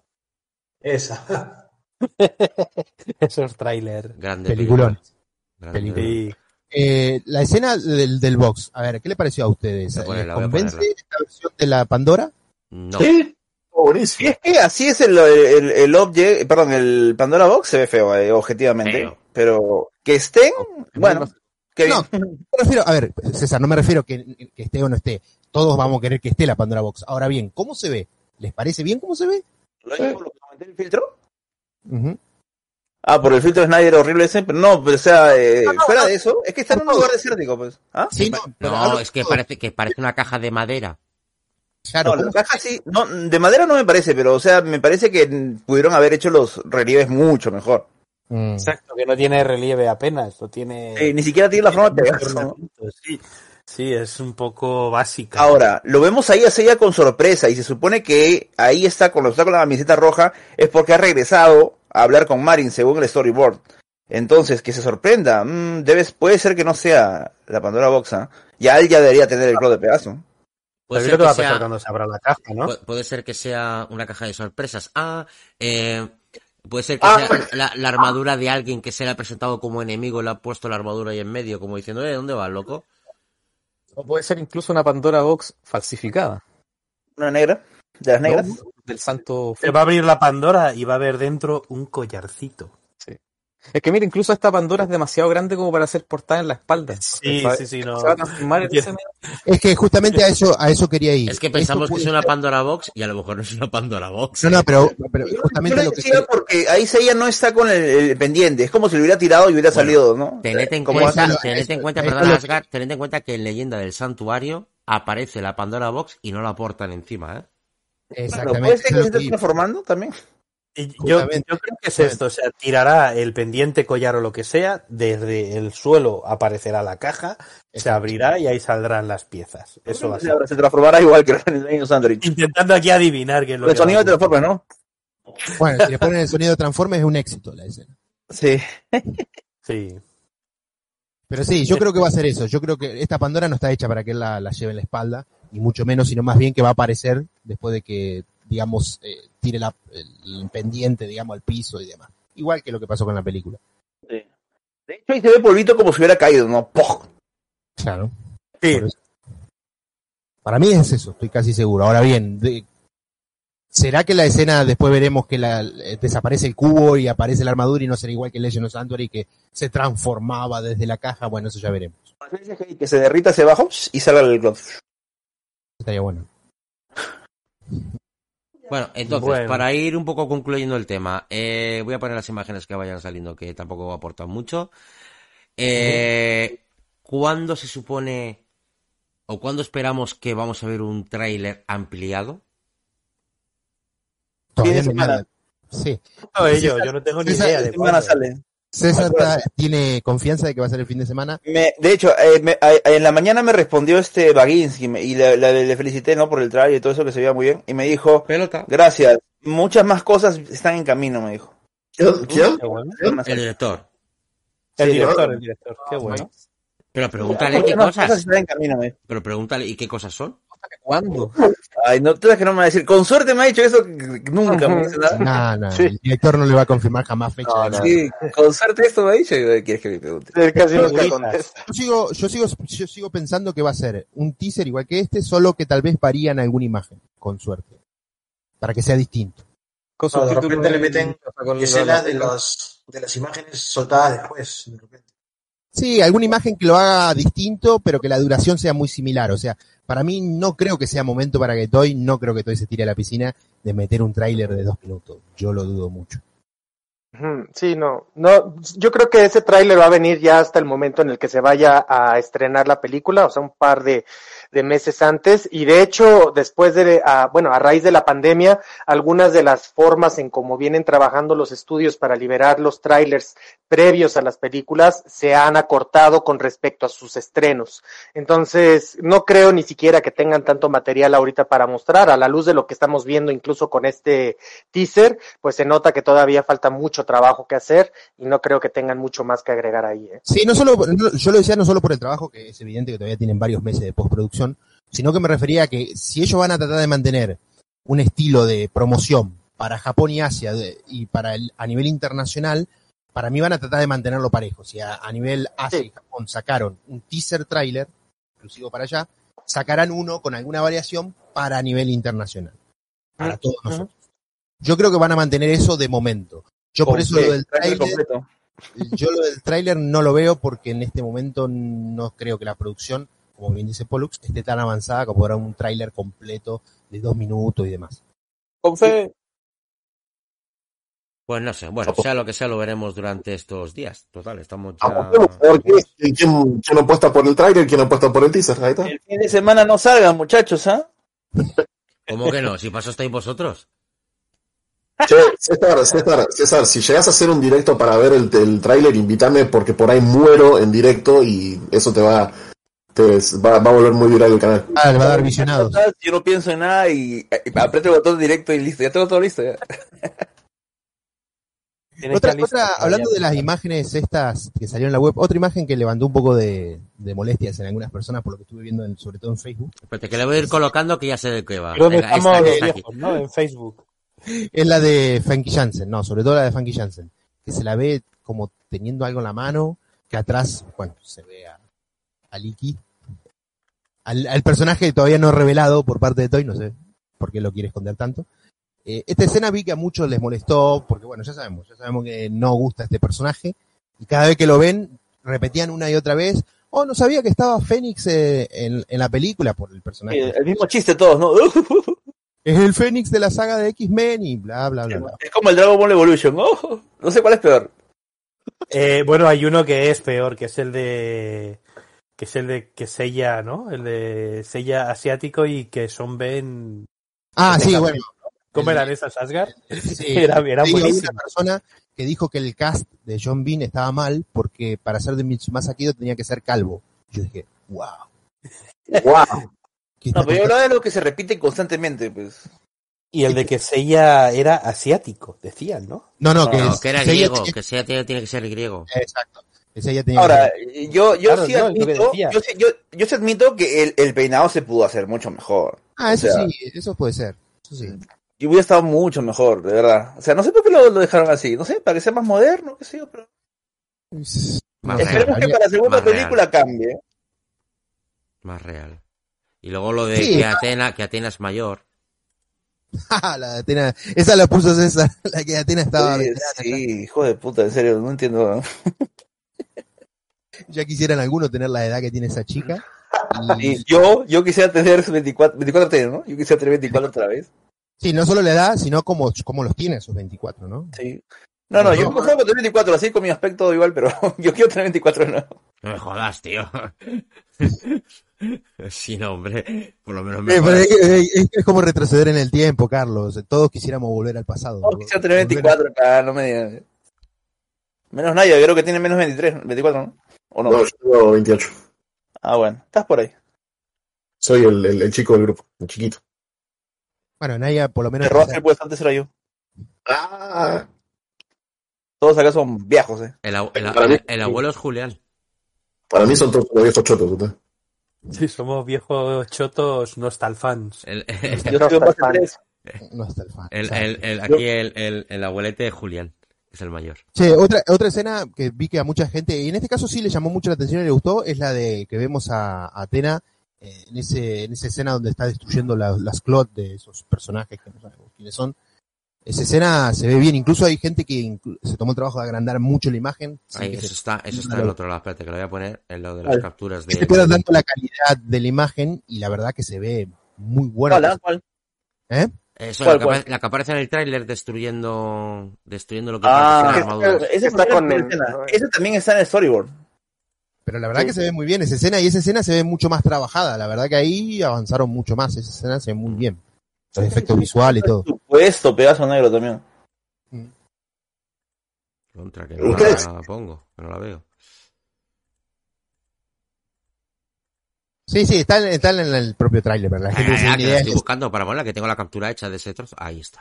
Esa. (laughs)
Esos trailers.
Grande
Peliculón.
Grande
Película.
Sí.
Eh, la escena del, del box, a ver, ¿qué le pareció a ustedes?
Voy a ponerla,
¿Les
voy a
¿Convence esta versión de la Pandora?
No.
Sí,
Y es que así es el, el, el object, perdón, el Pandora Box se ve feo, eh, objetivamente.
Feo.
Pero que estén, bueno, que bien.
No, me refiero, a ver, César, no me refiero que, que esté o no esté. Todos vamos a querer que esté la Pandora Box. Ahora bien, ¿cómo se ve? ¿Les parece bien cómo se ve?
¿Lo hizo por lo que comenté el filtro? Ah, por el filtro Snyder horrible ese, pero no, pero o sea, eh, fuera de eso, es que está en un lugar desértico, pues. ¿Ah?
Sí, no,
es que parece que parece una caja de madera.
Claro,
No,
¿cómo
la caja sí, no, de madera no me parece, pero o sea, me parece que pudieron haber hecho los relieves mucho mejor.
Mm.
Exacto, que no tiene relieve apenas, no tiene...
Eh, ni siquiera tiene la forma de pegarse.
Sí, sí, es un poco básica.
Ahora, lo vemos ahí a Seiya con sorpresa y se supone que ahí está, cuando está con la camiseta roja, es porque ha regresado a hablar con Marin según el storyboard. Entonces, que se sorprenda, mm, debes, puede ser que no sea la Pandora Boxa. Ya él ya debería tener el club de Pegaso.
Puede ser,
¿qué te va
que
a pasar
sea,
cuando se abra la caja, no?
pu- puede ser que sea una caja de sorpresas. Ah, eh, puede ser que
Ah.
sea la, la armadura de alguien que se le ha presentado como enemigo y le ha puesto la armadura ahí en medio, como diciendo, eh, ¿dónde vas, loco?
O puede ser incluso una Pandora Box falsificada.
Una negra, de las negras.
¿no? Del santo.
Se va a abrir la Pandora y va a haber dentro un collarcito.
Es que mira, incluso esta Pandora es demasiado grande como para ser portada en la espalda.
Sí, sí, sí, no.
Se va a transformar en
Entiendo.
ese medio.
Es que justamente a eso, a eso quería ir.
Es que pensamos
Esto
que es una Pandora Box y a lo mejor no es una Pandora Box.
No, no, pero, (laughs) pero
Yo
justamente
lo
que
decía porque ahí Seiya no está con el, el pendiente, es como si lo hubiera tirado y hubiera
Bueno,
salido, ¿no?
Tened en, cuenta,
eso-
tened en cuenta,
eso
perdón, Asgard, tened en cuenta que en Leyenda del Santuario aparece la Pandora Box y no la portan encima, ¿eh?
Bueno,
Exactamente.
¿Puede ser que se esté transformando también?
Y Yo, yo creo que es esto, o sea, tirará el pendiente, collar o lo que sea, desde el suelo aparecerá la caja, se abrirá y ahí saldrán las piezas. Eso va a ser.
Se transformará igual que en el (laughs) Sandwich.
Intentando aquí adivinar qué es lo
El
que
sonido de Transformers, ¿no?
Bueno, si le ponen el sonido (laughs) de Transformers es un éxito la escena.
Sí.
Sí.
Pero sí, yo creo que va a ser eso. Yo creo que esta Pandora no está hecha para que él la, la lleve en la espalda, ni mucho menos, sino más bien que va a aparecer después de que, digamos, eh, tire la, el pendiente, digamos, al piso y demás. Igual que lo que pasó con la película.
De hecho, ahí se ve polvito como si hubiera caído, ¿no? ¡Poc!
Claro.
Sí.
Para mí es eso, estoy casi seguro. Ahora bien, de- ¿será que la escena después veremos que la, eh, desaparece el cubo y aparece la armadura y no será igual que Legend of Sanctuary que se transformaba desde la caja? Bueno, eso ya veremos.
Que se derrita hacia abajo y salga el cloth.
Estaría bueno.
Bueno, entonces,
Bueno.
para ir un poco concluyendo el tema, eh, voy a poner las imágenes que vayan saliendo, que tampoco aportan mucho. Eh, ¿Cuándo se supone o cuándo esperamos que vamos a ver un tráiler ampliado?
Todavía
semana.
Sí.
No, ello, yo no tengo ni idea de cuándo.
sale.
César tiene confianza de que va a ser el fin de semana.
Me- de hecho, eh, me- a- en la mañana me respondió este Baginski me- y le, le- le felicité no por el trailer y todo eso que se veía muy bien y me dijo
Pelota.
gracias muchas más cosas están en camino me dijo
¿Quién?
El director.
El
Sí,
director, el director, qué bueno.
Pero pregúntale qué cosas.
cosas están en camino me dijo.
Pero pregúntale y qué cosas son.
¿Cuándo?
ay no tú sabes que no me va a decir con suerte me ha dicho eso que- nunca me dice nada
No, no,
Sí.
el director no le va a confirmar jamás fecha. de nada.
sí con suerte esto me ha dicho y ¿quieres que me pregunte
Él casi nunca
Figuritas.
contesta.
Yo sigo, yo sigo, yo sigo pensando que va a ser un teaser igual que este, solo que tal vez varía en alguna imagen, con suerte. Para que sea distinto.
Con
No, de repente le
en-
meten escenas de
la-
las de las imágenes soltadas después, de repente.
Sí, alguna imagen que lo haga distinto, pero que la duración sea muy similar. O sea, para mí no creo que sea momento para que Toy, no creo que Toy se tire a la piscina de meter un tráiler de dos minutos. Yo lo dudo mucho.
Sí, no, no, yo creo que ese tráiler va a venir ya hasta el momento en el que se vaya a estrenar la película, o sea, un par de, de meses antes, y de hecho, después de, a- bueno, a raíz de la pandemia, algunas de las formas en cómo vienen trabajando los estudios para liberar los trailers previos a las películas se han acortado con respecto a sus estrenos. Entonces, no creo ni siquiera que tengan tanto material ahorita para mostrar, a la luz de lo que estamos viendo incluso con este teaser, pues se nota que todavía falta mucho trabajo que hacer y no creo que tengan mucho más que agregar ahí. ¿eh?
Sí, no solo, yo lo decía no solo por el trabajo, que es evidente que todavía tienen varios meses de postproducción, sino que me refería a que si ellos van a tratar de mantener un estilo de promoción para Japón y Asia de- y para el, a nivel internacional, para mí van a tratar de mantenerlo parejo. Si a, a nivel Asia y Japón sacaron un teaser trailer, exclusivo para allá, sacarán uno con alguna variación para a nivel internacional, para todos nosotros. Yo creo que van a mantener eso de momento. Yo por eso lo del
Trailer
yo lo del tráiler no lo veo porque en este momento no creo que la producción, como bien dice Pollux, esté tan avanzada como para un tráiler completo de dos minutos y demás.
Con fe.
Pues no sé, bueno, sea lo que sea, lo veremos durante estos días. Total, estamos ya.
Apostemos, ¿por qué? ¿Quién, quién apuesta por el trailer? ¿Quién apuesta por el teaser? Ahí está.
El fin de semana no salgan, muchachos, ¿ah? (laughs)
¿Cómo que no? Si paso estáis vosotros.
Che, César, César, César, si llegas a hacer un directo para ver el, el tráiler, invítame porque por ahí muero en directo y eso te va, te va, va a volver muy viral el canal.
Ah, le va a dar visionados.
Yo no pienso en nada y, y aprieto el botón directo y listo. Ya tengo todo listo. Ya. (laughs)
Otra, otra, hablando de las imágenes estas que salieron en la web, otra imagen que levantó un poco de, de molestias en algunas personas, por lo que estuve viendo, en- sobre todo en Facebook,
Espérate, que le voy a ir colocando que ya sé de qué va.
¿Dónde
Venga,
estamos
esta,
no? En Facebook.
es la de Funky Jansen, no, sobre todo la de Funky Jansen, que se la ve como teniendo algo en la mano, que atrás, bueno, se ve a, a Licky, al, al personaje todavía no revelado por parte de Toy, no sé por qué lo quiere esconder tanto. Eh, esta escena vi que a muchos les molestó, porque bueno, ya sabemos, ya sabemos que no gusta este personaje, y cada vez que lo ven, repetían una y otra vez, oh, no sabía que estaba Fénix eh, en, en la película por el personaje.
Sí, el mismo chiste todos, ¿no? (laughs)
Es el Fénix de la saga de X-Men y bla, bla, bla, bla.
Es como el Dragon Ball Evolution. Oh, no sé cuál es peor.
Eh, bueno, hay uno que es peor, que es el de que es el de que sella, ¿no? El de sella asiático y que son Ben.
Ah, sí, bueno.
¿Cómo
El-
eran esas Asgard?
Sí, (laughs)
era era buenísimo.
una persona que dijo que el cast de John Bean estaba mal porque para ser de Mitsumasa Kido tenía que ser calvo. Yo dije, wow.
Wow. (laughs)
¿qué
No, pero yo hablaba de lo que se repite constantemente, pues.
Y el de que sella era asiático, decían, ¿no?
No, no, que,
No,
es-
que era griego, que sea, tiene, tiene que ser griego.
Exacto. Ese ella tenía
Ahora,
que
yo, yo
Claro,
sí
no,
admito, yo, sí- yo, yo sí admito que el, el peinado se pudo hacer mucho mejor.
Ah, eso
o sea-
sí, eso puede ser. Eso sí.
Y hubiera estado mucho mejor, de verdad. O sea, no sé por qué lo, lo dejaron así. No sé, para que sea más moderno, qué sé yo, pero...
Más
Esperemos
real.
que para la segunda
Más real.
película cambie.
Más real. Y luego lo de
Sí.
que Atena, que Atena es mayor. (laughs)
La de Atena, esa la puso César, (laughs) la que Atena estaba.
Sí, sí, hijo de puta, en serio, no entiendo. (laughs)
Ya quisieran algunos tener la edad que tiene esa chica. Y,
yo, yo quisiera tener 24, 24 tener, ¿no? Yo quisiera tener 24 otra vez.
sí, no solo la edad, sino cómo, cómo los tiene esos 24, ¿no?
Sí. No, no, yo me conformo con tener 24, así con mi aspecto igual, pero (laughs) yo quiero tener 24 de nuevo.
No me jodas, tío. (laughs) sí, no, hombre. Por lo menos me
Eh, es, que- es- es como retroceder en el tiempo, Carlos. Todos quisiéramos volver al pasado.
No, quisiera tener 24 acá, no me digan. Menos Naya, creo que tiene menos 23, 24, ¿no? ¿O no?
No, yo tengo 28.
Ah, bueno, estás por ahí.
Soy el, el, el chico del grupo, el chiquito.
Bueno, Naya, por lo menos.
Me robaste el puesto, antes era yo.
Ah,
Todos acá son viejos, ¿eh?
El, abuelo es Julián.
para mí son todos viejos chotos. ¿verdad?
Sí, somos viejos chotos nostalfans.
El,
Yo soy un base 3.
No está el fan.
el,
exacto.
el- el- aquí el, el, el abuelete de Julián, es el mayor.
Che, otra, otra escena que vi que a mucha gente, y en este caso sí le llamó mucho la atención y le gustó, es la de que vemos a, a Atena eh, en, ese, en esa escena donde está destruyendo la- las clot de esos personajes que no sabemos quiénes son. Esa escena se ve bien, incluso hay gente que se tomó el trabajo de agrandar mucho la imagen. que
eso
se-
está, eso está en el otro lado. Espérate, que lo voy a poner en lo de las
Vale.
capturas
que
de.
se pierda tanto la calidad de la imagen y la verdad que se ve muy buena.
¿Cuál? ¿Cuál?
¿Eh?
Eso,
¿Cuál,
la, que
cuál?
apare- la que aparece en el tráiler destruyendo, destruyendo lo que
Ah,
parece
esa-
armaduras.
esa
Está con
es
el-
escena. Esa también está en el storyboard.
Pero la verdad que se ve muy bien esa escena y esa escena se ve mucho más trabajada. La verdad que ahí avanzaron mucho más. Esa escena se ve muy bien. Los efectos visuales y todo.
Supuesto, pedazo negro también.
Contra, que no la pongo, que no la veo.
Sí, sí, está, en- está en el propio tráiler, pero la gente
Ah, que la estoy
es-
buscando para ponerla, que tengo la captura hecha de ese trozo. Ahí está.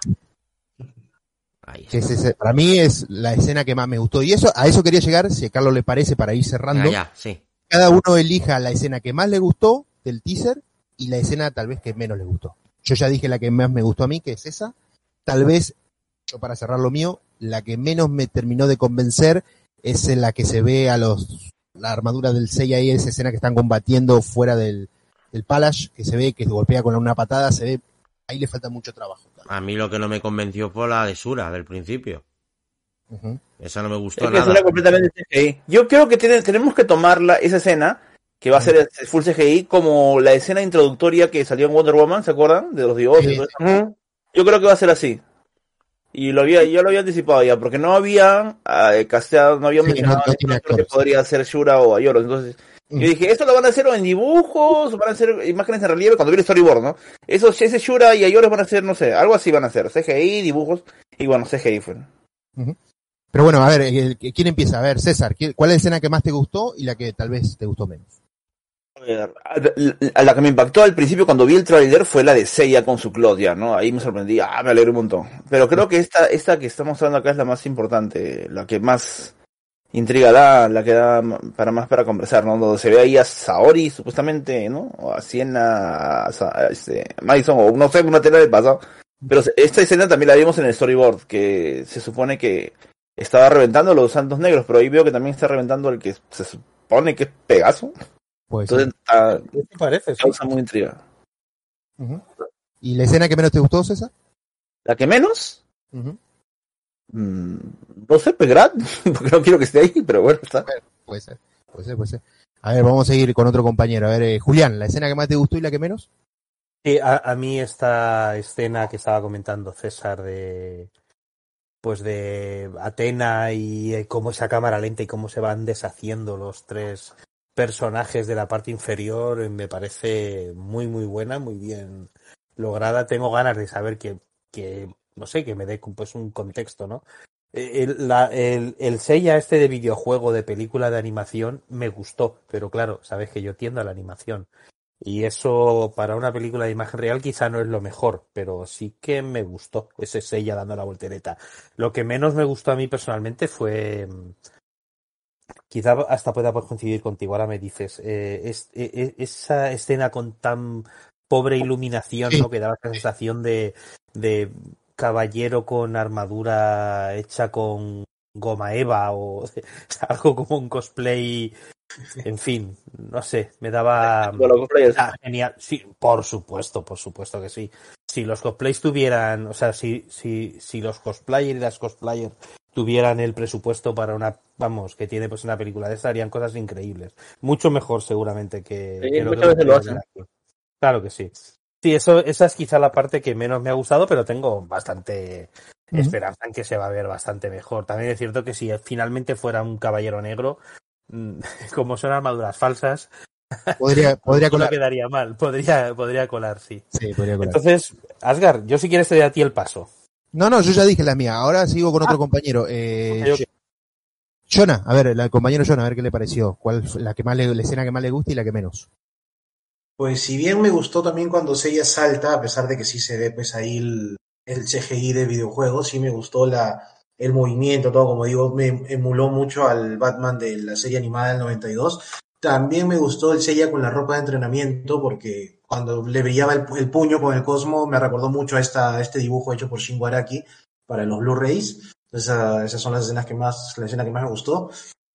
Ahí está.
es ese- para mí es la escena que más me gustó. Y eso, a eso quería llegar, si a Carlos le parece, para ir cerrando.
Ah, ya, sí.
Cada uno elija la escena que más le gustó del teaser y la escena tal vez que menos le gustó. Yo ya dije la que más me gustó a mí, que es esa. Tal vez, yo para cerrar lo mío, la que menos me terminó de convencer es en la que se ve a los la armadura del Seiya y esa escena que están combatiendo fuera del, del Palace, que se ve que se golpea con una patada, se ve, ahí le falta mucho trabajo.
A mí lo que no me convenció fue la de Sura del principio. Esa no me
Es
gustó
que
nada.
completamente CGI. Yo creo que tiene- tenemos que tomarla, esa escena, que va a ser el full CGI, como la escena introductoria que salió en Wonder Woman, ¿se acuerdan? De los dioses.
Sí.
y todo eso.
Ujú.
Yo creo que va a ser así. Y lo había, yo lo había anticipado ya, porque no había eh, casteado, no había
Sí,
mencionado
no-
que podría ser Shura o Ayoros. Entonces,
Mm.
yo dije, ¿esto lo van a hacer o en dibujos? ¿O van a hacer imágenes en relieve? Cuando vi el storyboard, ¿no? Esos, ese Shura y Ayoros van a ser, no sé, algo así van a hacer. CGI, dibujos, y bueno, CGI fue.
Pero bueno, a ver, ¿quién empieza? A ver, César, ¿qué- ¿cuál es la escena que más te gustó y la que tal vez te gustó menos?
La que me impactó al principio cuando vi el trailer fue la de Seiya con su Claudia, ¿no? Ahí me sorprendí, ah, me alegré un montón. Pero creo que esta, esta que está mostrando acá es la más importante, la que más intriga da, la que da para más para conversar, ¿no? Donde se ve ahí a Saori, supuestamente, ¿no? O a Siena, a, este, Madison, o no sé, una tela del pasado. Pero esta escena también la vimos en el storyboard, que se supone que estaba reventando los santos negros, pero ahí veo que también está reventando el que se supone que es Pegaso.
Pues,
Entonces,
¿Qué te parece?
causa muy intriga.
¿Y la escena que menos te gustó, César?
¿La que menos?
Ujú.
Mm, no sé, Pegrat, (laughs) porque no quiero que esté ahí, pero bueno, está.
Puede ser, puede ser, puede ser. A ver, vamos a seguir con otro compañero. A ver, eh, Julián, ¿la escena que más te gustó y la que menos?
Sí, a, a mí esta escena que estaba comentando César de pues de Atena y eh, cómo esa cámara lenta y cómo se van deshaciendo los tres personajes de la parte inferior eh, me parece muy muy buena, muy bien lograda. Tengo ganas de saber que, que no sé, que me dé pues un contexto, ¿no? Eh, El, el, el Seiya este de videojuego, de película de animación, me gustó, pero claro, sabes que yo tiendo a la animación. Y eso para una película de imagen real quizá no es lo mejor, pero sí que me gustó ese Seiya dando la voltereta. Lo que menos me gustó a mí personalmente fue, mm, quizá hasta pueda coincidir contigo, ahora me dices, eh, es- e- e- esa escena con tan pobre iluminación,
Sí.
¿no? Que daba esa sensación de, de caballero con armadura hecha con goma eva o (laughs) algo como un cosplay, en fin, no sé, me daba... Ah, genial. Sí, por supuesto, por supuesto que sí. Si los cosplays tuvieran, o sea, si, si, si los cosplayers y las cosplayers tuvieran el presupuesto para una, vamos, que tiene pues una película de esta, harían cosas increíbles. Mucho mejor seguramente que,
Sí,
que lo
muchas
que
veces lo hacen.
Claro que sí. Sí, eso, esa es quizá la parte que menos me ha gustado, pero tengo bastante esperanza en que se va a ver bastante mejor. También es cierto que si finalmente fuera un caballero negro, mm, (laughs) como son armaduras falsas,
Podría, (laughs) podría
no
colar.
quedaría mal. Podría, podría colar, sí.
Sí, podría colar.
Entonces, Asgar, yo si quieres te doy a ti el paso.
No, no, yo ya dije la mía. Ahora sigo con otro compañero. Eh. Jonah, a ver, el compañero Jonah, a ver qué le pareció. ¿Cuál fue la que más le, la escena que más le gusta y la que menos?
Pues si bien me gustó también cuando Seiya salta, a pesar de que sí se ve pues ahí el, el CGI de videojuego, sí me gustó la, el movimiento, todo como digo, me emuló mucho al Batman de la serie animada del 92. También me gustó el Seiya con la ropa de entrenamiento porque cuando le brillaba el, el puño con el cosmo me recordó mucho a, esta, a este dibujo hecho por Shingo Araki para los Blu-rays. Esa- esas son las escenas que más, la escena que más me gustó.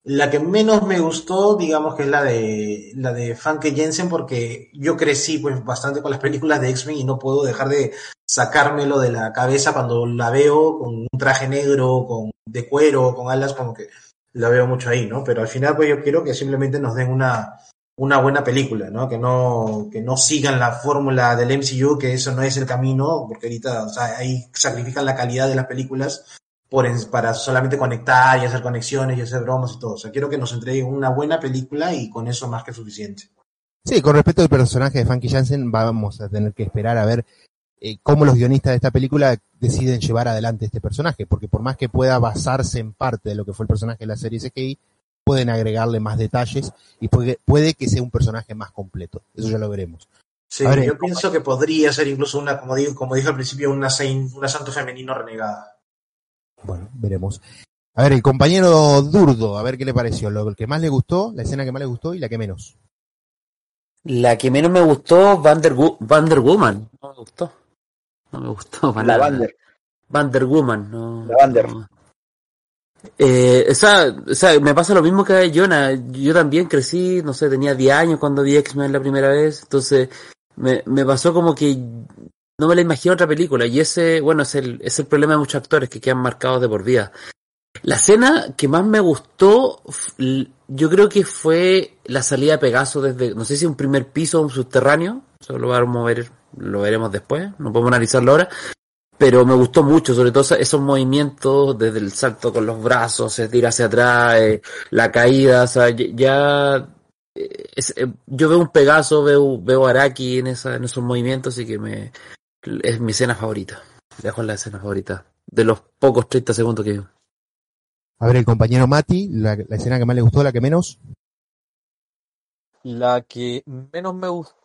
La que menos me gustó, digamos que es la de la de Funke Jensen, porque yo crecí pues bastante con las películas de X-Men y no puedo dejar de sacármelo de la cabeza cuando la veo con un traje negro, con de cuero, con alas, como que la veo mucho ahí, ¿no? Pero al final pues yo quiero que simplemente nos den una una buena película, ¿no? Que no, que no sigan la fórmula del MCU, que eso no es el camino, porque ahorita, o sea, ahí sacrifican la calidad de las películas para solamente conectar y hacer conexiones y hacer bromas y todo. O sea, quiero que nos entreguen una buena película y con eso más que suficiente.
Sí, con respecto al personaje de Funky Jansen, vamos a tener que esperar a ver eh, cómo los guionistas de esta película deciden llevar adelante este personaje, porque por más que pueda basarse en parte de lo que fue el personaje de la serie CGI, pueden agregarle más detalles y puede, puede que sea un personaje más completo. Eso ya lo veremos.
Sí,
ver,
yo pienso que podría ser incluso una, como digo, como dije al principio, una, saint- una santo femenino renegada.
Bueno, veremos. A ver, el compañero Durdo, a ver qué le pareció, lo que más le gustó, la escena que más le gustó y la que menos.
La que menos me gustó, Wonder, Wo- Wonder Woman. No me gustó. No me gustó
La
nada.
Bander.
Wonder Woman. No,
La Bander.
no. Eh, esa, o sea, me pasa lo mismo que a Jonah. Yo también crecí, no sé, tenía 10 años cuando vi X-Men la primera vez. Entonces, me, me pasó como que no me la imagino otra película. Y ese, bueno, es el, es el problema de muchos actores que quedan marcados de por vida. La escena que más me gustó, yo creo que fue la salida de Pegaso desde, no sé si un primer piso o un subterráneo, eso lo vamos a ver, lo veremos después, no podemos analizarlo ahora, pero me gustó mucho, sobre todo esos movimientos, desde el salto con los brazos, se tira hacia atrás, eh, la caída, o sea, ya, eh, es- eh, yo veo un Pegaso, veo, veo a Araki en, esa, en esos movimientos, así que me, es mi escena favorita, dejo la escena favorita, de los pocos 30 segundos que.
A ver, el compañero Mati, la, la escena que más le gustó, la que menos.
La que menos me gustó,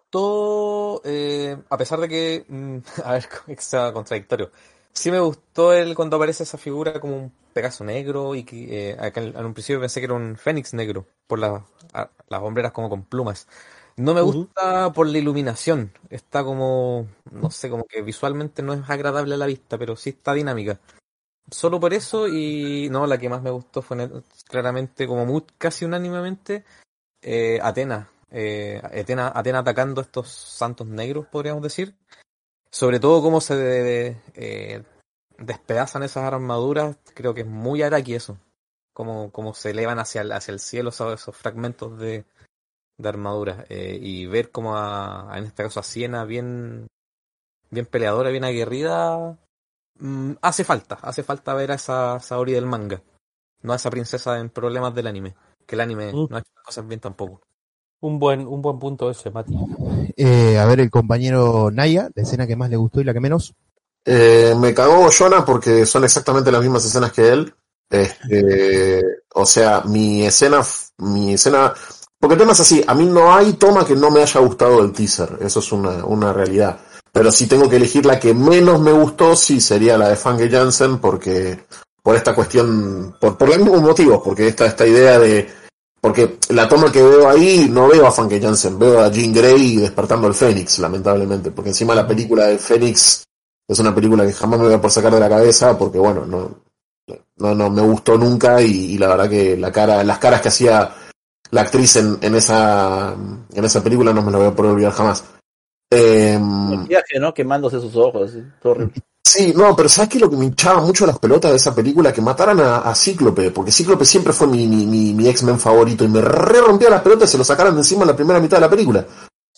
eh, a pesar de que, mm, (laughs) a ver, (laughs) que sea contradictorio, sí me gustó el cuando aparece esa figura como un Pegaso negro y que eh, acá en en un principio pensé que era un Fénix negro por la- a- las hombreras como con plumas. No me gusta por la iluminación, está como, no sé, como que visualmente no es agradable a la vista, pero sí está dinámica. Solo por eso y no, la que más me gustó fue claramente, como muy, casi unánimemente, eh, Atena, eh, Atena, Atena atacando a estos santos negros, podríamos decir. Sobre todo cómo se de- eh, despedazan esas armaduras, creo que es muy Araki eso. Como, como se elevan hacia el, hacia el cielo esos, esos fragmentos de, de armadura. eh, y ver como a, a- en este caso a Siena bien, bien peleadora, bien aguerrida, mm, hace falta, hace falta ver a esa Saori del manga. No a esa princesa en problemas del anime. Que el anime
Mm.
no ha hecho las cosas bien tampoco.
Un buen, un buen punto ese, Mati.
Eh, a ver, el compañero Naya, la escena que más le gustó y la que menos.
Eh, me cagó Jonah porque son exactamente las mismas escenas que él. Este, o sea, mi escena, mi escena, porque el tema es así, a mí no hay toma que no me haya gustado del teaser, eso es una, una realidad. Pero si tengo que elegir la que menos me gustó, sí sería la de Fange Jansen, porque, por esta cuestión, por, por los mismos motivos, porque esta, esta idea de, porque la toma que veo ahí no veo a Fange Jansen, veo a Jean Grey despertando al Fénix, lamentablemente, porque encima la película de Fénix es una película que jamás me voy a por sacar de la cabeza, porque bueno, no, no, no me gustó nunca y, la verdad que la cara, las caras que hacía la actriz en, en esa, en esa película no me lo voy a poder olvidar jamás. Em,
El viaje, ¿no? Quemándose sus ojos. ¿sí?
No, pero ¿sabes qué? Lo que me hinchaba mucho las pelotas de esa película, que mataran a, a Cíclope, porque Cíclope siempre fue mi, mi, mi, mi X-Men favorito, y me re rompía las pelotas y se lo sacaran de encima en la primera mitad de la película.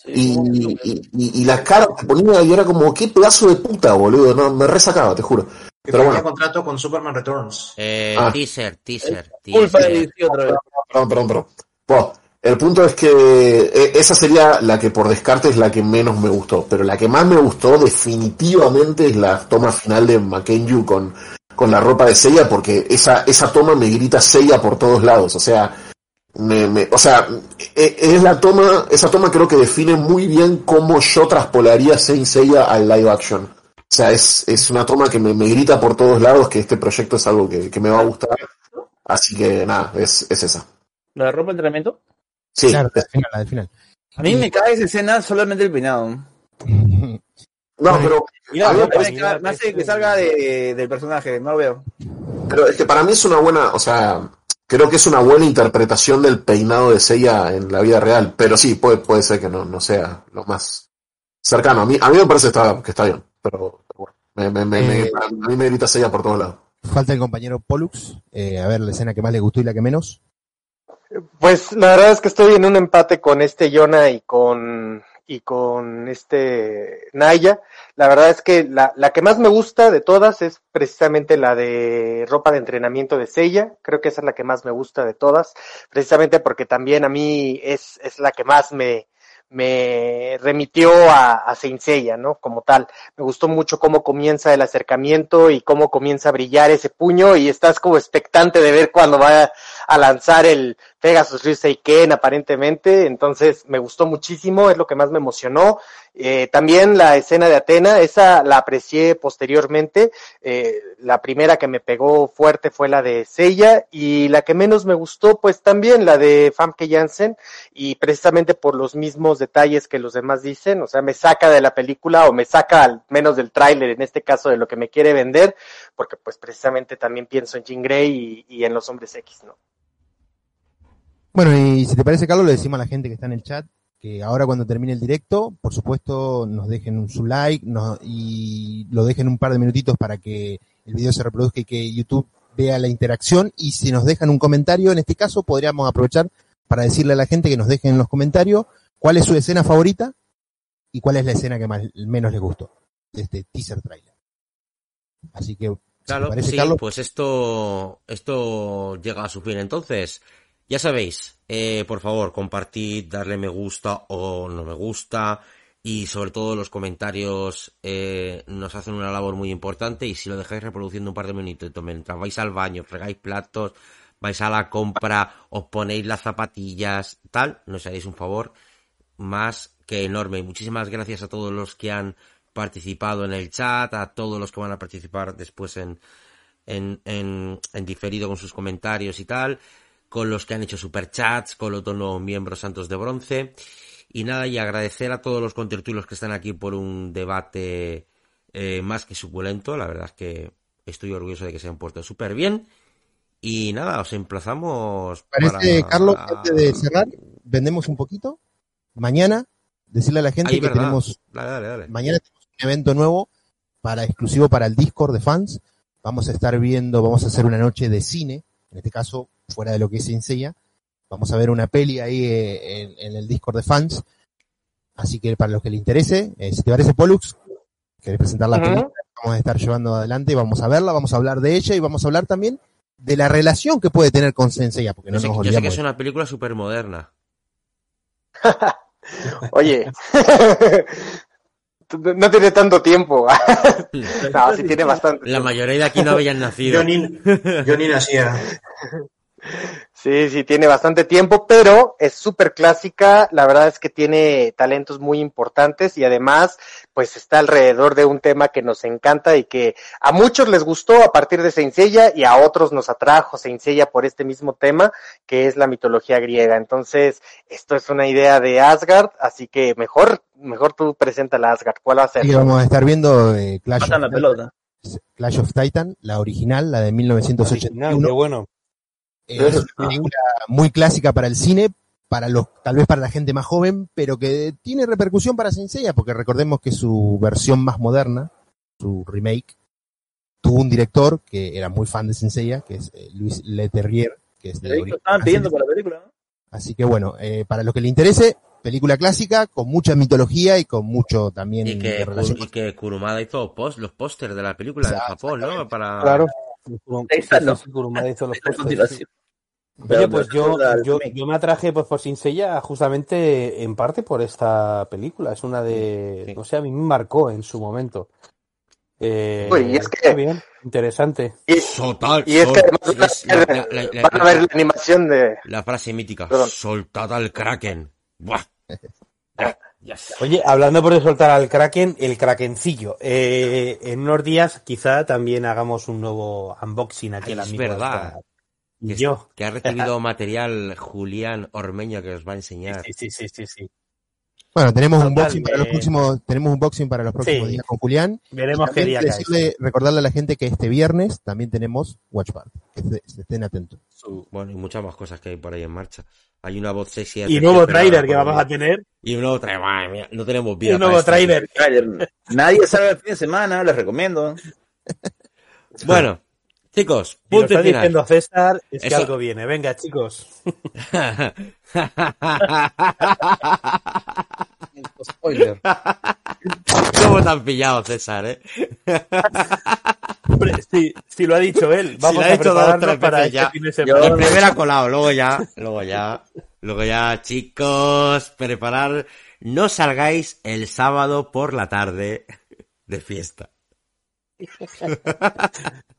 Y, y, y, y la cara que ponía y era como, qué pedazo de puta, boludo, no, me resacaba, te juro.
Que
Pero
tenía
bueno,
contrato con Superman Returns.
Eh,
Ah.
Teaser, teaser,
Culpa de
teaser.
Vez.
perdón, perdón, perdón. El punto es que eh, esa sería la que por descarte es la que menos me gustó, pero la que más me gustó definitivamente es la toma final de Makenyu con, con la ropa de Seiya, porque esa, esa toma me grita Seiya por todos lados, o sea, me, o sea, e- es la toma, esa toma creo que define muy bien cómo yo traspolaría Saint Seiya al live action. O sea, es, es una toma que me, grita por todos lados que este proyecto es algo que, que me va a gustar. Así que nada, es, es esa.
¿La ropa de entrenamiento?
Sí,
Claro, la del final, la del final.
A mí me cae esa escena solamente el peinado.
no, pero,
Mira, no,
me,
pues,
hace que salga de, del personaje, no lo veo.
pero es que para mí es una buena, o sea, creo que es una buena interpretación del peinado de Seiya en la vida real. Pero sí, puede, puede ser que no, no sea lo más cercano. A mí, a mí me parece que está, que está bien, pero, pero bueno, me, me, me- me-
Eh.
a mí me grita Seiya por todos lados.
Falta el compañero Pollux. Eh, a ver, la escena que más le gustó y la que menos.
Pues la verdad es que estoy en un empate con este Yona y con y con este Naya. La verdad es que la, la que más me gusta de todas es precisamente la de ropa de entrenamiento de Seiya. Creo que esa es la que más me gusta de todas, precisamente porque también a mí es, es la que más me, me remitió a, a Seiya, ¿no? Como tal. Me gustó mucho cómo comienza el acercamiento y cómo comienza a brillar ese puño y estás como expectante de ver cuando va a lanzar el Pegasus Ryuseiken aparentemente. Entonces me gustó muchísimo, es lo que más me emocionó. Eh, también la escena de Atena, esa la aprecié posteriormente. Eh, la primera que me pegó fuerte fue la de Seiya y la que menos me gustó, pues también la de Famke Janssen y precisamente por los mismos detalles que los demás dicen, o sea, me saca de la película o me saca al menos del tráiler, en este caso de lo que me quiere vender, porque pues precisamente también pienso en Jean Grey y, y en los hombres X, ¿no?
Bueno, y si te parece, Carlos, le decimos a la gente que está en el chat que ahora cuando termine el directo, por supuesto, nos dejen un su like no- y lo dejen un par de minutitos para que el video se reproduzca y que YouTube vea la interacción. Y si nos dejan un comentario, en este caso, podríamos aprovechar para decirle a la gente que nos dejen en los comentarios cuál es su escena favorita y cuál es la escena que más, menos les gustó de este teaser trailer. Así que, si
Claro,
parece,
sí,
Carlos,
pues esto, esto llega a su fin. Entonces, ya sabéis, eh, por favor, compartid, darle me gusta o no me gusta y sobre todo los comentarios eh, nos hacen una labor muy importante y si lo dejáis reproduciendo un par de minutos mientras vais al baño, fregáis platos, vais a la compra, os ponéis las zapatillas, tal, nos haréis un favor más que enorme. Muchísimas gracias a todos los que han participado en el chat, a todos los que van a participar después en, en, en, en diferido con sus comentarios y tal, con los que han hecho superchats, con los nuevos miembros santos de bronce. Y nada, y agradecer a todos los contertulios que están aquí por un debate eh, más que suculento. La verdad es que estoy orgulloso de que se han puesto súper bien. Y nada, os emplazamos.
parece,
para-
Carlos, antes de cerrar, vendemos un poquito. Mañana, decirle a la gente
Ay,
que
verdad.
tenemos
Dale, dale, dale.
mañana tenemos un evento nuevo para exclusivo para el Discord de fans. Vamos a estar viendo, vamos a hacer una noche de cine, en este caso fuera de lo que es enseña. Vamos a ver una peli ahí eh, en, en el Discord de fans. Así que para los que le interese, eh, si te parece Pollux, querés presentar la película, vamos a estar llevando adelante, vamos a verla, vamos a hablar de ella y vamos a hablar también de la relación que puede tener con Senseiya, porque no
Yo sé,
nos
yo sé
olvidamos.
que es una película súper moderna. (laughs)
Oye, (laughs) no tiene tanto tiempo. (laughs) no, sí tiene bastante.
La mayoría de aquí no habían nacido.
Yo ni, yo ni nacía.
Sí, sí, tiene bastante tiempo, pero es súper clásica. La verdad es que tiene talentos muy importantes y además, pues está alrededor de un tema que nos encanta y que a muchos les gustó a partir de Saint Seiya y a otros nos atrajo Saint Seiya por este mismo tema, que es la mitología griega. Entonces, esto es una idea de Asgard, así que mejor, mejor tú presenta la Asgard. ¿Cuál va a ser?
Que vamos a estar viendo eh, Clash,
la
of
pelota.
Clash of Titan, la original, la de
Original,
1981.
qué bueno.
Eh, es una película muy clásica para el cine, para los, tal vez para la gente más joven, pero que tiene repercusión para Senseiya, porque recordemos que su versión más moderna, su remake, tuvo un director que era muy fan de Senseiya, que es eh, Luis Leterrier, que es de
De
origen
estaban pidiendo para la película, ¿no?
Así que bueno, eh, para los que le interese, película clásica, con mucha mitología y con mucho también
Y que,
de relación
y que Kurumada hizo post, los pósters de la película en
Exacto,
Japón, ¿no? Para...
Claro. (laughs)
Oye, pues yo, yo, yo me atraje pues por Seiya justamente en parte por esta película. Es una de,
Sí.
no sé, a mí me marcó en su momento. Eh,
Uy, y es que-
está bien, interesante.
Y,
Soltar,
y es que además
es la, la- la- la-
van a ver la animación de...
la frase mítica,
Perdón.
soltad al Kraken. Buah. (laughs)
Oye, hablando por de soltar al Kraken, el Krakencillo. Eh, en unos días quizá también hagamos un nuevo unboxing aquí
Ay,
en la
es
misma
verdad. Que,
yo.
que ha recibido (laughs) material Julián Ormeño que os va a enseñar.
Sí, sí, sí, sí, sí.
Bueno, tenemos un boxing para los
eh,
próximos, tenemos un boxing para los próximos
Sí.
días con Julián.
Veremos qué día cae.
recordarle a la gente que este viernes también tenemos Watch Party, que se- se estén atentos.
Bueno, y muchas más cosas que hay por ahí en marcha. Hay una voz sexy.
Y nuevo tráiler que vamos a tener.
Y un nuevo mía, no tenemos
Y
vida.
un
para
nuevo. Tráiler.
Nadie sabe el fin de semana, les recomiendo.
Bueno, Chicos,
Si lo
punto
está
final.
diciendo César, es que algo viene. Venga, chicos.
Spoiler.
¿Cómo te han pillado, César, eh?
Hombre, si, si lo ha dicho él, vamos
lo ha
a prepararnos para este
ya.
fin de semana.
El primero ha colado, luego ya, luego ya, luego ya, chicos, preparar, no salgáis el sábado por la tarde de fiesta. (laughs)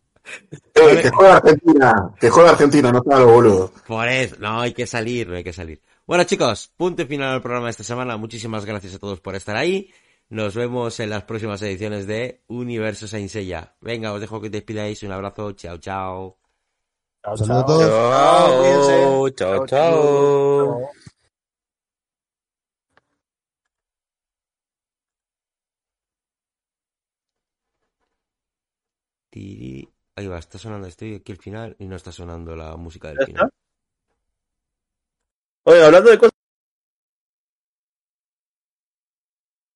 Que juega Argentina, que juega Argentina, no está lo boludo.
Por eso, no hay que salir, no hay que salir. Bueno, chicos, punto final al programa de esta semana. Muchísimas gracias a todos por estar ahí. Nos vemos en las próximas ediciones de Universo Saint Seiya. Venga, os dejo que te despidáis. Un abrazo. Chao, chao.
Chao, chao.
todos.
Chao, chao, chao.
Ahí va, está sonando, estoy aquí al final y no está sonando la música del
¿Ya
final.
Oye, hablando de cosas